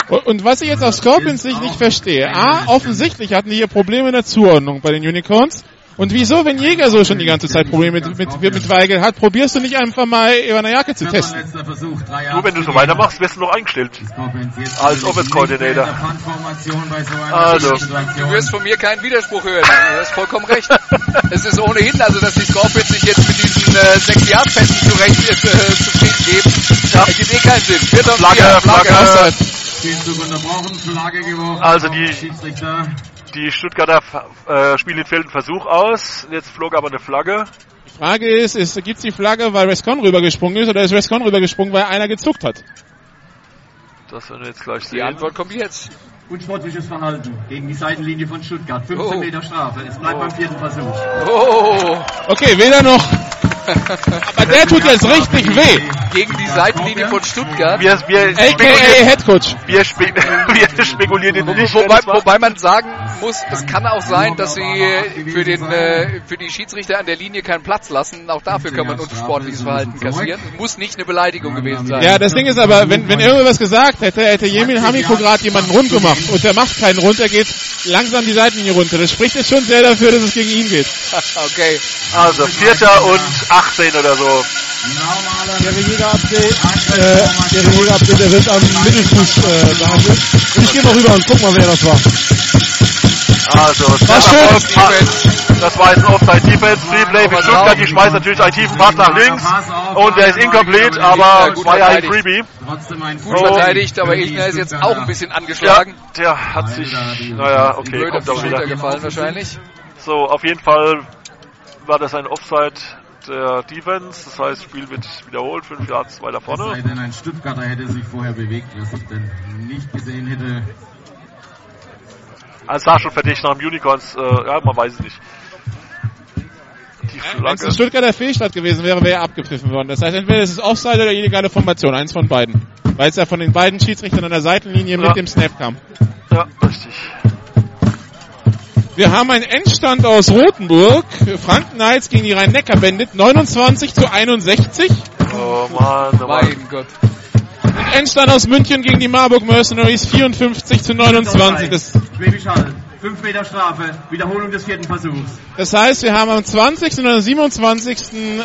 Und, und was ich jetzt aus Scorpions Sicht nicht verstehe, A, offensichtlich hatten die hier Probleme in der Zuordnung bei den Unicorns. Und wieso, wenn Jäger so schon die ganze Zeit Probleme mit, mit, mit Weigel hat, probierst du nicht einfach mal Ivanayake zu Vierter testen? letzter Versuch, drei Nur wenn du zu so weitermachst, wirst du noch eingestellt. Als Offense Coordinator. Also. Du wirst von mir keinen Widerspruch hören. Du hast vollkommen recht. Es ist ohnehin, also dass die Scorpions sich jetzt mit diesen äh, 6 Yard Pässen zurecht äh, zufrieden geben, ja. ergibt eh keinen Sinn. Und Flagge, Flagge. Flagge geworfen. Also die- Schiedsrichter. Die Stuttgarter äh, spielen den fehlenden Versuch aus. Jetzt flog aber eine Flagge. Die Frage ist, ist gibt's die Flagge, weil Rescon rübergesprungen ist, oder ist Rescon rübergesprungen, weil einer gezuckt hat? Das werden wir jetzt gleich Die sehen. Antwort kommt jetzt. Unsportliches Verhalten gegen die Seitenlinie von Stuttgart. 15 Oh. Meter Strafe. Es bleibt beim vierten Versuch. Oh, Okay, weder noch. Aber der tut jetzt richtig weh. Gegen die Seitenlinie von Stuttgart. Wir, wir, AKA spekulieren, Headcoach. wir, spe wir spekulieren den nicht. Wobei, wobei man sagen muss, es kann auch sein, dass sie für, den, äh, für die Schiedsrichter an der Linie keinen Platz lassen. Auch dafür kann man unsportliches Verhalten kassieren. Es muss nicht eine Beleidigung gewesen sein. Ja, das Ding ist aber, wenn, wenn irgendwas gesagt hätte, hätte Jemin Hamiko gerade jemanden rund gemacht und der macht keinen rund, der geht langsam die Seitenlinie runter. Das spricht jetzt schon sehr dafür, dass es gegen ihn geht. Okay. Also, Vierter und 18 oder so. Der Jäger-Update, äh, der wird am Mittelfuß äh, behandelt. Und ich gehe mal rüber und guck mal, wer das war. Also, Pass. Das war jetzt ein Offside Defense. Free Play für Stuttgart. Die schmeißt natürlich einen tiefen Pass nach links. Und der ist incomplete, aber gut war ja ein. Freebie. Gut verteidigt, aber Ilchner ist jetzt auch ein bisschen Ja, angeschlagen. der hat sich, naja, okay, kommt auch wieder. gefallen wahrscheinlich. So, auf jeden Fall war das ein Offside der Defense. Das heißt, Spiel wird wiederholt, fünf Yards weiter Es sei vorne. denn, ein Stuttgarter hätte sich vorher bewegt, was ich denn nicht gesehen hätte. Also, es sah schon verdächtig nach dem Unicorns, äh, ja, man weiß es nicht. Wenn es ein. Stuttgarter Fehlstart gewesen wäre, wäre er abgepfiffen worden. Das heißt, entweder es ist Offside oder illegale Formation, eins von beiden. Weil es ja von den beiden Schiedsrichtern an der Seitenlinie Ja. mit dem Snap kam. Ja, richtig. Wir haben einen Endstand aus Rothenburg. Franken Knights gegen die Rhein-Neckar-Bandit. 29 zu 61. Oh Mann, oh Mann. Mein Gott. Und Endstand aus München gegen die Marburg Mercenaries. 54 zu 29. Das, Schwäbisch Hall. 5 Meter Strafe. Wiederholung des vierten Versuchs. das heißt, wir haben am 20. und am 27.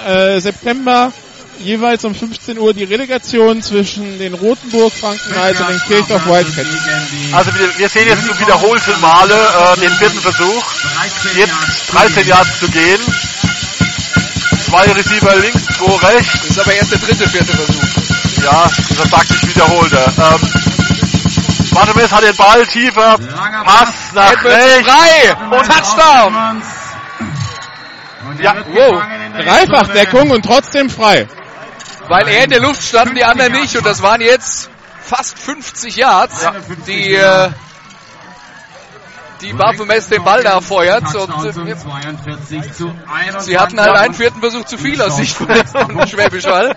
äh, September jeweils um 15 Uhr die Relegation zwischen den Rotenburg Franken Knights und den Kirchdorf Wildcats. Also wir, wir sehen jetzt zum wiederholten Male äh, den vierten Versuch. Jetzt 13 Yards zu gehen. Zwei Receiver links, zwei rechts. Das ist aber erst der dritte, vierte Versuch. Ja, das sagt sich wiederholte. Ähm, Bartemes hat den Ball tiefer. Pass nach rechts. frei und Touchdown. Und Ja, wow. Dreifachdeckung und trotzdem frei. Weil er in der Luft stand und die anderen nicht. Und das waren jetzt fast 50 Yards, die, äh, die Baphomet den Ball da feuert. Und äh, zum 42 zu 21. sie hatten halt einen vierten Versuch zu viel aus Sicht von Schwäbisch Hall.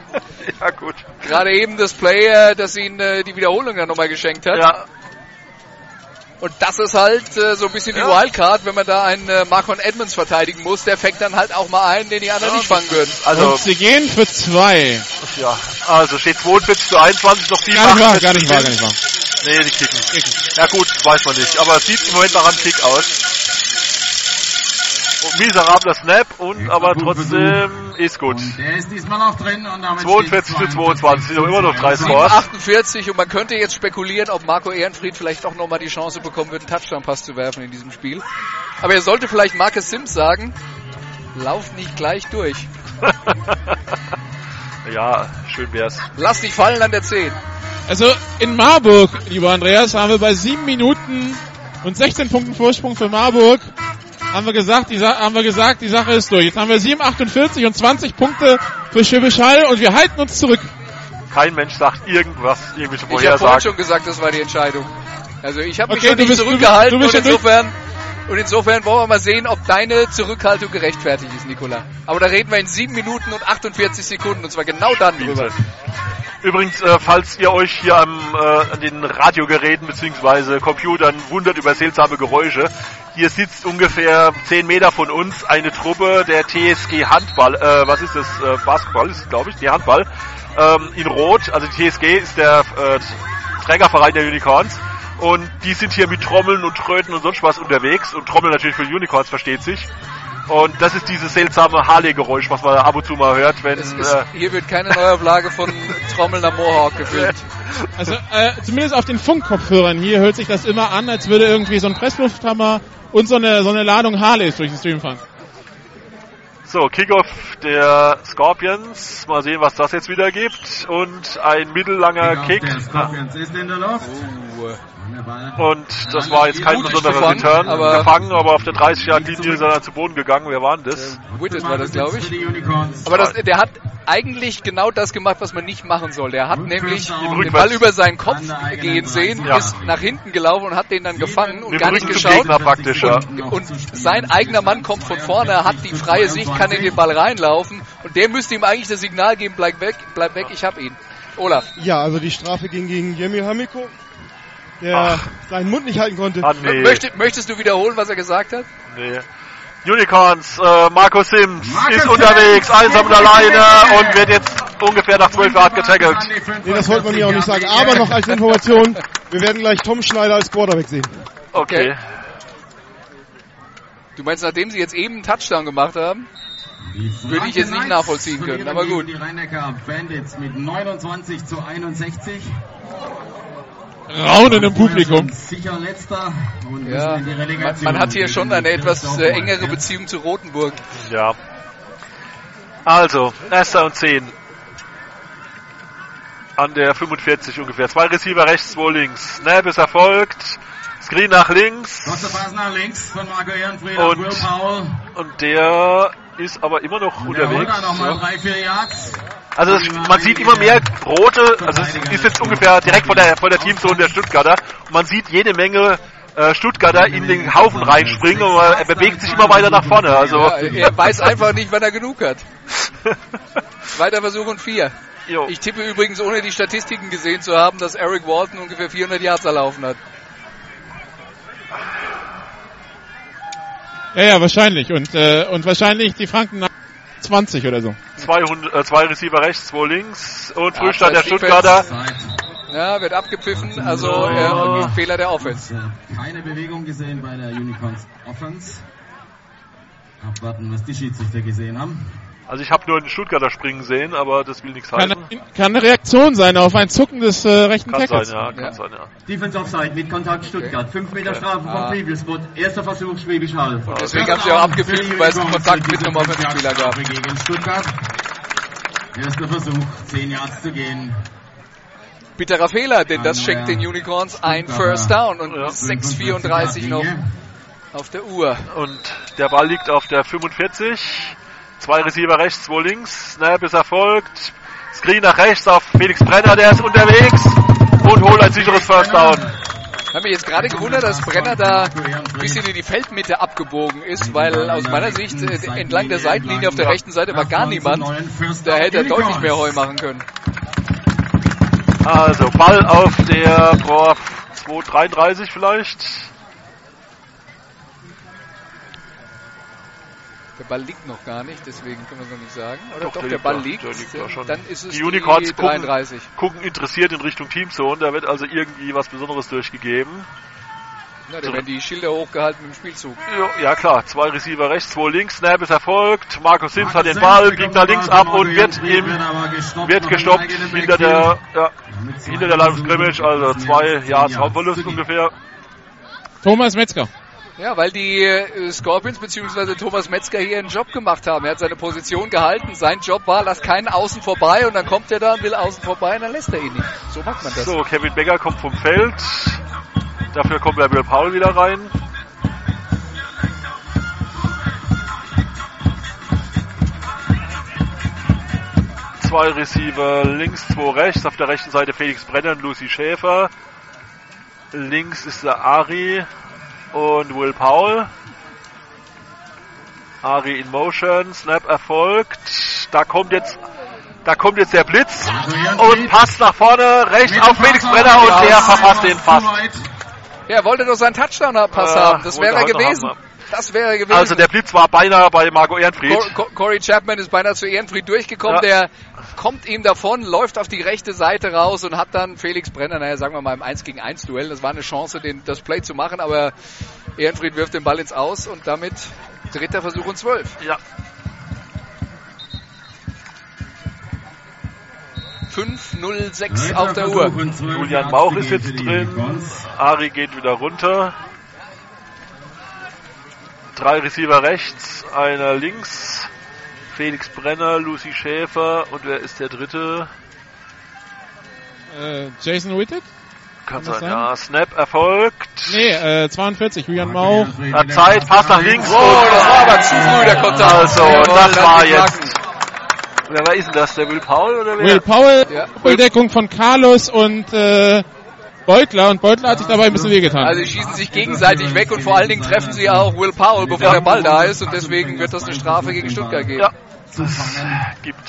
Ja gut. Gerade eben das Play, äh, das ihnen äh, die Wiederholung dann nochmal geschenkt hat. Ja, Und das ist halt äh, so ein bisschen die Ja. Wildcard, wenn man da einen äh, Marcon Edmonds verteidigen muss, der fängt dann halt auch mal einen, den die anderen Ja. nicht fangen würden. also Und sie gehen für zwei. ja, also steht 42 zu 21 noch 7 Gar nicht wahr, gar nicht wahr, gar nicht wahr. Nee, die kicken. Ja gut, weiß man nicht. Aber es sieht im Moment nach einem Kick aus. Und miserabler Snap und aber trotzdem ist gut. Und der ist diesmal auch drin und damit 42 zu steht's 22, sind immer noch drei 7, Scores. 48 und man könnte jetzt spekulieren, ob Marco Ehrenfried vielleicht doch nochmal die Chance bekommen wird, einen Touchdown-Pass zu werfen in diesem Spiel. Aber er sollte vielleicht Marcus Sims sagen, lauf nicht gleich durch. Ja, schön wär's. Lass dich fallen an der 10. Also in Marburg, lieber Andreas, haben wir bei sieben Minuten und 16 Punkten Vorsprung für Marburg haben wir gesagt, die, haben wir gesagt, die Sache ist durch. Jetzt haben wir 7, 48 und 20 Punkte für Schwäbisch Hall und wir halten uns zurück. Kein Mensch sagt irgendwas, irgendwelche Ich habe vorhin Vorhersagen. schon gesagt, das war die Entscheidung. Also ich habe mich Okay, schon du nicht bist- du bist- zurückgehalten du bist und schon durch. Und insofern wollen wir mal sehen, ob deine Zurückhaltung gerechtfertigt ist, Nicola. Aber da reden wir in 7 Minuten und 48 Sekunden und zwar genau dann drüber. Übrigens, äh, falls ihr euch hier am, äh, an den Radiogeräten bzw. Computern wundert über seltsame Geräusche, hier sitzt ungefähr 10 Meter von uns eine Truppe der TSG Handball, äh, was ist das, äh, Basketball ist glaube ich, die Handball, ähm, in Rot, also die TSG ist der äh, Trägerverein der Unicorns und die sind hier mit Trommeln und Tröten und sonst was unterwegs und Trommeln natürlich für Unicorns, versteht sich. Und das ist dieses seltsame Harley-Geräusch, was man ab und zu mal hört, wenn... Ist, Äh, hier wird keine Neuauflage von Trommeln am Mohawk gefilmt. Also äh, zumindest auf den Funkkopfhörern hier hört sich das immer an, als würde irgendwie so ein Presslufthammer und so eine, so eine Ladung Harleys durch den Stream fahren. So, Kickoff der Scorpions. Mal sehen, was das jetzt wieder gibt. Und ein mittellanger Kick. Kick. Der Scorpions ist in der Luft. Uh, Und das war jetzt kein besonderer gefangen, Return. aber- gefangen, aber auf der 30-Yard-Linie ist er dann zu Boden gegangen. Wer war denn das? Whitted war das, glaube ich. Aber das, der hat eigentlich genau das gemacht, was man nicht machen soll. Der hat nämlich den. Ball über seinen Kopf gehen sehen, Ja. ist nach hinten gelaufen und hat den dann gefangen und gar nicht geschaut. Gegner praktisch, ja. Und sein eigener Mann kommt von vorne, hat die freie Sicht, kann in den Ball reinlaufen und der müsste ihm eigentlich das Signal geben, bleib weg, bleib weg, ich hab ihn. Olaf. Ja, also die Strafe ging gegen Jemil Hamiko, der seinen Mund nicht halten konnte. Ah, nee. Möchtest, möchtest du wiederholen, was er gesagt hat? nee. Unicorns, äh, Marco Sims Marco ist Sims, unterwegs, einsam und der alleine und wird jetzt ungefähr nach 12 Yard getackelt. Nee, das wollte man mir auch nicht sagen. Aber noch als Information, wir werden gleich Tom Schneider als Quarterback sehen. Okay. Du meinst, nachdem sie jetzt eben einen Touchdown gemacht haben? Würde ich jetzt nicht nachvollziehen können, aber gut. Die Rhein-Neckar Bandits mit 29 zu 61. Raunen im Publikum. Sicher letzter und Ja, müssen in die man, Relegation. man hat hier schon eine etwas äh, engere Beziehung zu Rotenburg. Ja. Also, erster und 10. An der 45 ungefähr. Zwei Receiver rechts, zwei links. Snap ist erfolgt. Screen nach links. Nach links von Marco Ehrenfried Und-. Und der ist aber immer noch Und unterwegs. da nochmal drei, vier Yards. Also es, man sieht immer mehr rote, also es ist jetzt ungefähr direkt vor der, vor der Teamzone der Stuttgarter. Und man sieht jede Menge äh, Stuttgarter in den Haufen reinspringen und er bewegt sich immer weiter nach vorne. Also Ja, er weiß einfach nicht, wann er genug hat. Zweiter Versuch und vier. jo. Ich tippe übrigens, ohne die Statistiken gesehen zu haben, dass Eric Walton ungefähr 400 Yards erlaufen hat. Ja, ja, wahrscheinlich. Und, äh, und wahrscheinlich die Franken nach 20 oder so. 200, äh, zwei Receiver rechts, zwei links und Ja, Frühstand der Stuttgarter. Ja, wird abgepfiffen, also äh, Fehler der Offense. Äh, Keine Bewegung gesehen bei der Unicorns Offense. Abwarten, was die Schiedsrichter gesehen haben. Also ich habe nur einen Stuttgarter springen sehen, aber das will nichts Kann, heißen. kann eine Reaktion sein auf ein Zucken des äh, rechten Kann sein, ja, kann Ja. sein, ja. Defense Offside mit Kontakt Stuttgart. 5 Meter Strafe vom Ah. Previous Spot. Erster Versuch Schwäbisch Hall. Deswegen haben sie auch abgepfiffen, weil es einen Kontakt mit einem Offensivspieler gab. Gegen Stuttgart. Erster Versuch, 10 Yards zu gehen. Bitterer Fehler, denn das schenkt den Unicorns ein First Down und Ja. 6,34 noch auf der Uhr. Und der Ball liegt auf der 45. Zwei Receiver rechts, zwei links. Snap ist erfolgt. Screen nach rechts auf Felix Brenner, der ist unterwegs und holt ein sicheres First Down. Ich habe mich jetzt gerade gewundert, dass Brenner da ein bisschen in die Feldmitte abgebogen ist, weil aus meiner Sicht äh, entlang der Seitenlinie auf der rechten Seite war gar niemand. Da hätte er deutlich mehr Heu machen können. Also Ball auf der boah, 233 vielleicht. Der Ball liegt noch gar nicht, deswegen können wir es noch nicht sagen. Oder Doch, doch, der der liegt Ball liegt. der liegt noch schon. Dann ist es Die Unicorns die gucken- 33. Gucken interessiert in Richtung Teamzone. Da wird also irgendwie was Besonderes durchgegeben. Ja, da werden die Schilder hochgehalten im Spielzug. Ja, ja klar, zwei Receiver rechts, zwei links. Snap ist erfolgt. Markus Sims hat den Ball, biegt nach links ab und wird im wird gestoppt hinter der ja, hinter der Line of Scrimmage, also zwei Yards Raumverlust ungefähr. Thomas Metzger. Ja, weil die äh, Scorpions bzw. Thomas Metzger hier einen Job gemacht haben. Er hat seine Position gehalten. Sein Job war, lass keinen außen vorbei und dann kommt er da und will außen vorbei und dann lässt er ihn nicht. So macht man das. So, Kevin Becker kommt vom Feld. Dafür kommt Will Paul wieder rein. Zwei Receiver links, zwei rechts. Auf der rechten Seite Felix Brenner und Lucy Schäfer. Links ist der Ari und Will Paul. Ari in Motion, Snap erfolgt. Da kommt jetzt, da kommt jetzt der Blitz und passt nach vorne, rechts auf Felix Brenner und der verpasst den fast. Ja, er wollte doch seinen Touchdown-Pass Äh, haben. Das wäre er gewesen. haben, Das wäre gewesen. Also der Blitz war beinahe bei Marco Ehrenfried. Cor Cor Corey Chapman ist beinahe zu Ehrenfried durchgekommen. Ja. Der kommt ihm davon, läuft auf die rechte Seite raus und hat dann Felix Brenner, naja, sagen wir mal im 1 gegen 1 Duell. Das war eine Chance, den, das Play zu machen, aber Ehrenfried wirft den Ball ins Aus und damit dritter Versuch und 12. Ja, 5-0-6 auf der Uhr. Julian Bauch ist jetzt drin. Ari geht wieder runter. Drei Receiver rechts, einer links. Felix Brenner, Lucy Schäfer und wer ist der dritte? Äh, Jason Whitted? Kann das sein, sein? ja. Snap erfolgt. Nee, äh, 42, Julian Mau. Hat Zeit, Pass nach links. Oh, das war aber zu früh der Kontakt. Also, das war jetzt. Wer, ist denn das? Der Will Paul oder wer? Will Powell, Ja. Doppeldeckung von Carlos und äh, Beutler und Beutler hat sich dabei ein bisschen wehgetan. Also sie schießen sich gegenseitig weg und vor allen Dingen treffen sie auch Will Powell, bevor der Ball da ist und deswegen wird das eine Strafe gegen Stuttgart geben. Ja. Gibt.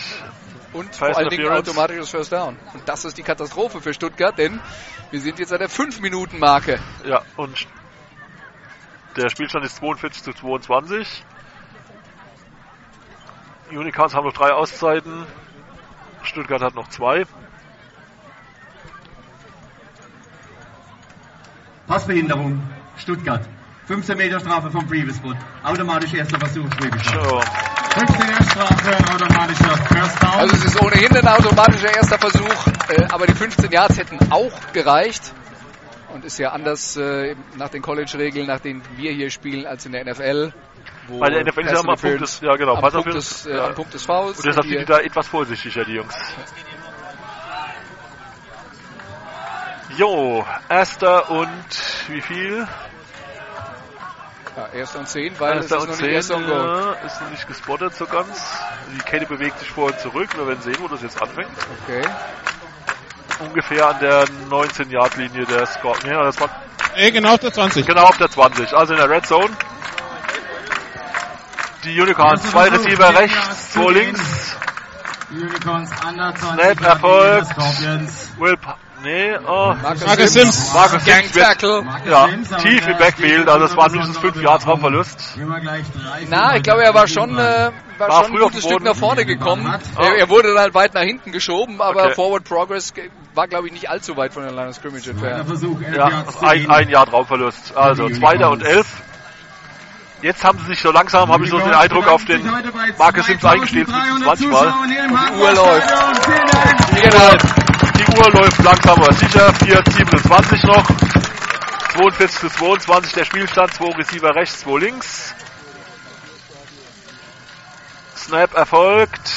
Und vor allen Dingen automatisches First Down. Und das ist die Katastrophe für Stuttgart, denn wir sind jetzt an der 5-Minuten-Marke. Ja, und der Spielstand ist 42 zu 22. Unicorns haben noch drei Auszeiten. Stuttgart hat noch zwei. Passbehinderung, Stuttgart. 15 Meter Strafe vom Previous Spot. Automatisch erster Versuch, Schwäbisch. So, 15er Strafe, automatischer First Down. Also es ist ohnehin ein automatischer erster Versuch, äh, aber die 15 Yards hätten auch gereicht. Und ist ja anders äh, nach den College-Regeln, nach denen wir hier spielen, als in der NFL. Wo Bei der NFL ist ja immer am Punkt des- ja, genau, am Punkt, des, äh, ja. am Punkt des Fouls. und deshalb sind die da etwas vorsichtiger, die Jungs. Jo, erster und wie viel? ja, erster und 10, weil Erster es und ist noch zehn, nicht erster und Goal. ja, ist noch nicht gespottet so ganz. Die Kette bewegt sich vor und zurück. Wir werden sehen, wo das jetzt anfängt. Okay. Ungefähr an der 19-Yard-Linie der Score. Ja, das war Nee, genau auf der 20. genau auf der 20, also in der Red Zone. Die Unicorns, zwei Receiver rechts, zwei links. Unicorns under 20. Snap erfolgt. Scorpions. Will nee, oh. Marcus Sims. Marcus Sims Tackle. ja, tief im Backfield, also es waren mindestens der 5 Yards Raumverlust. Gehen wir gleich drei, Na, ich glaube, er war schon, äh, war War schon früh ein gutes Stück nach vorne gekommen. Oh. Er, er wurde dann halt weit nach hinten geschoben, aber Okay. Forward Progress war, glaube ich, nicht allzu weit von der Line of Scrimmage entfernt. Ja, zu ein, ein Yard Raumverlust. Also zweiter und elf. Jetzt haben sie sich so langsam, habe ich so den Eindruck, auf den Marcus Sims eingestellt, mindestens 20 Mal. Die Uhr läuft. Genau. Uhr läuft langsam aber sicher. 4,27 noch. 42 zu 22 der Spielstand. 2 Receiver rechts, 2 links. Snap erfolgt.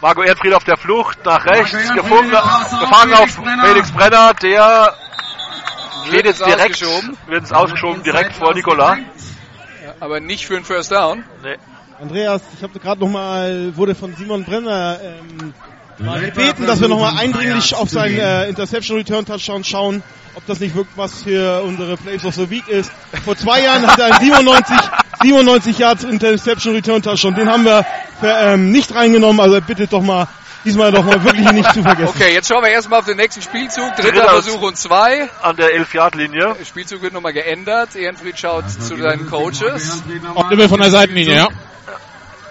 Marco Erdfried auf der Flucht nach rechts. Gefunden, gefangen auf Felix Brenner. Der Wird geht jetzt direkt, ausgeschoben, wird es ausgeschoben direkt vor Nikola. aber nicht für einen First Down. Nee. Andreas, ich habe gerade noch mal, wurde von Simon Brenner ähm, mal gebeten, dass wir noch mal eindringlich auf seinen äh, Interception Return Touchdown schauen, ob das nicht wirklich was für unsere Plays of the Week ist. Vor zwei Jahren hat er einen 97, 97 Yards Interception Return Touchdown. Den haben wir für, ähm, nicht reingenommen, also bitte doch mal diesmal doch mal wirklich nicht zu vergessen. Okay, jetzt schauen wir erstmal auf den nächsten Spielzug. Dritter Versuch und zwei. An der 11-Yard-Linie. Der Spielzug wird nochmal geändert. Ehrenfried schaut zu seinen Coaches. Auf Nibbel von der Seitenlinie, ja.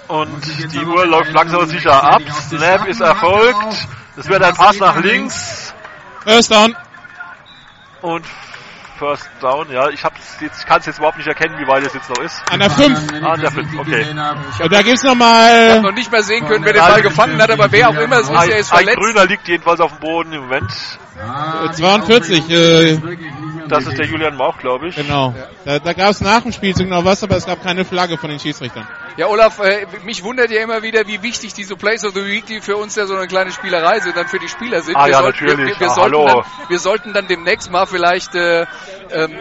Und die Uhr läuft langsam und sicher ab. Snap ist erfolgt. Es wird ein Pass nach links. First down. Und First Down, ja. Ich, hab's jetzt, ich kann es jetzt überhaupt nicht erkennen, wie weit es jetzt noch ist. An der 5. Ah, der fünf, okay. Und da gibt's Ich habe nochmal noch nicht mehr sehen können, wer den Ball gefangen hat, aber wer auch immer es ist, Ein, er ist ein verletzt. Grüner liegt jedenfalls auf dem Boden im Moment. 42, äh, Das ist der Julian Mauch, glaube ich. genau. Da, da gab's nach dem Spielzug noch was, aber es gab keine Flagge von den Schiedsrichtern. Ja, Olaf, äh, mich wundert ja immer wieder, wie wichtig diese Plays of the Week, die für uns ja so eine kleine Spielerei sind, dann für die Spieler sind. Ah, wir, ja, sollten, natürlich. wir, wir, Ah, sollten hallo. dann, wir sollten dann demnächst mal vielleicht äh, ähm,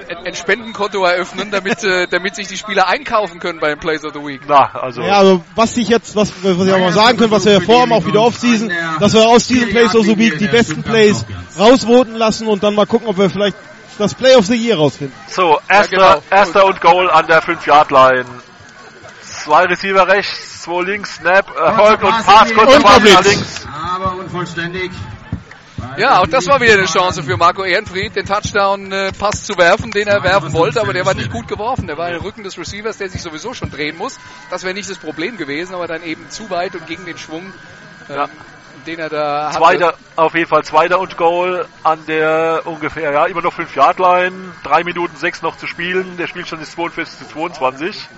ein, ein Spendenkonto eröffnen, damit, äh, damit sich die Spieler einkaufen können bei den Plays of the Week. Na, also. Ja, also was ich jetzt, was, was ich auch mal sagen können, was wir vorhaben, auch wieder Offseason, dass wir aus diesen Plays of the Week die besten Plays rausvoten lassen und dann mal gucken, ob wir vielleicht das Play of the Year rausfinden. So, erster, genau. erster und Goal an der 5-Yard-Line. Zwei Receiver rechts, zwei links, Snap, Erfolg und Pass, kurzer Und Pass nach Blitz. links. Aber unvollständig. Ja, auch das war wieder eine Chance für Marco Ehrenfried, den Touchdown-Pass zu werfen, den er werfen wollte, aber der war nicht gut geworfen. Der war im Rücken des Receivers, der sich sowieso schon drehen muss. Das wäre nicht das Problem gewesen, aber dann eben zu weit und gegen den Schwung, ähm, Ja. Den er da hatte. Zweiter, auf jeden Fall zweiter und Goal an der ungefähr, ja, immer noch 5-Yard-Line. Drei Minuten sechs noch zu spielen. Der Spielstand ist 42 zu 22.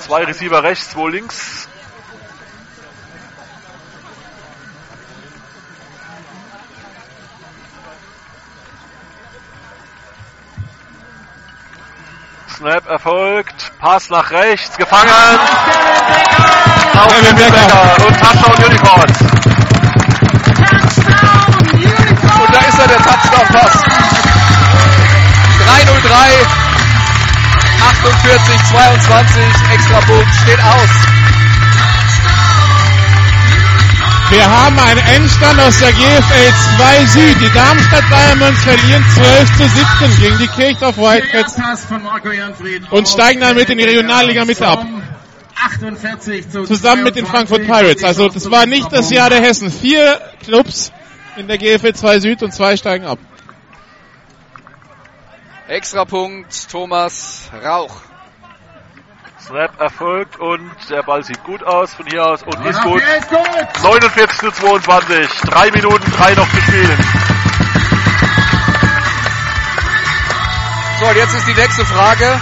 Zwei Receiver rechts, zwei links. Snap erfolgt, Pass nach rechts, gefangen. Auf Kevin Kevin Becker. Becker und Touchdown Unicorns. Und da ist er, der Pass. 303. 48, 22. Extra Punkt. Steht aus. Wir haben einen Endstand aus der GFL 2 Süd. Die Darmstadt Diamonds verlieren 12 zu 17 gegen die Kirchdorf Wildcats und steigen damit in die Regionalliga Mitte ab. 48 zu Zusammen mit den 22 Frankfurt Pirates. Also das war nicht das Jahr der Hessen. Vier Clubs in der GFL 2 Süd und zwei steigen ab. Extra Punkt. Thomas Rauch. Snap erfolgt und der Ball sieht gut aus von hier aus und ist Ja, gut. der ist gut. 49 zu 22. Drei Minuten, drei noch zu spielen. So, und jetzt ist die nächste Frage.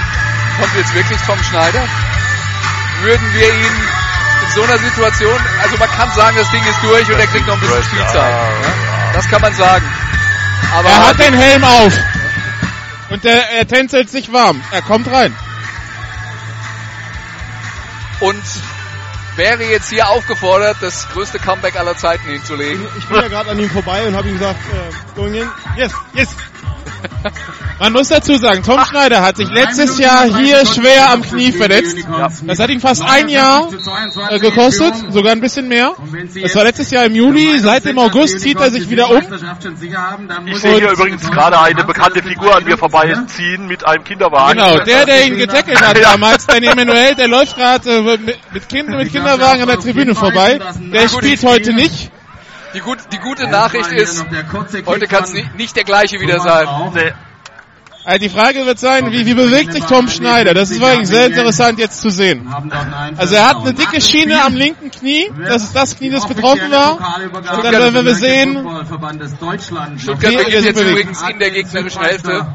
Kommt jetzt wirklich Tom Schneider? Würden wir ihn in so einer Situation, also man kann sagen, das Ding ist durch und er kriegt noch ein bisschen Spielzeit. ja, Ja, das kann man sagen. Aber Er hat den Helm auf. Und der, er tänzelt sich warm. Er kommt rein. Und wäre jetzt hier aufgefordert, das größte Comeback aller Zeiten hinzulegen. Ich bin ja gerade an ihm vorbei und habe ihm gesagt, äh, going in. Yes, yes. Man muss dazu sagen, Tom Schneider hat sich letztes Jahr hier schwer am Knie verletzt. Das hat ihn fast ein Jahr äh, gekostet, sogar ein bisschen mehr. Das war letztes Jahr im Juli. Seit dem August zieht er sich wieder um. Ich sehe hier übrigens gerade eine bekannte Figur an mir vorbeiziehen mit einem Kinderwagen. Genau, der, der ihn getackelt hat damals, der Emanuel, der läuft gerade äh, mit, mit, kind, mit Kinderwagen an der Tribüne vorbei. Der spielt heute nicht. Die, gut, die gute Nachricht ist, heute kann es nicht, nicht der gleiche wieder sein. Nee. Also die Frage wird sein, wie, wie bewegt sich Tom Schneider? Das ist eigentlich sehr interessant jetzt zu sehen. Also er hat eine dicke Schiene am linken Knie. Das ist das Knie, das betroffen war. Und dann werden wir sehen, Stuttgart Wie- beginnt wie- jetzt wie- übrigens in der gegnerischen Hälfte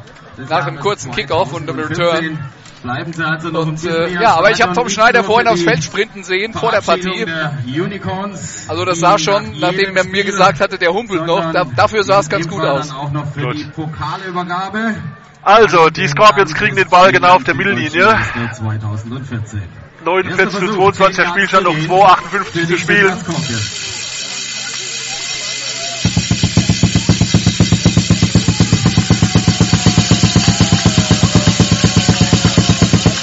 nach einem kurzen Kickoff und einem Return. Bleiben Sie also noch Und äh, ja, aber ich habe Tom Schneider vorhin aufs Feld sprinten sehen vor der Partie. Unicorns. Also das sah schon, nachdem er mir gesagt hatte, der humpelt noch, da, dafür sah es ganz gut aus. Auch noch für die Pokalübergabe. Also, die Scorpions kriegen den Ball genau auf der Mittellinie. 2014. 49 zu 22, der Spielstand noch 2,58 zu spielen.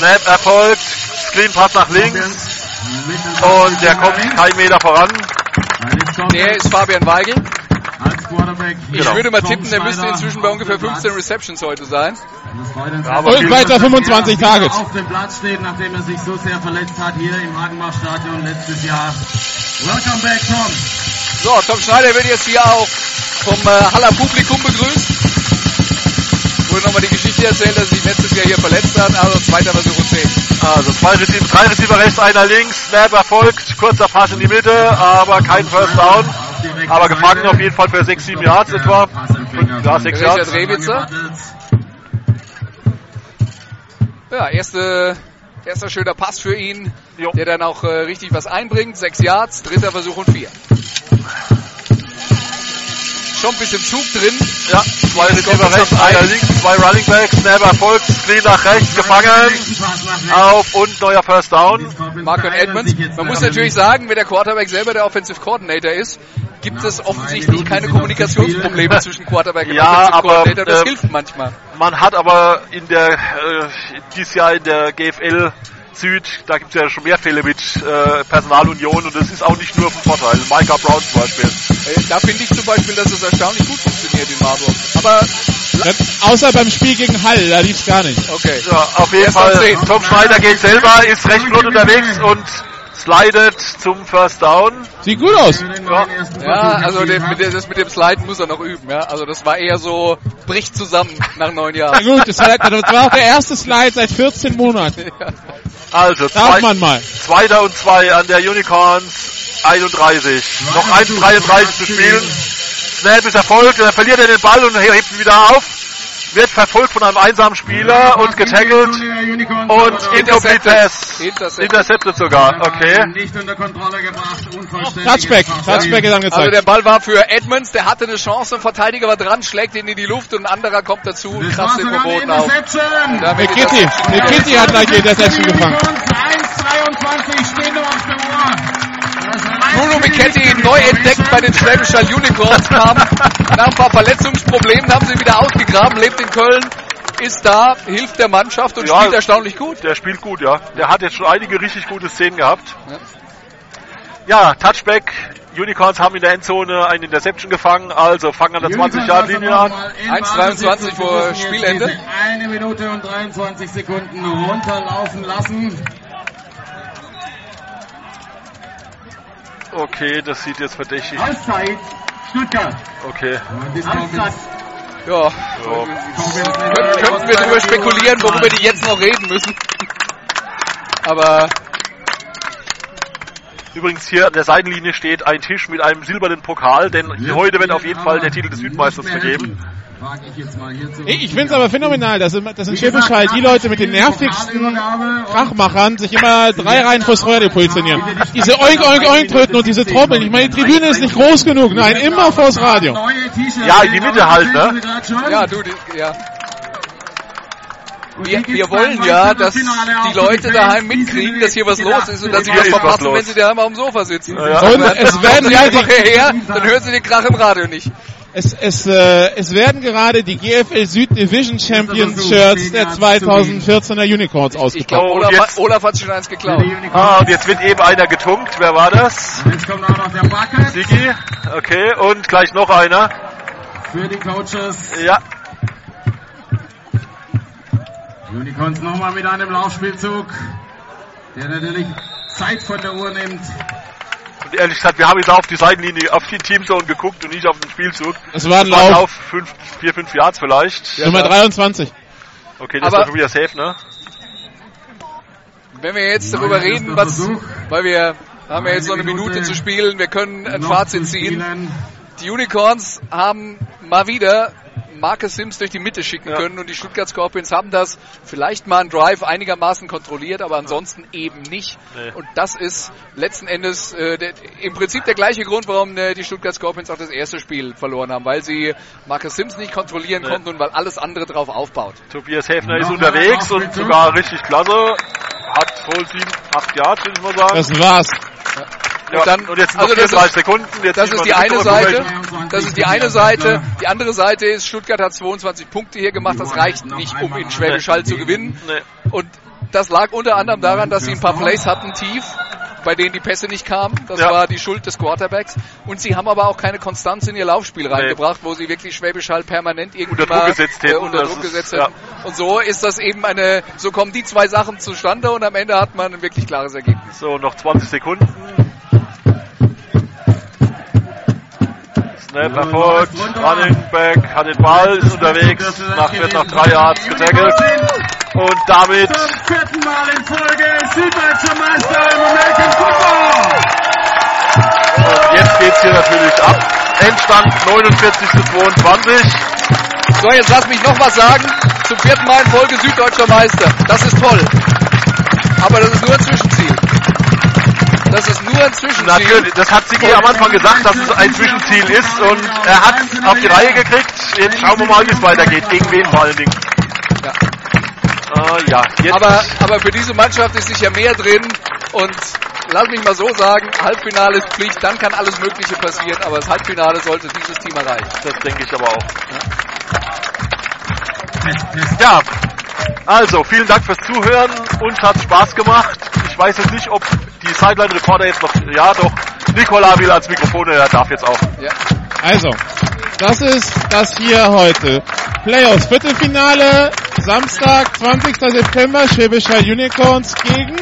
Snap erfolgt, Screen Pass nach links und der kommt kein Meter voran. Der ist Fabian Weigel. Ich Genau. würde mal tippen, der müsste inzwischen bei ungefähr 15 Receptions heute sein. Und weiter 25 Targets. Auf dem Platz steht, nachdem er sich so sehr verletzt hat hier im Hagenbach-Stadion letztes Jahr. Welcome back, Tom. So, Tom Schneider wird jetzt hier auch vom äh, Haller Publikum begrüßt. Wurde nochmal die Geschichte dir erzählt, dass er sich letztes Jahr hier verletzt hat, also zweiter Versuch und 10. Also zwei Receiver, drei Receiver rechts, einer links, Snap erfolgt, kurzer Pass in die Mitte, aber kein First Down. Aber gefangen auf jeden Fall für 6, 7 Yards etwa. Ja, 6 Yards. Ja, erste, erster schöner Pass für ihn, jo. der dann auch äh, richtig was einbringt. 6 Yards, dritter Versuch und 4. Stompis im Zug drin. Ja, zwei Receiver rechts, einer links, zwei Running Backs, Snap erfolgt, Screen nach rechts, gefangen, auf und neuer First Down. Mark und Edmonds. Man muss natürlich sagen, wenn der Quarterback selber der Offensive Coordinator ist, gibt es offensichtlich keine Kommunikationsprobleme zwischen Quarterback und ja, Offensive Coordinator. Das äh, hilft manchmal. Man hat aber in der, äh, dieses Jahr in der GFL Süd, da gibt es ja schon mehr Fälle mit äh, Personalunion und das ist auch nicht nur von Vorteil. Micah Brown zum Beispiel. Äh, Da finde ich zum Beispiel, dass es erstaunlich gut funktioniert in Marburg. Aber Ja, außer beim Spiel gegen Hall, da lief's gar nicht. okay. Ja, auf jeden Erst Fall. Tom Schneider geht selber, ist recht flott unterwegs und slidet zum First Down. Sieht gut aus. Ja, also den, mit der, das mit dem Sliden muss er noch üben. Ja? Also das war eher so, bricht zusammen nach neun Na Jahren. gut, das war, das war auch der erste Slide seit 14 Monaten. Also, Darf zwei, man mal. zweiter und zwei an der Unicorns 31. Noch 1,33 zu spielen. Snap ist erfolgt, dann verliert er den Ball und hebt ihn wieder auf. Wird verfolgt von einem einsamen Spieler und getackelt und Incomplete Pass. Intercepted. Intercepted sogar, okay. Nicht unter Kontrolle gebracht. Touchback. Pass. Touchback ist Also angezeigt. der Ball war für Edmonds, der hatte eine Chance, ein Verteidiger war dran, schlägt ihn in die Luft und ein anderer kommt dazu und kratzt den Verboten auf. Nikiti. das- Nikiti hat gleich die Interception gefangen. 1,22 stehen noch auf der Uhr. Bruno Michetti neu entdeckt bei den Schwäbischer Unicorns kam. Nach ein paar Verletzungsproblemen haben sie wieder ausgegraben, lebt in Köln, ist da, hilft der Mannschaft und Ja. spielt erstaunlich gut. Der spielt gut, ja. Der hat jetzt schon einige richtig gute Szenen gehabt. Ja, Touchback. Unicorns haben in der Endzone eine Interception gefangen, also fangen an der 20-Yard-Linie an. 1,23 vor Spielende. Eine Minute und 23 Sekunden runterlaufen lassen. Okay, das sieht jetzt verdächtig. Auszeit, Stuttgart. Okay. Ja, So. Kön könnten wir darüber spekulieren, worüber die jetzt noch reden müssen. Aber Übrigens hier an der Seitenlinie steht ein Tisch mit einem silbernen Pokal, denn heute wird auf jeden Fall der Titel des Südmeisters vergeben. Ich. Ich finde es aber phänomenal, dass, dass in Schwäbisch Hall die Leute mit den nervigsten Krachmachern sich immer drei Reihen vors Radio positionieren. Diese Oink Oink Oink Tröten und diese Trommeln. Ich meine, die Tribüne ist nicht groß genug. Nein, immer vors Radio. Ja, in die Mitte halt, ne? ja, du, die, ja. Wir, wir wollen ja, dass die Leute daheim mitkriegen, dass hier was los ist und dass sie was verpassen, wenn sie daheim auf dem Sofa sitzen. Ja. Und es werden ja hierher, dann hören sie den Krach im Radio nicht. es, es, äh, es werden gerade die GFL Süd Division Champions Shirts der 2014er Unicorns ausgepackt. Oh, Olaf, Olaf hat sich schon eins geklaut. Ah, und jetzt wird eben einer getunkt. Wer war das? Jetzt kommt auch noch der Bucket Sigi. Okay, und gleich noch einer. für die Coaches. Ja, Unicorns nochmal mit einem Laufspielzug, der natürlich Zeit von der Uhr nimmt. und ehrlich gesagt, wir haben jetzt auf die Seitenlinie, auf die Teamzone geguckt und nicht auf den Spielzug. Das war ein Das war Lauf. Lauf, fünf, vier, fünf Yards vielleicht. Nummer 23. Okay, das Aber- ist schon wieder safe, ne? Wenn wir jetzt darüber Neuer reden, was, Versuch. weil wir haben ja jetzt noch eine Minute Minute. zu spielen, wir können ein Fazit ziehen. Die Unicorns haben mal wieder Marcus Sims durch die Mitte schicken Ja. können und die Stuttgart Scorpions haben das vielleicht mal einen Drive einigermaßen kontrolliert, aber ansonsten eben nicht. Nee. Und das ist letzten Endes äh, der, im Prinzip der gleiche Grund, warum äh, die Stuttgart Scorpions auch das erste Spiel verloren haben, weil sie Marcus Sims nicht kontrollieren Nee. konnten und weil alles andere drauf aufbaut. Tobias Häfner ist unterwegs und sogar richtig klasse. Hat wohl sieben, acht Yards, würde ich mal sagen. Das war's. ja, und dann- und jetzt noch also das 34 Sekunden. Jetzt Das ist die eine Seite. Das ist die eine Seite. Die andere Seite ist, Stuttgart hat 22 Punkte hier gemacht. Das reicht nicht, um in Schwäbisch Hall zu gewinnen. Nee. Und das lag unter anderem daran, dass sie ein paar Plays hatten tief, bei denen die Pässe nicht kamen. Das Ja. war die Schuld des Quarterbacks. Und sie haben aber auch keine Konstanz in ihr Laufspiel reingebracht, wo sie wirklich Schwäbisch Hall permanent irgendwie Unter Druck gesetzt äh, hätten. unter Das Druck ist- gesetzt ja. hätten. Und so ist das eben eine, so kommen die zwei Sachen zustande und am Ende hat man ein wirklich klares Ergebnis. So, noch 20 Sekunden. Snap erfolgt, Running Back hat den Ball, ist unterwegs, nach, wird nach drei Yards getackelt. Und damit, Zum vierten Mal in Folge Süddeutscher Meister im American Football. und jetzt geht's hier natürlich ab. Endstand 49 zu 22. So, jetzt lass mich noch was sagen. Zum vierten Mal in Folge Süddeutscher Meister. Das ist toll. Aber das ist nur ein Zwischenziel. Das ist nur ein Zwischenziel. Natürlich, das hat Sigi am Anfang gesagt, dass es ein Zwischenziel ist und er hat es auf die Reihe gekriegt. Jetzt schauen wir mal, wie es weitergeht. Gegen wen vor allen Dingen. Ja. Äh, ja, jetzt Aber, aber für diese Mannschaft ist sicher mehr drin. Und lass mich mal so sagen, Halbfinale ist Pflicht, dann kann alles Mögliche passieren. Aber das Halbfinale sollte dieses Team erreichen. Das denke ich aber auch. Ja, also vielen Dank fürs Zuhören. Uns hat Spaß gemacht. Ich weiß jetzt nicht, ob die Sideline-Reporter jetzt noch. Ja, doch. Nikola will als Mikrofon, er darf jetzt auch. Ja. Also, das ist das hier heute. Playoffs, Viertelfinale, Samstag, 20. September, Schwäbischer Unicorns gegen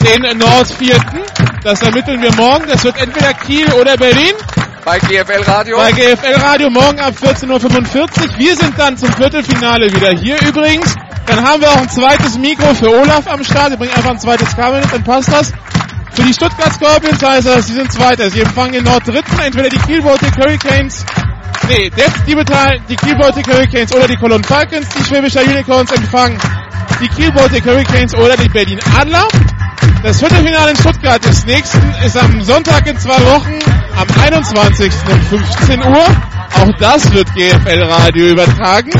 den Nordvierten. Das ermitteln wir morgen. Das wird entweder Kiel oder Berlin. Bei GFL Radio. Bei GFL Radio morgen ab 14.45 Uhr. Wir sind dann zum Viertelfinale wieder hier übrigens. Dann haben wir auch ein zweites Mikro für Olaf am Start. Wir bringen einfach ein zweites Kabel mit, dann passt das. Für die Stuttgart Scorpions heißt das, sie sind Zweiter. Sie empfangen den Norddritten, entweder die Kiel Baltic Hurricanes, nee, der, die beteilen die Kiel Baltic Hurricanes oder die Cologne Falcons. Die Schwäbischer Unicorns empfangen die Kiel Baltic Hurricanes oder die Berlin Adler. Das Viertelfinale in Stuttgart ist nächsten, ist am Sonntag in zwei Wochen, am 21. um 15 Uhr. Auch das wird GFL Radio übertragen.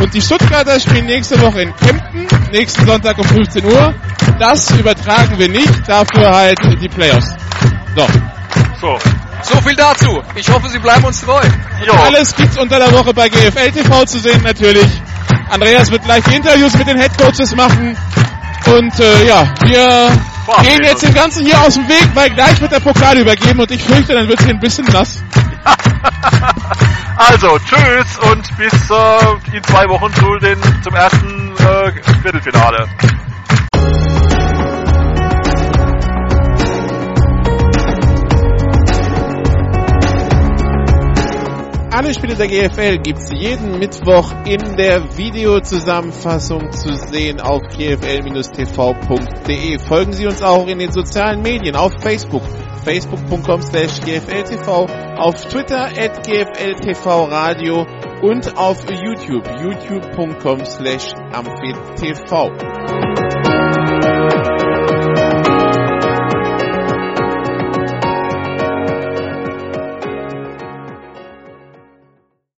Und die Stuttgarter spielen nächste Woche in Kempten, nächsten Sonntag um 15 Uhr. Das übertragen wir nicht, dafür halt die Playoffs. So. So. So viel dazu. Ich hoffe, Sie bleiben uns treu. Jo. Alles gibt's unter der Woche bei GFL TV zu sehen natürlich. Andreas wird gleich die Interviews mit den Headcoaches machen. Und äh, ja, wir Boah, gehen jetzt den ganzen hier aus dem Weg, weil gleich wird der Pokal übergeben und ich fürchte, dann wird hier ein bisschen nass. Also, tschüss und bis äh, in zwei Wochen zu den, zum ersten äh, Viertelfinale. Alle Spiele der GFL gibt's jeden Mittwoch in der Videozusammenfassung zu sehen auf gfl-tv.de. Folgen Sie uns auch in den sozialen Medien auf Facebook, facebook.com slash gfltv, auf Twitter at gfltv radio und auf YouTube, youtube.com slash amphitv.